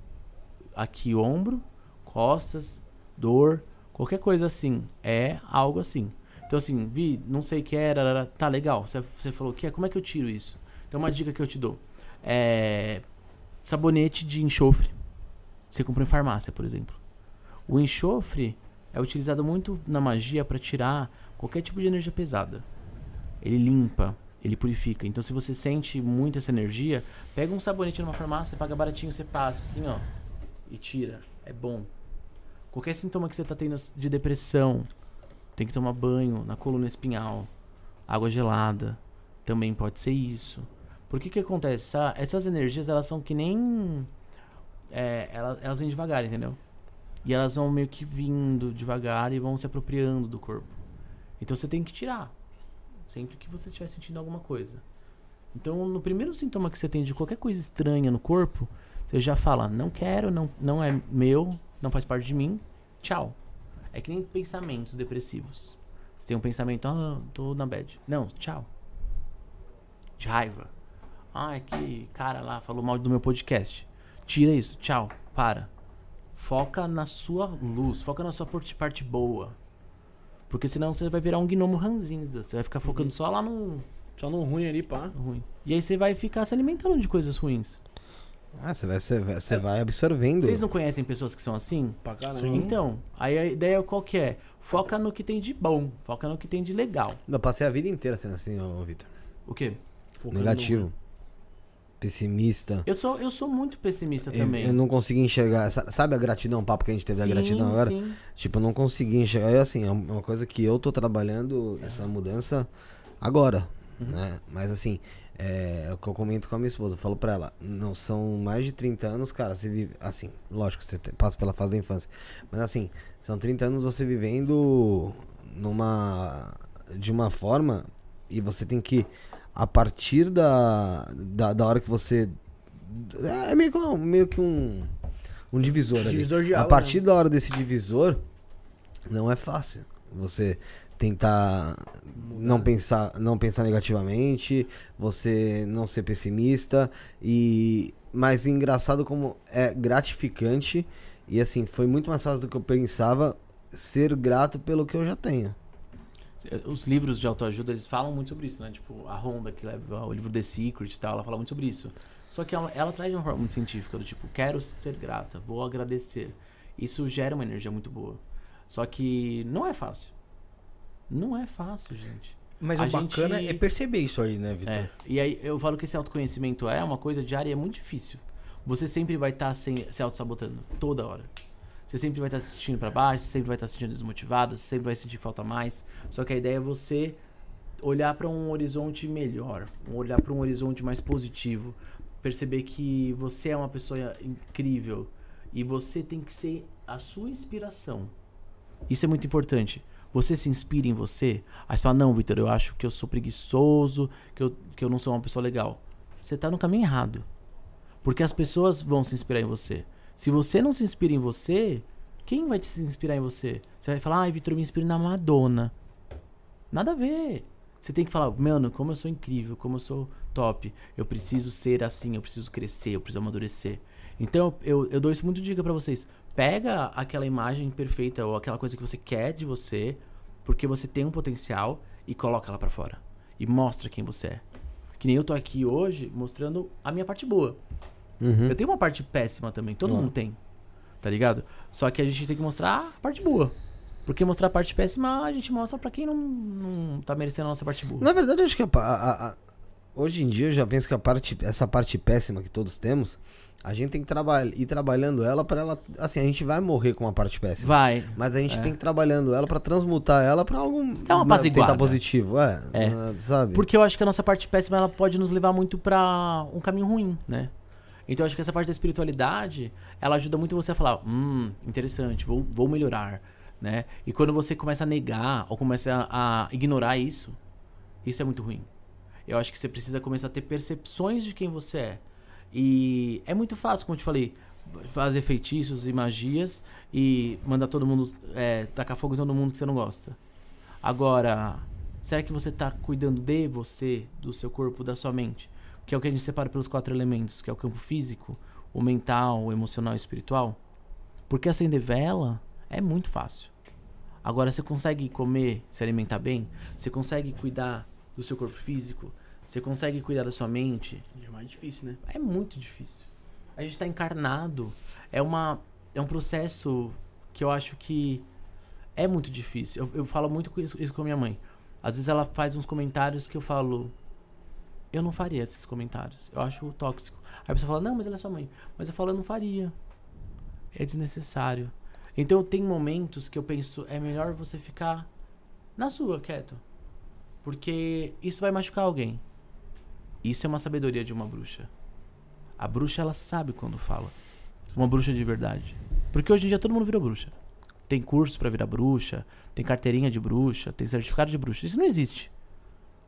Aqui ombro, costas, dor, qualquer coisa assim, é algo assim. Então assim, vi, não sei o que era, tá legal. Você, você falou que é, como é que eu tiro isso? Então, uma dica que eu te dou é sabonete de enxofre. Você compra em farmácia, por exemplo. O enxofre é utilizado muito na magia para tirar qualquer tipo de energia pesada. Ele limpa, ele purifica. Então, se você sente muito essa energia, pega um sabonete numa farmácia, paga baratinho, você passa assim, ó, e tira. É bom. Qualquer sintoma que você tá tendo de depressão, tem que tomar banho na coluna espinhal, água gelada, também pode ser isso. Por que que acontece? Essa- essas energias, elas são que nem... é, elas, elas vêm devagar, entendeu? E elas vão meio que vindo devagar e vão se apropriando do corpo. Então você tem que tirar. Sempre que você estiver sentindo alguma coisa. Então, no primeiro sintoma que você tem de qualquer coisa estranha no corpo, você já fala, não quero, não, não é meu, não faz parte de mim, tchau. É que nem pensamentos depressivos. Você tem um pensamento, ah, tô na bad. Não, tchau. De raiva. Ah, é que cara lá falou mal do meu podcast. Tira isso, tchau, para. Foca na sua luz, foca na sua parte, parte boa. Porque senão você vai virar um gnomo ranzinza. Você vai ficar focando só lá no Só no ruim ali, pá. ruim. E aí você vai ficar se alimentando de coisas ruins. Ah, você vai, você vai, você vai absorvendo. Vocês não conhecem pessoas que são assim? Pra caramba. Então, aí a ideia qual que é? Foca no que tem de bom, foca no que tem de legal. Eu passei a vida inteira sendo assim, ô Vitor. O quê? Focando Negativo. Pessimista. Eu sou, eu sou muito pessimista Eu, também. eu não consegui enxergar. sa- Sabe a gratidão, o papo que a gente teve da Sim, gratidão agora? sim. Tipo, eu não consegui enxergar. É assim, é uma coisa que eu tô trabalhando essa mudança agora, Uhum. né? Mas assim, é, é o que eu comento com a minha esposa. Eu falo pra ela, não são mais de 30 anos, cara, você vive. Assim, lógico, você passa pela fase da infância. Mas assim, são 30 anos você vivendo numa. de uma forma e você tem que. A partir da, da, da hora que você. É meio que, um- meio que um. Um divisor ali. Divisor de A água, partir né? da hora desse divisor, não é fácil. Você tentar não pensar, não pensar negativamente, você não ser pessimista e mas engraçado como é gratificante e assim, foi muito mais fácil do que eu pensava ser grato pelo que eu já tenho. Os livros de autoajuda, eles falam muito sobre isso, né? Tipo, a Honda, que leva o livro The Secret e tal, ela fala muito sobre isso. Só que ela, ela traz de uma forma muito científica, do tipo, quero ser grata, vou agradecer. Isso gera uma energia muito boa. Só que não é fácil. Não é fácil, gente. Mas A o bacana gente- é perceber isso aí, né, Vitor? É. E aí eu falo que esse autoconhecimento é uma coisa diária e é muito difícil. Você sempre vai estar se auto-sabotando, toda hora. Você sempre vai estar se sentindo pra baixo, você sempre vai estar se sentindo desmotivado, você sempre vai sentir que falta mais. Só que a ideia é você olhar para um horizonte melhor, olhar para um horizonte mais positivo, perceber que você é uma pessoa incrível e você tem que ser a sua inspiração. Isso é muito importante. Você se inspira em você. Aí você fala, não, Vitor, eu acho que eu sou preguiçoso, que eu, que eu não sou uma pessoa legal. Você tá no caminho errado. Porque as pessoas vão se inspirar em você. Se você não se inspira em você, quem vai se inspirar em você? Você vai falar, ai, Vitor, eu me inspiro na Madonna. Nada a ver. Você tem que falar, mano, como eu sou incrível, como eu sou top. Eu preciso ser assim, eu preciso crescer, eu preciso amadurecer. Então, eu, eu dou isso muito dica pra vocês. Pega aquela imagem perfeita ou aquela coisa que você quer de você, porque você tem um potencial e coloca ela pra fora. E mostra quem você é. Que nem eu tô aqui hoje mostrando a minha parte boa. Uhum. Eu tenho uma parte péssima também, todo Claro. mundo tem. Tá ligado? Só que a gente tem que mostrar a parte boa. Porque mostrar a parte péssima, a gente mostra pra quem não, não tá merecendo a nossa parte boa. Na verdade, eu acho que a a- a- hoje em dia eu já penso que a parte, essa parte péssima que todos temos, a gente tem que traba ir trabalhando ela para ela. Assim, a gente vai morrer com uma parte péssima. Vai. Mas a gente É. tem que ir trabalhando ela pra transmutar ela pra algum. Dá uma né, apaziguada. Tentar positivo, é. É. né, Sabe? Porque eu acho que a nossa parte péssima ela pode nos levar muito pra um caminho ruim, né? Então acho que essa parte da espiritualidade, ela ajuda muito você a falar, hum, interessante, vou, vou melhorar, né? E quando você começa a negar ou começa a, a ignorar isso, isso é muito ruim. Eu acho que você precisa começar a ter percepções de quem você é. E é muito fácil, como eu te falei, fazer feitiços e magias e mandar todo mundo é, tacar fogo em todo mundo que você não gosta. Agora, será que você está cuidando de você, do seu corpo, da sua mente? Que é o que a gente separa pelos quatro elementos, que é o campo físico, o mental, o emocional e o espiritual. Porque acender vela é muito fácil. Agora, você consegue comer, se alimentar bem? Você consegue cuidar do seu corpo físico? Você consegue cuidar da sua mente? É mais difícil, né? É muito difícil. A gente tá encarnado. É uma é um processo que eu acho que é muito difícil. Eu, eu falo muito isso, isso com a minha mãe. Às vezes ela faz uns comentários que eu falo, eu não faria esses comentários. Eu acho tóxico. Aí pessoa fala, não, mas ela é sua mãe. Mas eu falo, eu não faria. É desnecessário. Então tem momentos que eu penso, é melhor você ficar na sua, quieto. Porque isso vai machucar alguém. Isso é uma sabedoria de uma bruxa. A bruxa, ela sabe quando fala. Uma bruxa de verdade. Porque hoje em dia todo mundo virou bruxa. Tem curso pra virar bruxa, tem carteirinha de bruxa, tem certificado de bruxa. Isso não existe.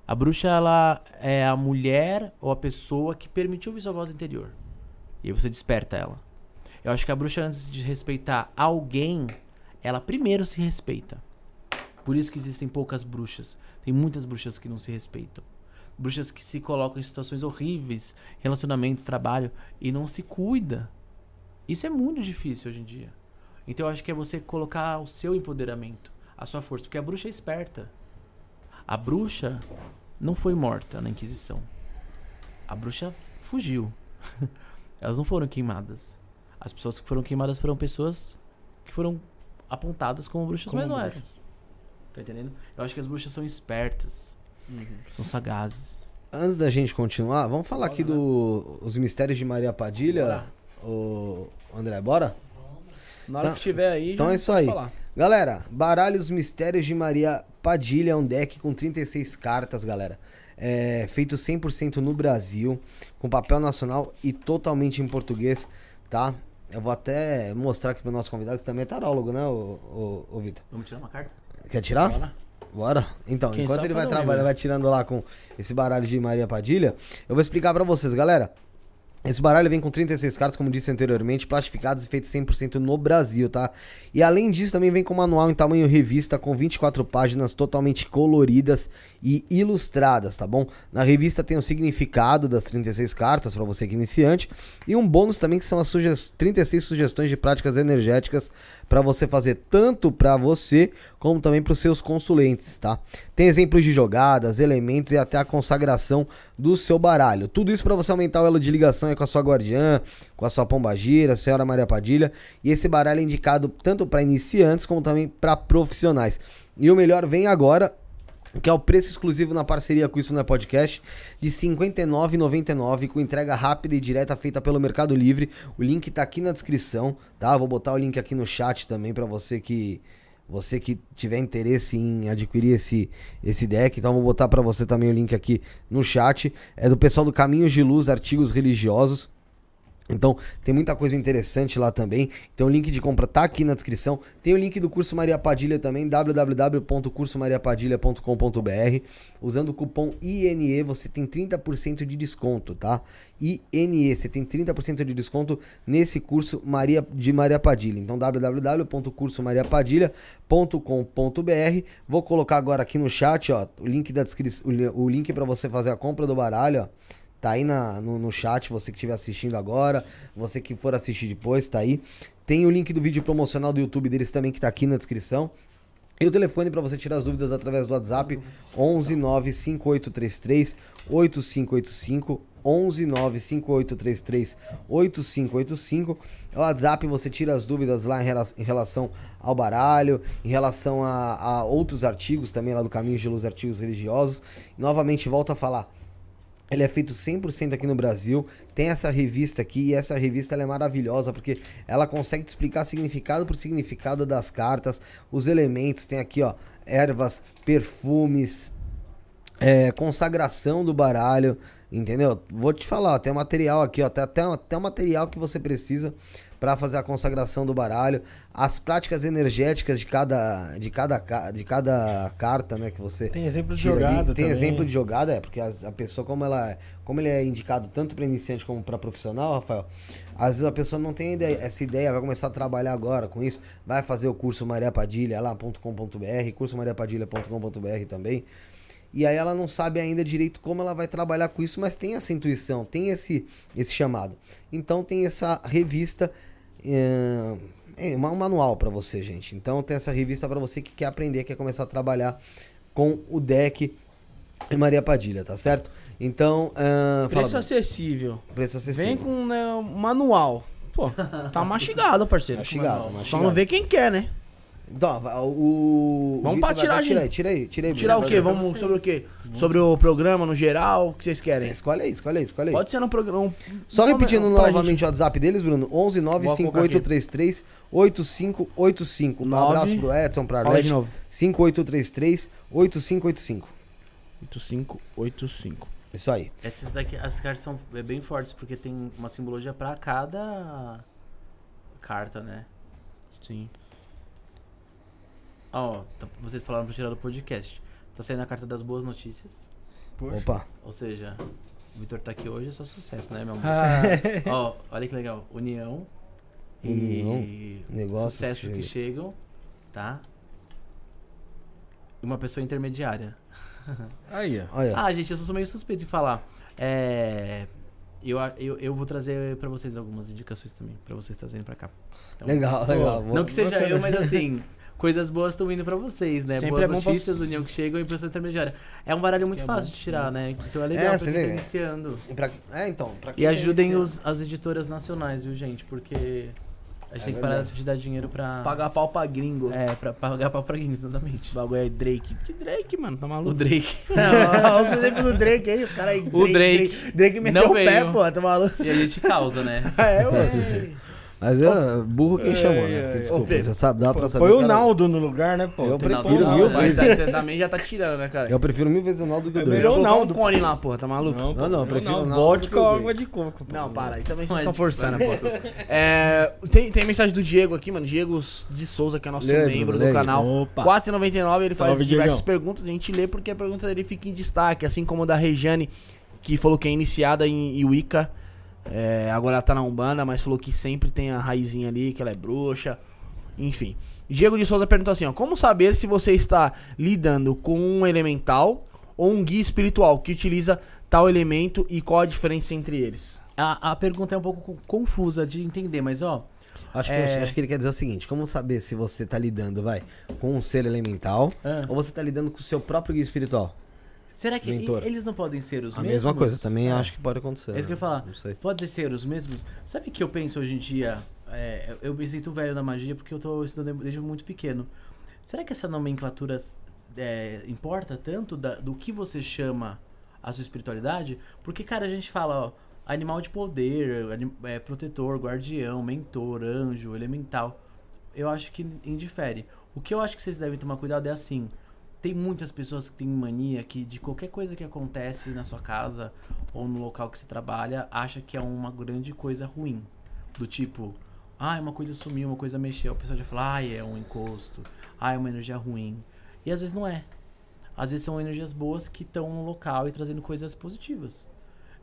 A bruxa, ela é a mulher ou a pessoa que permitiu ouvir sua voz interior. E aí você desperta ela. Eu acho que a bruxa, antes de respeitar alguém, ela primeiro se respeita. Por isso que existem poucas bruxas. Tem muitas bruxas que não se respeitam. Bruxas que se colocam em situações horríveis, relacionamentos, trabalho, e não se cuida. Isso é muito difícil hoje em dia. Então eu acho que é você colocar o seu empoderamento, a sua força, porque a bruxa é esperta. A bruxa não foi morta na Inquisição. A bruxa fugiu. Elas não foram queimadas. As pessoas que foram queimadas foram pessoas que foram apontadas como bruxas, Como mas não bruxas. eram. Tá entendendo? Eu acho que as bruxas são espertas, são sagazes. Antes da gente continuar, vamos falar aqui dos mistérios de Maria Padilha. O André, bora? Na hora Então- que estiver aí, então já é isso aí. falar. Galera, Baralhos Mistérios de Maria Padilha é um deck com 36 cartas, galera. É, feito 100% no Brasil, com papel nacional e totalmente em português, tá? Eu vou até mostrar aqui pro nosso convidado, que também é tarólogo, né, o, o, o Vitor? Vamos tirar uma carta? Quer tirar? Bora. Bora? Então, Quem enquanto ele vai trabalhar, vai tirando lá com esse baralho de Maria Padilha, eu vou explicar pra vocês, galera. Esse baralho vem com 36 cartas, como disse anteriormente, plastificadas e feitos 100% no Brasil, tá? E além disso, também vem com manual em tamanho revista, com 24 páginas totalmente coloridas e ilustradas, tá bom? Na revista tem o significado das 36 cartas, pra você que é iniciante, e um bônus também que são as suge 36 sugestões de práticas energéticas pra você fazer tanto pra você como também pros seus consulentes, tá? Tem exemplos de jogadas, elementos e até a consagração do seu baralho. Tudo isso pra você aumentar o elo de ligação aí com a sua guardiã, com a sua pombagira, senhora Maria Padilha. E esse baralho é indicado tanto pra iniciantes como também pra profissionais. E o melhor vem agora, que é o preço exclusivo na parceria com Isso Não é Podcast, de R$ 59,99, com entrega rápida e direta feita pelo Mercado Livre. O link tá aqui na descrição, tá? Vou botar o link aqui no chat também pra você que você que tiver interesse em adquirir esse, esse deck, então vou botar pra você também o link aqui no chat. É do pessoal do Caminhos de Luz, Artigos Religiosos. Então, tem muita coisa interessante lá também. Então, o link de compra tá aqui na descrição. Tem o link do curso Maria Padilha também, www.cursomariapadilha.com.br. Usando o cupom INE, você tem 30% de desconto, tá? INE, você tem 30% de desconto nesse curso Maria de Maria Padilha. Então, www.cursomariapadilha.com.br. Vou colocar agora aqui no chat, ó, o link da descrição, o link para você fazer a compra do baralho, ó. Tá aí na, no, no chat, você que estiver assistindo agora, você que for assistir depois, tá aí. Tem o link do vídeo promocional do YouTube deles também que tá aqui na descrição. E o telefone para você tirar as dúvidas através do WhatsApp 11 95833 8585 11 95833 8585 É o WhatsApp, você tira as dúvidas lá em relação ao baralho, em relação a, a outros artigos também lá do Caminho de Luz, artigos religiosos. Novamente, volto a falar, ele é feito 100% aqui no Brasil. Tem essa revista aqui e essa revista é maravilhosa porque ela consegue te explicar significado por significado das cartas, os elementos. Tem aqui, ó, ervas, perfumes, é, consagração do baralho, entendeu? Vou te falar, ó, tem material aqui, ó, tem até, até o material que você precisa para fazer a consagração do baralho, as práticas energéticas de cada de cada ca- de cada carta, né, que você Tem exemplo de jogada Tem também. exemplo de jogada, é, porque as- a pessoa, como ela como ele é indicado tanto para iniciante como para profissional, Rafael, às vezes a pessoa não tem ideia- essa ideia, vai começar a trabalhar agora com isso, vai fazer o curso Maria Padilha lá.com.br, curso mariapadilha.com.br também. E aí ela não sabe ainda direito como ela vai trabalhar com isso, mas tem essa intuição, tem esse, esse chamado. Então tem essa revista, é, é um manual para você, gente. Então tem essa revista para você que quer aprender, quer começar a trabalhar com o deck e Maria Padilha, tá certo? Então, fala, Preço acessível. preço acessível. Vem com né, um manual. Pô, tá mastigado, parceiro. Mastigado, Só mastigado. não vê quem quer, né? Então, o. Vamos Vitor pra tiragem. Tira aí, tira aí, tira aí. Tirar o quê? Vamos vocês. sobre o quê? Sobre o programa no geral? O que vocês querem? Escolhe aí, escolhe aí, escolhe aí. Pode ser no programa. Só repetindo pra novamente gente- o WhatsApp deles, Bruno. 11 9 Vou colocar aqui. 5833 8585. Um abraço pro Edson, pra Arlete. de novo. 5833 8585. 8585. Isso aí. Essas daqui, as cartas são é bem fortes, porque tem uma simbologia pra cada carta, né? Sim. Ó, tá- vocês falaram pra tirar do podcast. Tá saindo a carta das boas notícias. Poxa. Opa. Ou seja, o Vitor tá aqui hoje é só sucesso, né, meu amor? Ah, Ó, olha que legal. União. União, E negócios sucesso que que chegam, tá? E uma pessoa intermediária. Aí, ó. Ah, gente, eu sou meio suspeito de falar. É. Eu, eu, eu vou trazer pra vocês algumas indicações também, pra vocês trazerem pra cá. Então, legal, legal. Não que seja eu, mas assim, coisas boas estão indo pra vocês, né? Sempre boas é bom pra- notícias, união que chegam e pessoa intermediária. É um baralho muito É fácil bom. de tirar, né? Então é legal É, pra você quem tá iniciando. Pra- é, então. Pra quem E tá ajudem os, as editoras nacionais, viu, gente? Porque a gente É tem que parar de dar dinheiro pra. pagar pau pra gringo. É, pra pagar pau pra games, exatamente. O bagulho é Drake. Que Drake, mano? Tá maluco? O Drake. Não, olha os exemplos do Drake aí, os caras aí. O Drake. Drake, Drake meteu Não o pé, veio. pô, tá maluco? E a gente causa, né? É, ué. Mas eu, burro quem chamou, né? Porque, desculpa, Fê, já sabe, dá pra saber. Põe o cara- Naldo no lugar, né, pô? Eu prefiro mil vezes. você também já tá tirando, né, cara? Eu prefiro mil vezes o Naldo do que o É Drake. melhor o um Naldo. cone lá, porra, tá maluco? Não, Não, eu prefiro o Naldo vodka ou água de coco. pô. Não, para, aí também vocês estão forçando, pô. É, tem, tem mensagem do Diego aqui, mano. Diego de Souza, que é nosso Lê membro do canal. Opa. 4,99 ele faz Salve, diversas Diegão. perguntas. A gente lê porque a pergunta dele fica em destaque. Assim como a da Rejane, que falou que é iniciada em, em Wicca. É, agora ela tá na Umbanda, mas falou que sempre tem a raizinha ali, que ela é bruxa. Enfim. Diego de Souza perguntou assim: ó, Como saber se você está lidando com um elemental ou um guia espiritual que utiliza tal elemento e qual a diferença entre eles? A, a pergunta é um pouco co- confusa de entender, mas ó. Acho que, É. acho que ele quer dizer o seguinte: como saber se você tá lidando, vai, com um ser elemental Ah. ou você tá lidando com o seu próprio guia espiritual? Será que Mentor. eles não podem ser os a mesmos? mesma coisa, também É. acho que pode acontecer. É isso que eu ia falar. Não sei. Pode ser os mesmos. Sabe que eu penso hoje em dia? é, eu me sinto velho na magia porque eu tô estudando desde muito pequeno. Será que essa nomenclatura é, importa tanto da- do que você chama a sua espiritualidade? Porque, cara, a gente fala, ó, animal de poder, anim- é, protetor, guardião, mentor, anjo, elemental. Eu acho que indifere. O que eu acho que vocês devem tomar cuidado é assim. Tem muitas pessoas que têm mania que de qualquer coisa que acontece na sua casa ou no local que você trabalha, acha que é uma grande coisa ruim. Do tipo, ah, uma coisa sumiu, uma coisa mexeu. A pessoa já fala, ah, é um encosto, ah, é uma energia ruim. E às vezes não é. Às vezes são energias boas que estão no local e trazendo coisas positivas.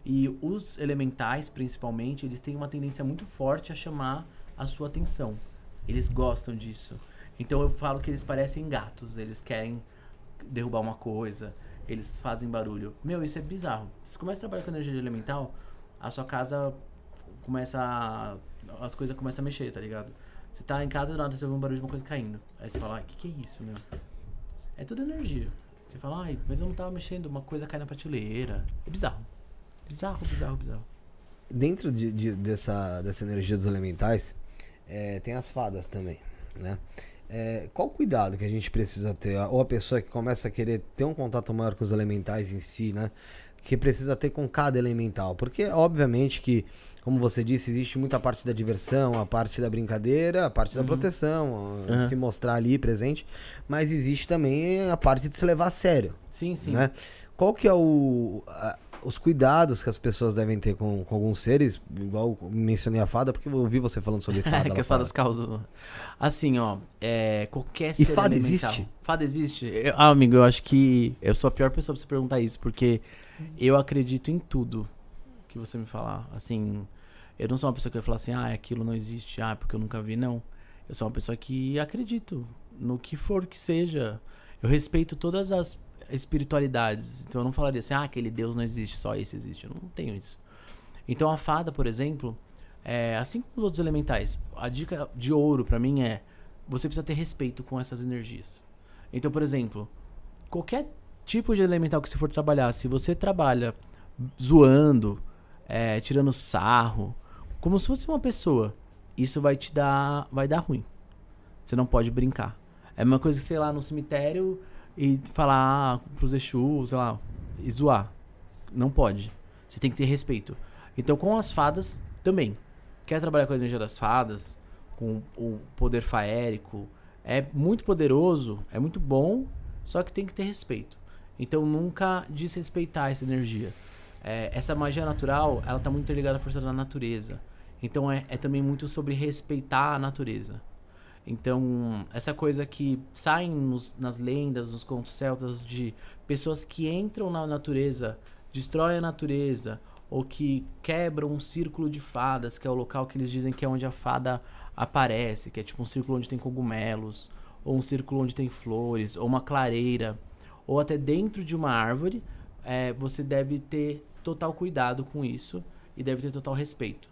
E os elementais, principalmente, eles têm uma tendência muito forte a chamar a sua atenção. Eles gostam disso. Então eu falo que eles parecem gatos. Eles querem derrubar uma coisa. Eles fazem barulho. Meu, isso é bizarro. Você começa a trabalhar com energia elemental, a sua casa começa a... As coisas começam a mexer, tá ligado? Você tá em casa, do nada você ouve um barulho de uma coisa caindo. Aí você fala, o que, que é isso, meu? É tudo energia. Você fala, ai, mas eu não tava mexendo, uma coisa cai na prateleira. É bizarro. Bizarro, bizarro, bizarro. Dentro de, de- dessa, dessa energia dos elementais, é, tem as fadas também, né? É, qual o cuidado que a gente precisa ter? Ou a pessoa que começa a querer ter um contato maior com os elementais em si, né? Que precisa ter com cada elemental. Porque, obviamente, que, como você disse, existe muita parte da diversão, a parte da brincadeira, a parte da proteção, Uhum. se mostrar ali presente. Mas existe também a parte de se levar a sério Sim, sim. né? Qual que é o a- os cuidados que as pessoas devem ter com, com alguns seres, igual mencionei a fada, porque eu ouvi você falando sobre fada. que as fadas causam. Assim, ó, é, qualquer E ser fada elemental- existe? Fada existe? Eu- ah, amigo, eu acho que eu sou a pior pessoa pra você perguntar isso, porque eu acredito em tudo que você me falar. Assim, eu não sou uma pessoa que vai falar assim, ah, aquilo não existe, ah, porque eu nunca vi, não. Eu sou uma pessoa que acredito no que for que seja. Eu respeito todas as espiritualidades. Então eu não falaria assim, ah, aquele Deus não existe, só esse existe. Eu não tenho isso. Então a fada, por exemplo, é, assim como os outros elementais, a dica de ouro pra mim é você precisa ter respeito com essas energias. Então, por exemplo, qualquer tipo de elemental que você for trabalhar, se você trabalha zoando, é, tirando sarro, como se fosse uma pessoa, isso vai te dar, vai dar ruim. Você não pode brincar. É a mesma coisa que, sei lá, no cemitério e falar ah, pros Exu, sei lá, e zoar. Não pode. Você tem que ter respeito. Então, com as fadas, também. Quer trabalhar com a energia das fadas, com o poder faérico, é muito poderoso, é muito bom, só que tem que ter respeito. Então, nunca desrespeitar essa energia. É, essa magia natural, ela tá muito interligada à força da natureza. Então, é, é também muito sobre respeitar a natureza. Então, essa coisa que saem nos, nas lendas, nos contos celtas de pessoas que entram na natureza, destroem a natureza, ou que quebram um círculo de fadas, que é o local que eles dizem que é onde a fada aparece, que é tipo um círculo onde tem cogumelos, ou um círculo onde tem flores, ou uma clareira, ou até dentro de uma árvore, é, você deve ter total cuidado com isso e deve ter total respeito,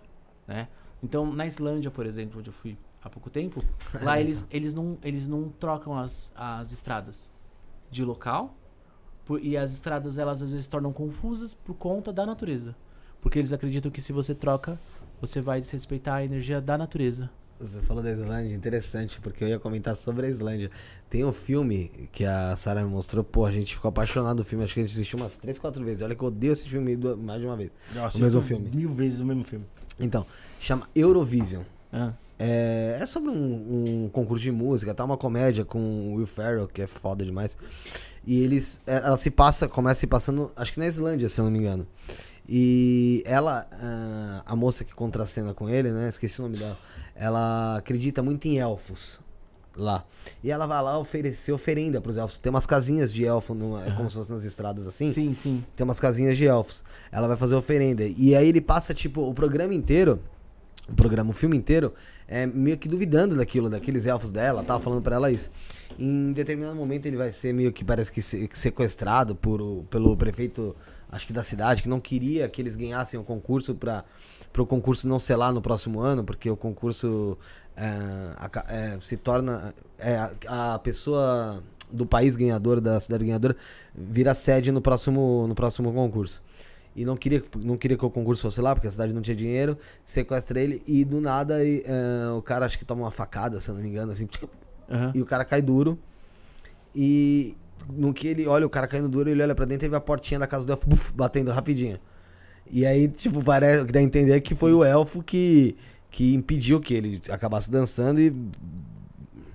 né? Então, na Islândia, por exemplo, onde eu fui há pouco tempo, lá eles, eles, não, eles não trocam as, as estradas de local por- e as estradas elas às vezes se tornam confusas por conta da natureza. Porque eles acreditam que se você troca, você vai desrespeitar a energia da natureza. Você falou da Islândia, interessante, porque eu ia comentar sobre a Islândia. Tem um filme que a Sarah me mostrou, pô, a gente ficou apaixonado do filme, acho que a gente assistiu umas 3, 4 vezes. Olha que eu odeio esse filme mais de uma vez. Nossa, O mesmo eu filme. Mil vezes o mesmo filme. Então, chama Eurovision. Ah, É, é sobre um, um concurso de música, tá? Uma comédia com o Will Ferrell, que é foda demais. E eles. é, Ela se passa, começa se passando, acho que na Islândia, se eu não me engano. E ela, ah, a moça que contracena com ele, né? Esqueci o nome dela. Ela acredita muito em elfos lá. E ela vai lá oferecer oferenda pros elfos. Tem umas casinhas de elfo, no, é como se fosse nas estradas assim. sim, sim. Tem umas casinhas de elfos. Ela vai fazer oferenda. E aí ele passa, tipo, o programa inteiro. O programa, o filme inteiro, é meio que duvidando daquilo, daqueles elfos dela, tava falando pra ela isso. Em determinado momento ele vai ser meio que parece que se- que sequestrado por, pelo prefeito, acho que da cidade, que não queria que eles ganhassem o concurso para o concurso não ser lá no próximo ano, porque o concurso é, é, se torna. é, a, a pessoa do país ganhador, da cidade ganhadora, vira sede no próximo, no próximo concurso. E não queria, não queria que o concurso fosse lá, porque a cidade não tinha dinheiro, sequestra ele e do nada e, é, o cara acho que toma uma facada, se não me engano, assim, Aham. e o cara cai duro. E no que ele olha o cara caindo duro, ele olha pra dentro e vê a portinha da casa do elfo buf, batendo rapidinho. E aí, tipo, parece que dá a entender que foi o elfo que, que impediu que ele acabasse dançando e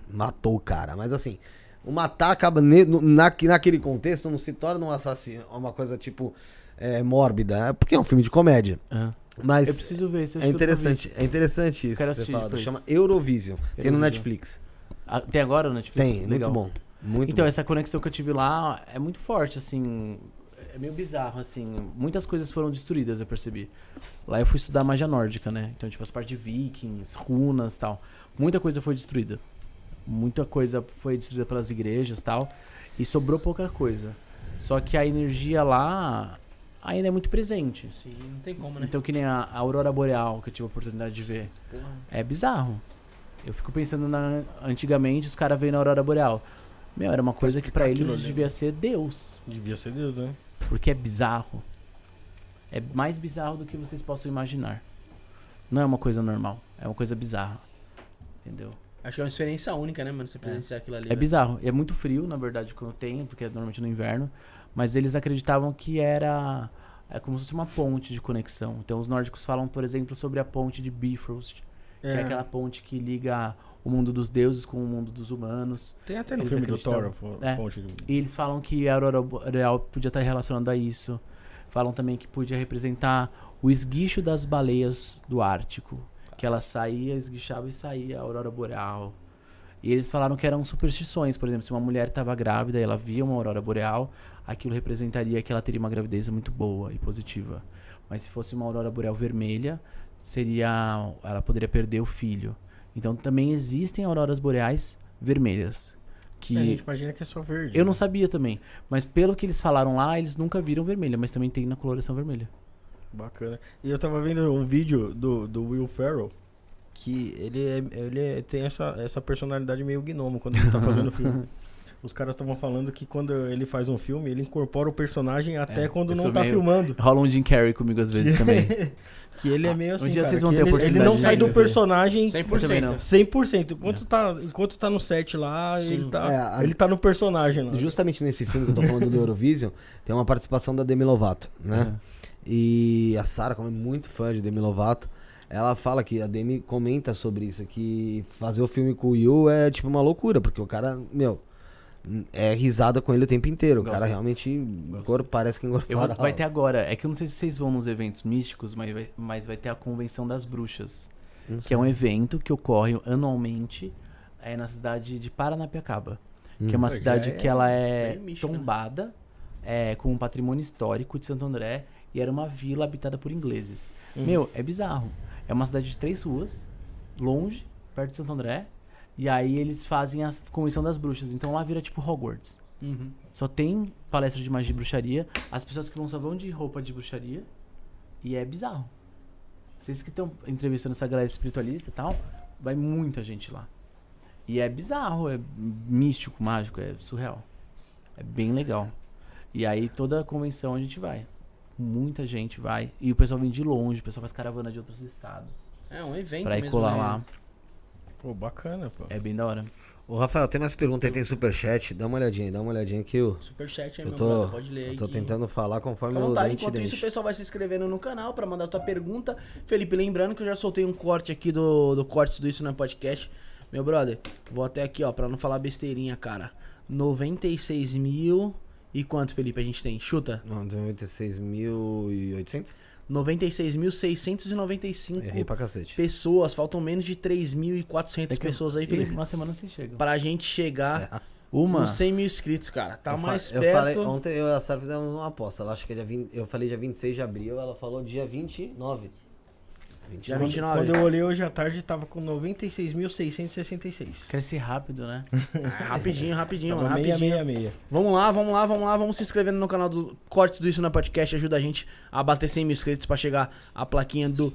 matou o cara. Mas assim, o matar acaba ne- na, naquele contexto não se torna um assassino, uma coisa tipo é, mórbida, é porque é um filme de comédia. aham. Mas Eu preciso ver. esse é interessante, é interessante isso Quero que você fala. Chama Eurovision. Tem no Eurovision. Netflix. Ah, tem agora no Netflix? Tem, Legal. muito bom. Muito então, bom. essa conexão que eu tive lá é muito forte, assim. É meio bizarro, assim. Muitas coisas foram destruídas, eu percebi. Lá eu fui estudar magia nórdica, né? Então, tipo, as partes de vikings, runas tal. Muita coisa foi destruída. Muita coisa foi destruída pelas igrejas tal. E sobrou pouca coisa. Só que a energia lá ainda é muito presente. Sim, não tem como, né? Então, que nem a a Aurora Boreal, que eu tive a oportunidade de ver. É bizarro. Eu fico pensando na. Antigamente os caras veem na Aurora Boreal. Meu, era uma coisa que aquilo eles ali, devia ser Deus. Devia ser Deus, né? Porque é bizarro. É mais bizarro do que vocês possam imaginar. Não é uma coisa normal. É uma coisa bizarra. Entendeu? Acho que é uma experiência única, né, mano? Você presenciar aquilo ali. É né? bizarro. E é muito frio, na verdade, quando tem, porque é normalmente no inverno. Mas eles acreditavam que era é como se fosse uma ponte de conexão. Então os nórdicos falam, por exemplo, sobre a ponte de Bifrost, que é aquela ponte que liga o mundo dos deuses com o mundo dos humanos. Tem até no Eles filme do Thor, a É. ponte do... E eles falam que a aurora boreal podia estar relacionada a isso. Falam também que podia representar o esguicho das baleias do Ártico, que ela saía, esguichava e saía a aurora boreal. E eles falaram que eram superstições, por exemplo, se uma mulher estava grávida e ela via uma aurora boreal, aquilo representaria que ela teria uma gravidez muito boa e positiva. Mas se fosse uma aurora boreal vermelha, seria ela poderia perder o filho. Então também existem auroras boreais vermelhas, que É, a gente imagina que é só verde. eu não né? sabia também. Mas pelo que eles falaram lá, eles nunca viram vermelha, mas também tem na coloração vermelha. Bacana. E eu tava vendo um vídeo do, do Will Ferrell que ele, é, ele é- tem essa, essa personalidade meio gnomo quando ele tá fazendo o filme. os caras estavam falando que quando ele faz um filme, ele incorpora o personagem até É, quando não tá meio- filmando. Rola um Jim Carrey comigo às vezes também. que ele é meio assim, um dia cara, vocês vão ter ele, oportunidade ele não sai do personagem 100%. 100%. Enquanto, tá, enquanto tá no set lá, Sim. ele tá, É, a- ele tá no personagem lá. Justamente nesse filme que eu tô falando do Eurovision, tem uma participação da Demi Lovato, né? E a Sarah, como é muito fã de Demi Lovato, ela fala que a Demi comenta sobre isso, que fazer o filme com o Will é tipo uma loucura, porque o cara, meu, é risada com ele o tempo inteiro. O cara realmente engor- parece que vou- engorda. vai ter agora, é que eu não sei se vocês vão nos eventos místicos, mas vai, mas vai ter a Convenção das Bruxas, Não que sei. é um evento que ocorre anualmente é, na cidade de Paranapiacaba, que é uma Pô, já cidade é que ela é mística, né? tombada é, com um patrimônio histórico de Santo André e era uma vila habitada por ingleses. Meu, é bizarro. É uma cidade de três ruas, longe, perto de Santo André, e aí eles fazem a Convenção das Bruxas, então lá vira tipo Hogwarts. Uhum. Só tem palestra de magia e bruxaria. As pessoas que vão só vão de roupa de bruxaria. E é bizarro. Vocês que estão entrevistando essa galera espiritualista e tal, vai muita gente lá. E é bizarro, é místico, mágico, é surreal. É bem legal. E aí toda a convenção a gente vai. Muita gente vai. E o pessoal vem de longe, o pessoal faz caravana de outros estados. É um evento Pra ir mesmo, colar né? lá. Pô, bacana, pô. É bem da hora. Ô, Rafael, tem mais pergunta aí, tem superchat? Dá uma olhadinha dá uma olhadinha que eu, Superchat aí, eu meu tô, brother, pode ler aí. eu tô que- tentando falar conforme vontade, dente enquanto isso o pessoal vai se inscrevendo no canal pra mandar tua pergunta. Felipe, lembrando que eu já soltei um corte aqui do, do corte do Isso na Podcast. Meu brother, vou até aqui, ó, pra não falar besteirinha, cara. 96 mil. E quanto, Felipe, a gente tem? Chuta. Não, 96.800? 96.695 Errei pra cacete. pessoas. Faltam menos de 3.400 Daqui a- pessoas aí, Felipe. Uma semana você chega. Pra gente chegar Uma. nos 100 mil inscritos, cara. Tá eu fa- mais eu perto. falei, ontem eu e a Sara fizemos uma aposta. Ela acha que é dia 20, eu falei dia 26 de abril, ela falou dia 29. Dia Quando, 29. quando eu olhei hoje à tarde, tava com 96.666. Cresce rápido, né? Ah, rapidinho, rapidinho, mano, rapidinho. 666. Vamos lá, vamos lá, vamos lá, vamos se inscrevendo no canal do Cortes do Isso na Podcast, ajuda a gente a bater 100 mil inscritos pra chegar a plaquinha do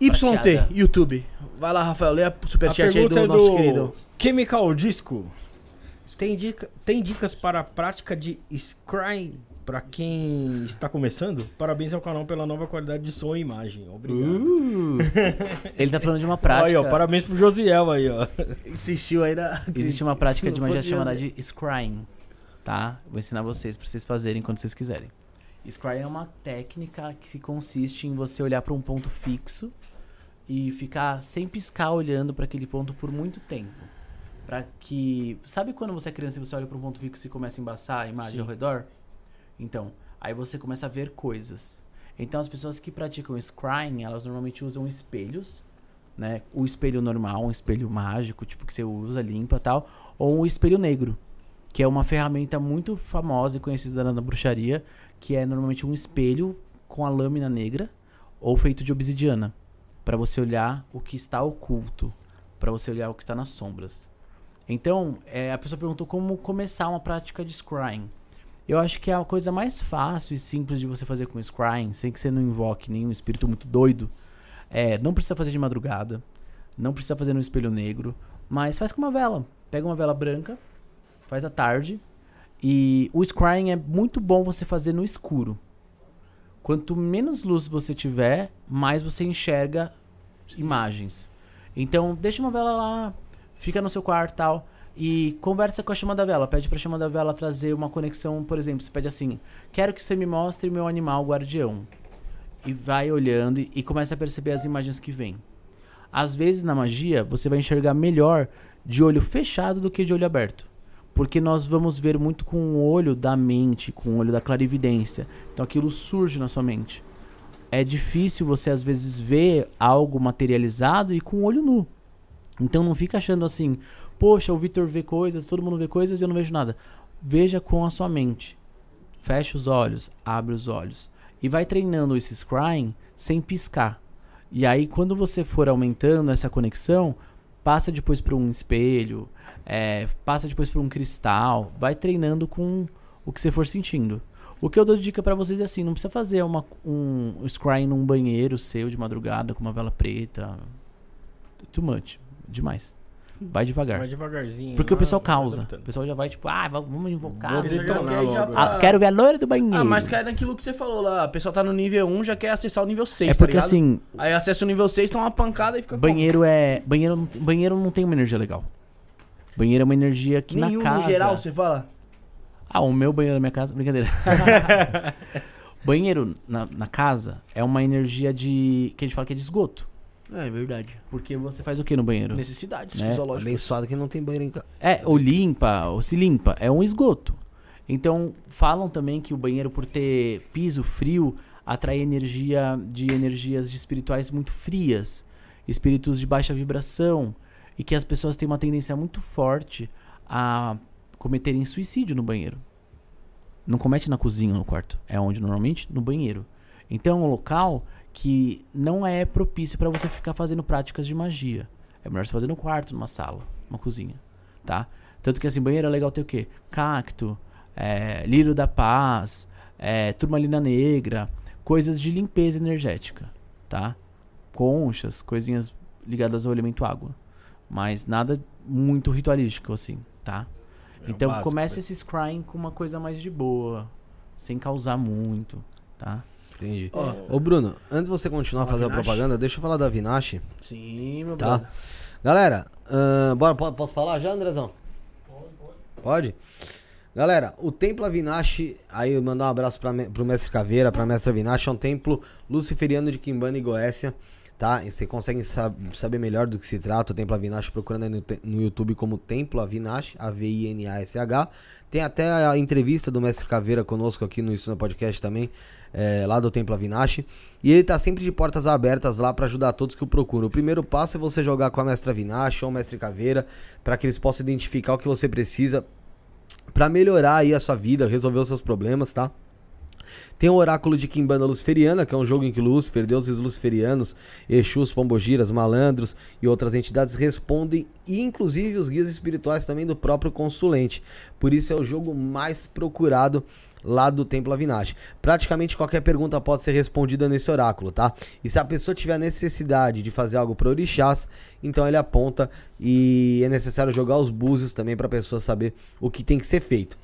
YT Prateada. YouTube. Vai lá, Rafael, lê a A superchat aí do é nosso do querido. Chemical Disco. Tem, dica, tem dicas para a prática de Scry para quem está começando? Parabéns ao canal pela nova qualidade de som e imagem. Obrigado. Uh. Ele tá falando de uma prática. Aí, ó, parabéns pro Josiel aí, ó. Insistiu aí da. Existe uma prática de magia chamada eu, de scrying, tá? Vou ensinar vocês pra vocês fazerem quando vocês quiserem. Scrying é uma técnica que consiste em você olhar pra um ponto fixo e ficar sem piscar olhando pra aquele ponto por muito tempo. Pra que, sabe quando você é criança e você olha pra um ponto fixo e começa a embaçar a imagem Sim. ao redor? Então, aí você começa a ver coisas. Então as pessoas que praticam scrying, elas normalmente usam espelhos né? O espelho normal, um espelho mágico, tipo que você usa, limpa tal, ou um espelho negro, que é uma ferramenta muito famosa e conhecida na bruxaria, que é normalmente um espelho com a lâmina negra ou feito de obsidiana, para você olhar o que está oculto, para você olhar o que está nas sombras. Então, é, a pessoa perguntou como começar uma prática de scrying. Eu acho que é a coisa mais fácil e simples de você fazer com scrying, sem que você não invoque nenhum espírito muito doido, é, não precisa fazer de madrugada, não precisa fazer no espelho negro, mas faz com uma vela. Pega uma vela branca, faz à tarde, e o scrying é muito bom você fazer no escuro. Quanto menos luz você tiver, mais você enxerga imagens. Então, deixa uma vela lá, fica no seu quarto tal, e conversa com a chama da vela. Pede pra chama da vela trazer uma conexão, por exemplo, você pede assim: quero que você me mostre meu animal guardião e vai olhando e, e começa a perceber as imagens que vêm. Às vezes na magia você vai enxergar melhor de olho fechado do que de olho aberto. Porque nós vamos ver muito com o olho da mente, com o olho da clarividência. Então aquilo surge na sua mente. É difícil você às vezes ver algo materializado e com o olho nu. Então não fica achando assim, poxa, o Victor vê coisas, todo mundo vê coisas e eu não vejo nada. Veja com a sua mente. Fecha os olhos, abre os olhos e vai treinando esse scrying sem piscar. E aí, quando você for aumentando essa conexão, passa depois para um espelho, é, passa depois para um cristal, vai treinando com o que você for sentindo. O que eu dou de dica para vocês é assim: não precisa fazer uma, um scrying num banheiro seu de madrugada com uma vela preta. Too much, demais. Vai devagar. Vai devagarzinho. Porque o pessoal causa. O pessoal já vai tipo, ah, va- vamos invocar. Vou o detonar já- logo. Ah, quero ver a loira do banheiro. Ah, mas cai naquilo que você falou lá. A pessoa tá no nível 1, já quer acessar o nível 6, É tá porque ligado? assim, Aí acessa o nível 6, toma uma pancada e fica banheiro é. Banheiro não, tem- banheiro não tem uma energia legal. Banheiro é uma energia que Nenhum na casa. no geral, você fala? Ah, o meu banheiro da minha casa. Brincadeira. banheiro na, na casa é uma energia de. que a gente fala que é de esgoto. É, verdade. Porque você faz o que no banheiro? Necessidades Né? fisiológicas. Abençoado que não tem banheiro em casa. É, ou limpa, ou se limpa. É um esgoto. Então, falam também que o banheiro, por ter piso frio, atrai energia de energias espirituais muito frias, espíritos de baixa vibração, e que as pessoas têm uma tendência muito forte a cometerem suicídio no banheiro. Não comete na cozinha ou no quarto, é onde normalmente no banheiro. Então, é um local que não é propício para você ficar fazendo práticas de magia. É melhor você fazer no quarto, numa sala, numa cozinha, tá? Tanto que assim, banheiro é legal ter o quê? Cacto, é, lírio da paz, é, turmalina negra, coisas de limpeza energética, tá? Conchas, coisinhas ligadas ao elemento água. Mas nada muito ritualístico, assim, tá? É então básico, comece né? esse scrying com uma coisa mais de boa, sem causar muito, tá? Entendi. Ó, Ô, Bruno, antes de você continuar a fazer a Vinache. propaganda, deixa eu falar da Vinache. Sim, meu Tá. brother. Galera, ahn, bora, po- posso falar já, Andrezão? Pode? Galera, o Templo Avinashi, aí mandar um abraço pra, me- pro Mestre Caveira, pra Mestra Avinashi, é um templo luciferiano de Quimbana e Goécia, tá? E você consegue sab- saber melhor do que se trata o Templo Avinashi procurando aí no, no YouTube como Templo Avinashi, A-V-I-N-A-S-H. Tem até a entrevista do Mestre Caveira conosco aqui no Isso no Podcast também, é, lá do Templo Avinashi. E ele tá sempre de portas abertas lá pra ajudar todos que o procuram. O primeiro passo é você jogar com a Mestra Avinashi ou o Mestre Caveira, para que eles possam identificar o que você precisa Pra melhorar aí a sua vida, resolver os seus problemas, tá? Tem o Oráculo de Kimbanda Luciferiana, que é um jogo em que Lúcifer, deuses luciferianos, Exus, Pombogiras, malandros e outras entidades respondem, e inclusive os guias espirituais também do próprio consulente. Por isso é o jogo mais procurado lá do Templo Avinash. Praticamente qualquer pergunta pode ser respondida nesse oráculo, tá? E se a pessoa tiver necessidade de fazer algo para orixás, então ele aponta e é necessário jogar os búzios também para a pessoa saber o que tem que ser feito.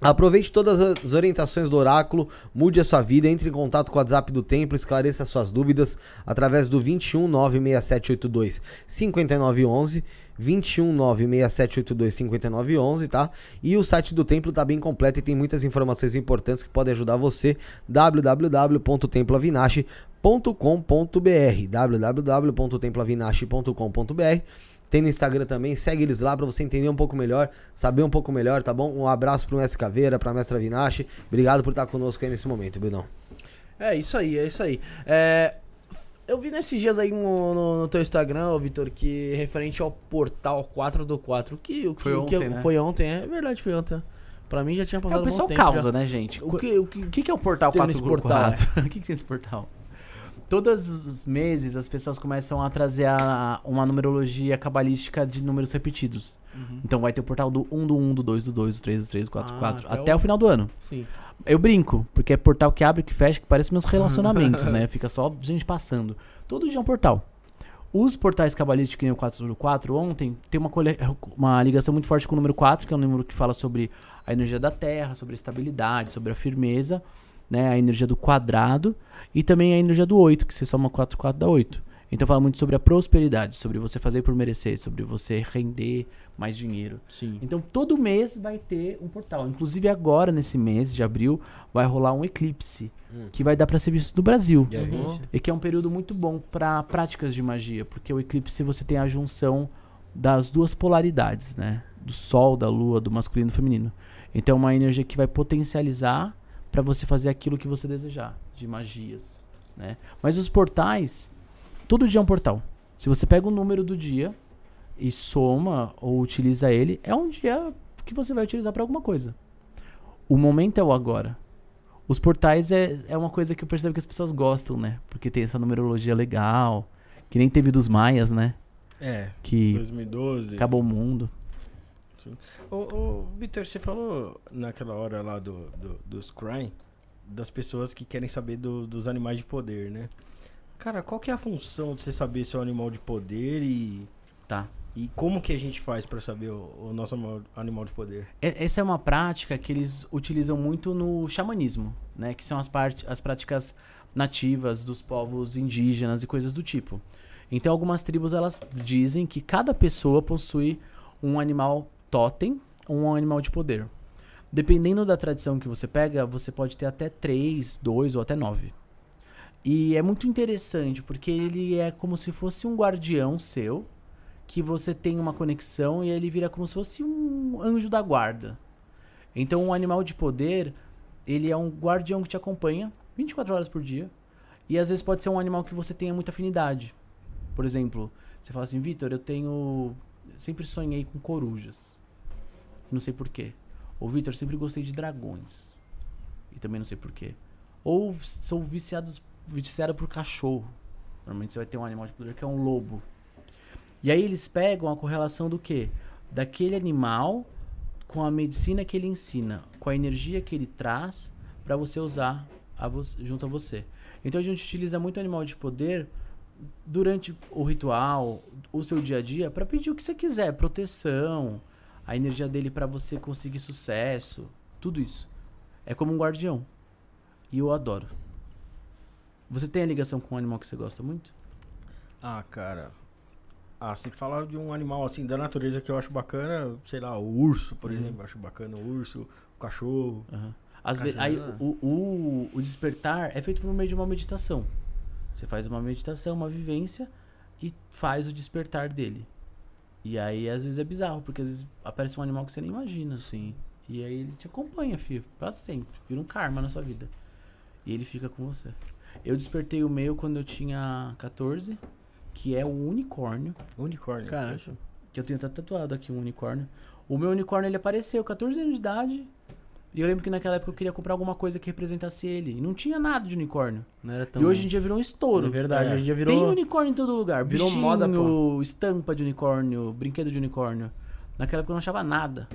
Aproveite todas as orientações do oráculo, mude a sua vida, entre em contato com o WhatsApp do templo, esclareça suas dúvidas através do 21 96782 5911, 21 96782 5911, tá? E o site do templo tá bem completo e tem muitas informações importantes que podem ajudar você. www.temploavinache.com.br www.temploavinache.com.br tem no Instagram também, segue eles lá pra você entender um pouco melhor, saber um pouco melhor, tá bom? Um abraço pro Mestre Caveira, pra Mestra Vinache. Obrigado por estar conosco aí nesse momento, Brunão. É isso aí, é isso aí. É, eu vi nesses dias aí no, no- no teu Instagram, Vitor, que referente ao portal 4 do 4, que o que Foi o que ontem, né? foi ontem, é verdade, foi ontem. Pra mim já tinha É, passado o um pessoal tempo causa, já. né, gente? O que, o que, O que, que é o portal Tem 4 nesse por portal, 4? o que, que tem nesse portal? Todos os meses as pessoas começam a trazer a- uma numerologia cabalística de números repetidos. Então vai ter o portal do 1, do 1, do 2, do 2, do 3, do 3, do 4, do Ah, 4, até até o- o final do ano. Sim. Eu brinco, porque é portal que abre, que fecha, que parece meus relacionamentos, né? Fica só gente passando. Todo dia é um portal. Os portais cabalísticos, que nem o 4 ontem, tem uma, uma ligação muito forte com o número 4, que é um número que fala sobre a energia da Terra, sobre a estabilidade, sobre a firmeza, né? A energia do quadrado e também a energia do 8, que você soma 4, 4 dá 8. Então fala muito sobre a prosperidade, sobre você fazer por merecer, sobre você render mais dinheiro. Sim. Então todo mês vai ter um portal. Inclusive agora, nesse mês de abril, vai rolar um eclipse que vai dar para ser visto no Brasil. E Uhum. E que é um período muito bom para práticas de magia, porque o eclipse você tem a junção das duas polaridades, né? Do sol, da lua, do masculino e do feminino. Então é uma energia que vai potencializar para você fazer aquilo que você desejar, de magias, né? Mas os portais, todo dia é um portal. Se você pega o número do dia e soma ou utiliza ele, é um dia que você vai utilizar para alguma coisa. O momento é o agora. Os portais é, é uma coisa que eu percebo que as pessoas gostam, né? Porque tem essa numerologia legal, que nem teve dos maias, né? É, Que 2012. acabou o mundo. Ô, ô Vitor, você falou naquela hora lá do, do, dos crime, das pessoas que querem saber do- dos animais de poder, né? Cara, qual que é a função de você saber se é um animal de poder e. Tá. E como que a gente faz pra saber o, o nosso animal- de poder? Essa é uma prática que eles utilizam muito no xamanismo, né? Que são as, as práticas nativas dos povos indígenas e coisas do tipo. Então, algumas tribos elas dizem que cada pessoa possui um animal totem ou um animal de poder. Dependendo da tradição que você pega, você pode ter até três, dois ou até nove. E é muito interessante porque ele é como se fosse um guardião seu que você tem uma conexão e ele vira como se fosse um anjo da guarda. Então, um animal de poder, ele é um guardião que te acompanha 24 horas por dia. E às vezes pode ser um animal que você tenha muita afinidade. Por exemplo, você fala assim, Vitor, eu tenho. Sempre sonhei com corujas. Não sei porquê. Ou Vitor, sempre gostei de dragões. E também não sei porquê. Ou sou viciado, viciado por cachorro. Normalmente você vai ter um animal de poder que é um lobo. E aí eles pegam a correlação do quê? Daquele animal com a medicina que ele ensina, com a energia que ele traz para você usar a vo- junto a você. Então a gente utiliza muito animal de poder durante o ritual, o seu dia a dia, para pedir o que você quiser, proteção, a energia dele para você conseguir sucesso, tudo isso. É como um guardião. E eu adoro. Você tem a ligação com um animal que você gosta muito? Ah, cara. Ah, se falar de um animal assim da natureza que eu acho bacana, sei lá, o urso, por Uhum. exemplo, eu acho bacana o urso, o cachorro. Aham. Às vezes, aí o, o, o despertar é feito por meio de uma meditação. Você faz uma meditação, uma vivência e faz o despertar dele. E aí às vezes é bizarro, porque às vezes aparece um animal que você nem imagina. Sim. E aí ele te acompanha, filho, pra sempre. Vira um karma na sua vida. E ele fica com você. Eu despertei o meu quando eu tinha 14, que é o unicórnio. Unicórnio. Poxa. Que eu tenho até tatuado aqui um unicórnio. O meu unicórnio ele apareceu 14 anos de idade. E eu lembro que naquela época eu queria comprar alguma coisa que representasse ele. E não tinha nada de unicórnio. Não era tão. E hoje em dia virou um estouro. É verdade, É. hoje em dia virou. Tem unicórnio em todo lugar. virou Bichinho, moda, pô. estampa de unicórnio, brinquedo de unicórnio. Naquela época eu não achava nada.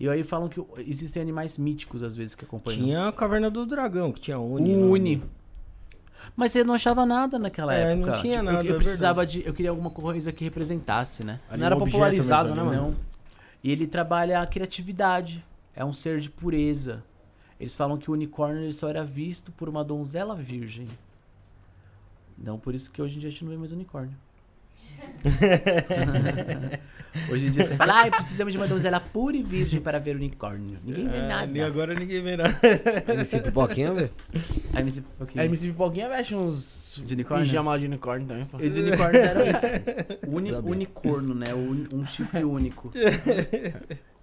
E aí falam que existem animais míticos às vezes que acompanham. Tinha a caverna do dragão, que tinha o Uni. né? Uni. Mas você não achava nada naquela É, época. não tinha Tipo, eu- nada, Eu, é precisava de. Eu queria alguma coisa que representasse, né? Ali Não era um popularizado, né, mano? Não. E ele trabalha a criatividade. É um ser de pureza. Eles falam que o unicórnio só era visto por uma donzela virgem. Então por isso que hoje em dia a gente não vê mais unicórnio. hoje em dia você fala, ah, precisamos de uma donzela pura e virgem para ver unicórnio. Ninguém vê É, nada. nem agora ninguém vê nada. MC Pipoquinha, velho. Aí me um A MC Pipoquinha veste uns. De unicórnio? Pijama de unicórnio também. pô. E de unicórnio era isso. Uni, unicorno, né? Um, um chifre único.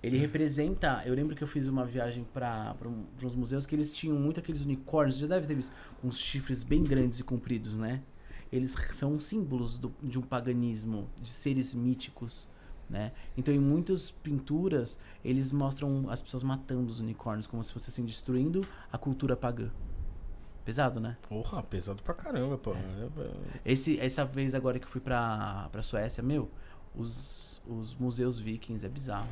Ele representa. Eu lembro que eu fiz uma viagem para uns museus que eles tinham muito aqueles unicórnios. Você já deve ter visto. Com uns chifres bem grandes e compridos, né? Eles são símbolos do- de um paganismo, de seres míticos. Né? Então, em muitas pinturas, eles mostram as pessoas matando os unicórnios, como se fosse assim, destruindo a cultura pagã. Pesado, né? Porra, pesado pra caramba, pô. É, Esse, essa vez agora que eu fui pra, pra Suécia, meu, os, os museus vikings é bizarro.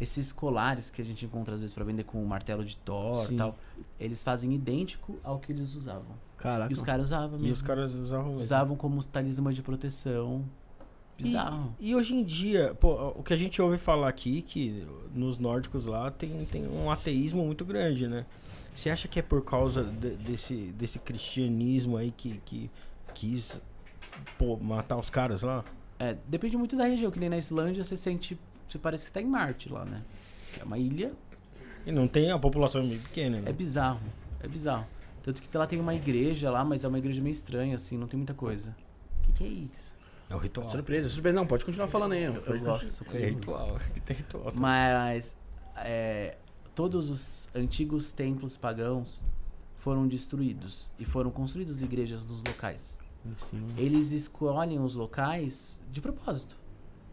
Esses colares que a gente encontra às vezes pra vender com o martelo de Thor e tal, eles fazem idêntico ao que eles usavam. Caraca. E os caras usavam E mesmo. os caras usavam mesmo. usavam como talismã de proteção. Bizarro. E, e hoje em dia, pô, o que a gente ouve falar aqui, que nos nórdicos lá tem, tem um ateísmo muito grande, né? Você acha que é por causa de- desse, desse cristianismo aí que, que quis pô, matar os caras lá? É, depende muito da região, que nem na Islândia você sente. Você parece que tá em Marte lá, né? É uma ilha E não tem a população meio pequena, né? É bizarro, é bizarro. Tanto que lá tem uma igreja lá, mas é uma igreja meio estranha, assim, não tem muita coisa. O que, que é isso? É o ritual. Surpresa, surpresa. Não, pode continuar falando aí. Eu, Pode eu gosto, sou É ritual, que tem ritual. Mas é, todos os antigos templos pagãos foram destruídos e foram construídas igrejas nos locais. Sim. Eles escolhem os locais de propósito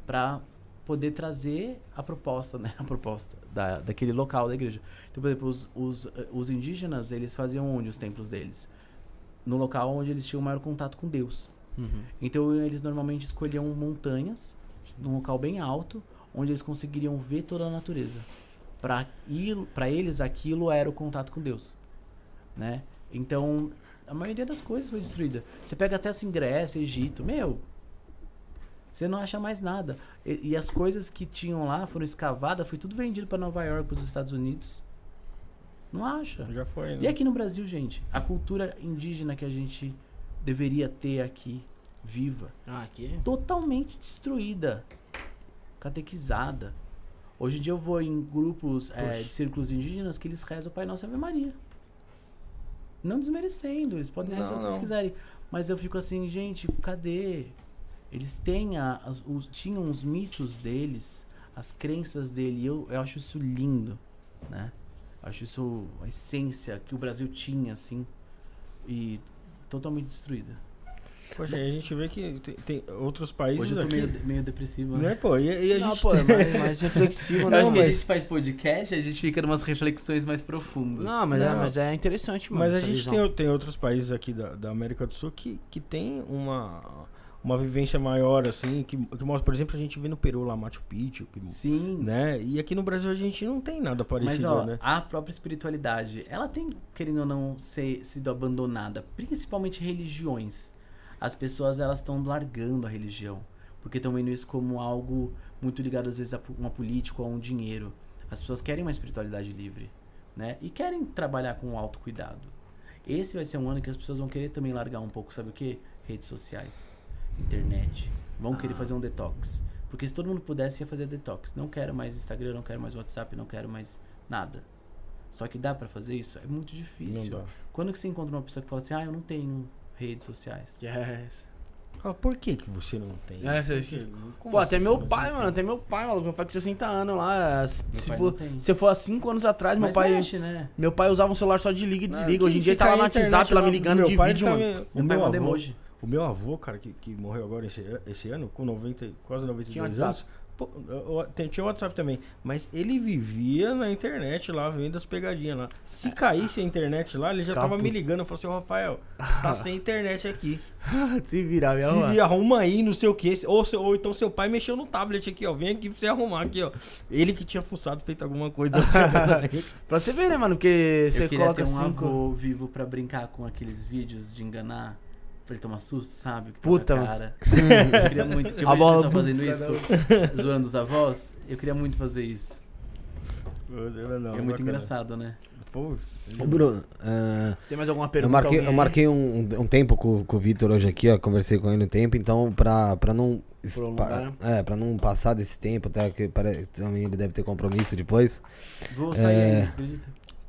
para poder trazer a proposta, né? A proposta da, daquele local da igreja. Então, por exemplo, os, os, eh, os indígenas, eles faziam onde os templos deles? No local onde eles tinham maior contato com Deus. Uhum. Então, eles normalmente escolhiam montanhas, num local bem alto, onde eles conseguiriam ver toda a natureza. Para eles, aquilo era o contato com Deus, né? Então, a maioria das coisas foi destruída. Você pega até assim, Grécia, Egito, meu. Você não acha mais nada. E, e as coisas que tinham lá foram escavadas, foi tudo vendido para Nova York, para os Estados Unidos. Não acha? Já foi, né? E aqui no Brasil, gente, a cultura indígena que a gente deveria ter aqui, viva, Ah, aqui. totalmente destruída, catequizada. Hoje em dia eu vou em grupos é, de círculos indígenas que eles rezam o Pai Nosso e Ave Maria. Não desmerecendo, eles podem rezar o que eles quiserem. Mas eu fico assim, gente, cadê? Eles têm a, as- os, tinham os mitos deles, as crenças dele, e eu, eu acho isso lindo, né? Eu acho isso a essência que o Brasil tinha, assim, e totalmente destruída. Poxa, a gente vê que tem, tem outros países Hoje eu tô aqui. meio, meio depressivo, né? Né, pô? E, e a Não, gente pô, é mais, mais reflexivo, né? acho que a mas- gente faz podcast, a gente fica em umas reflexões mais profundas. Não, mas, É, Não. mas é interessante, mano. Mas a gente visão. tem, tem outros países aqui da, da América do Sul que, que tem uma, uma vivência maior, assim, que, que mostra, por exemplo, a gente vê no Peru lá, Machu Picchu, que, Sim. né? E aqui no Brasil a gente não tem nada Mas parecido, ó, né? a própria espiritualidade, ela tem, querendo ou não, ser, sido abandonada, principalmente religiões. As pessoas elas estão largando a religião, porque estão vendo isso como algo muito ligado às vezes a uma política ou a um dinheiro. As pessoas querem uma espiritualidade livre, né? E querem trabalhar com o autocuidado. Esse vai ser um ano que as pessoas vão querer também largar um pouco, sabe o quê? Redes sociais, internet. Vão querer fazer um detox. Porque se todo mundo pudesse, ia fazer detox. Não quero mais Instagram, não quero mais WhatsApp, não quero mais nada. Só que dá pra fazer isso? É muito difícil. Não dá. Quando que você encontra uma pessoa que fala assim, ah, eu não tenho redes sociais? Yes. Ah, por que que você não tem? É, você- Pô, até assim meu pai, não mano, até meu pai, maluco. Meu pai com 60 anos lá. Se for, não tem. se for há 5 anos atrás, meu Mas pai. mexe, né? Meu pai usava um celular só de liga e desliga. Ah, Hoje em dia tá lá no WhatsApp, lá me ligando meu de vídeo, também- mano. O Meu pai meu manda avô, emoji. O meu avô, cara, que, que morreu agora esse, esse ano, com 90, quase 92 Tinha anos. WhatsApp? Pô, eu- eu- tem- tinha WhatsApp também. Mas ele vivia na internet lá, vendo as pegadinhas lá. Se caísse a internet lá, ele já Ficava tava me ligando. Eu falei assim, ô Rafael, tá sem internet aqui. Se virar, Se viu? vir, arruma aí, não sei o que. Ou, ou então seu pai mexeu no tablet aqui, ó. Vem aqui pra você arrumar aqui, ó. Ele que tinha fuçado, feito alguma coisa. Pra você ver, né, mano? Porque você coloca ter um cinco. avô vivo pra brincar com aqueles vídeos de enganar, pra ele tomar susto, sabe? Que tá Puta, na cara. Eu queria muito, porque eu A bola o pessoal fazendo bufa, isso, zoando os avós. Eu queria muito fazer isso. Não, é muito bacana. engraçado, né? Pô, Ô, Bruno, ah, Tem mais alguma eu pergunta? marquei, alguém eu aí? marquei um, um tempo com, com o Vitor hoje aqui, ó. Conversei com ele um tempo, então pra, pra não. pa- é, pra não passar desse tempo, até que pare- também ele deve ter compromisso depois. Vou sair É. você acredita?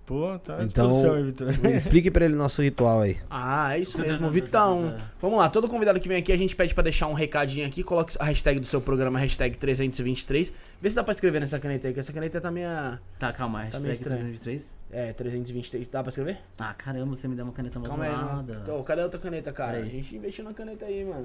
Pô, tá Então- aí. Explique pra ele nosso ritual aí. Ah, é isso mesmo, Vitão. Vamos lá, todo convidado que vem aqui, a gente pede pra deixar um recadinho aqui. Coloque a hashtag do seu programa, hashtag 323. Vê se dá pra escrever nessa caneta aí, que essa caneta tá minha. Tá, calma, meio hashtag estranho. 323. É, 323. Dá pra escrever? Ah, caramba, você me deu uma caneta mais Calma aí, zoada. mano. Então, cadê a outra caneta, cara? Aí. A gente investiu na caneta aí, mano.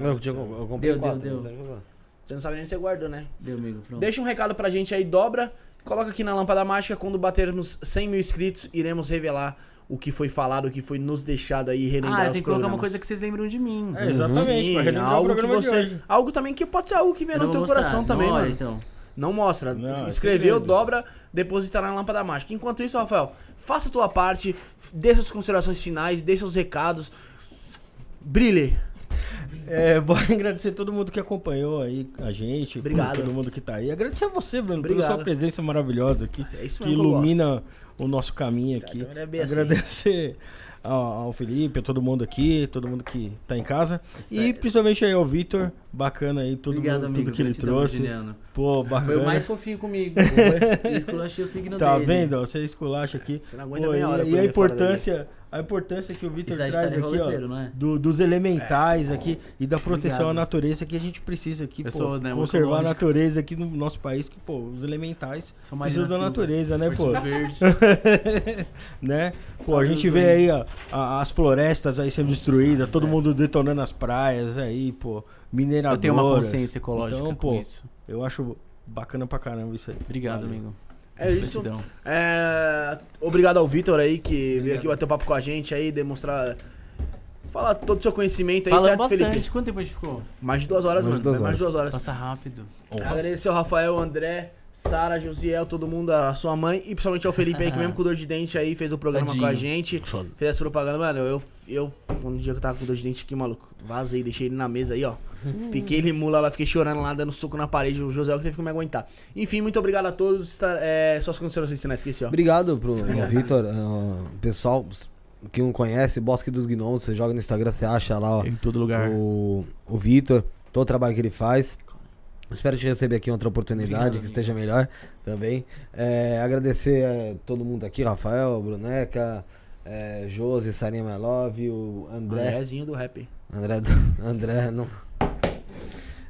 Eu, tinha- eu comprei Deu, quatro, deu, né? deu. Você não sabe nem se você guardou, né? Deu, amigo, pronto. Deixa um recado pra gente aí, dobra. Coloca aqui na lâmpada mágica. Quando batermos 100 mil inscritos, iremos revelar o que foi falado, o que foi nos deixado aí, relembrar Ah, eu os tenho que colocar uma programas. coisa que vocês lembram de mim. É, exatamente, Sim, pra relembrar o algo que você, algo também que pode ser algo que vem Eu no não teu mostrar. coração também, Não, olha, mano. então. Não mostra. Não, é Escreveu, dobra, deposita na lâmpada mágica. Enquanto isso, Rafael, faça a tua parte, dê suas considerações finais, dê seus recados. Brilhe. É, vou agradecer todo mundo que acompanhou aí a gente. Obrigado. Todo mundo que tá aí. Agradecer a você, Bruno, pela Obrigado. sua presença maravilhosa aqui. É isso que mesmo que ilumina o nosso caminho aqui. é bem assim. Agradecer ao, ao Felipe, a todo mundo aqui, todo mundo que tá em casa. E principalmente aí ao Vitor, bacana aí, tudo, Obrigado, mundo- amigo, tudo que ele trouxe. Pô, bacana. Foi o mais fofinho comigo. Eu esculachei o signo Tá dele. vendo? ó, Você esculacha aqui. Você não aguenta Pô, meia hora e, a importância, a importância que o Vitor traz tá aqui, ó, é? do- dos elementais aqui e da proteção Obrigado. à natureza que a gente precisa aqui, Eu pô, sou, né, conservar a natureza aqui no nosso país, que pô, os elementais precisam Marina da natureza, né, pô? Partido Verde. né? Pô, Salve a gente vê dois. aí, ó, a- as florestas aí sendo destruídas, todo mundo detonando as praias aí, pô, Eu mineradoras. tenho uma consciência ecológica Então, com pô, isso. Eu acho bacana pra caramba isso aí. Obrigado, Valeu. amigo. É isso. É, obrigado ao Vitor aí, que veio Obrigado. aqui bater papo com a gente aí, demonstrar. Falar todo o seu conhecimento aí, Falando certo, bastante. Felipe? Quanto tempo a gente ficou? Mais de duas horas, Mais mano. duas Mais de horas. duas horas. Passa rápido. Agradecer ao Rafael, André, Sara, Josiel, todo mundo, a sua mãe e principalmente ao Felipe aí, que mesmo com dor de dente aí, fez o programa Tadinho. com a gente. Foda. Fez essa propaganda, mano. Eu, eu, um dia que eu tava com dor de dente aqui, maluco, vazei, deixei ele na mesa aí, ó. Piquei ele mula lá, fiquei chorando lá, dando soco na parede. O José que teve que me aguentar. Enfim, muito obrigado a todos. Está- É, só as considerações finais, esqueci, ó. Obrigado pro Vitor. ah, pessoal que não conhece, Bosque dos Gnomos, você joga no Instagram, você acha lá, ó. Em todo lugar. o, o Vitor, todo o trabalho que ele faz. Espero te receber aqui em outra oportunidade, Obrigado, que esteja melhor também. É, agradecer a todo mundo aqui, Rafael, Bruneca, é, Josi, Sarinha My Love, o André. Andrézinho do rap. André, André, não.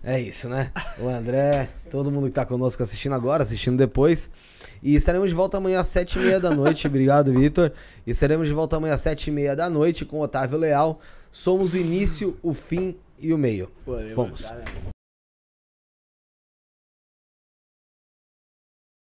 É isso, né? O André, todo mundo que tá conosco assistindo agora, assistindo depois. E estaremos de volta amanhã às sete e meia da noite. Obrigado, Vitor. E estaremos de volta amanhã às sete e meia da noite com Otávio Leal. Somos o início, o fim e o meio. Fomos. galera.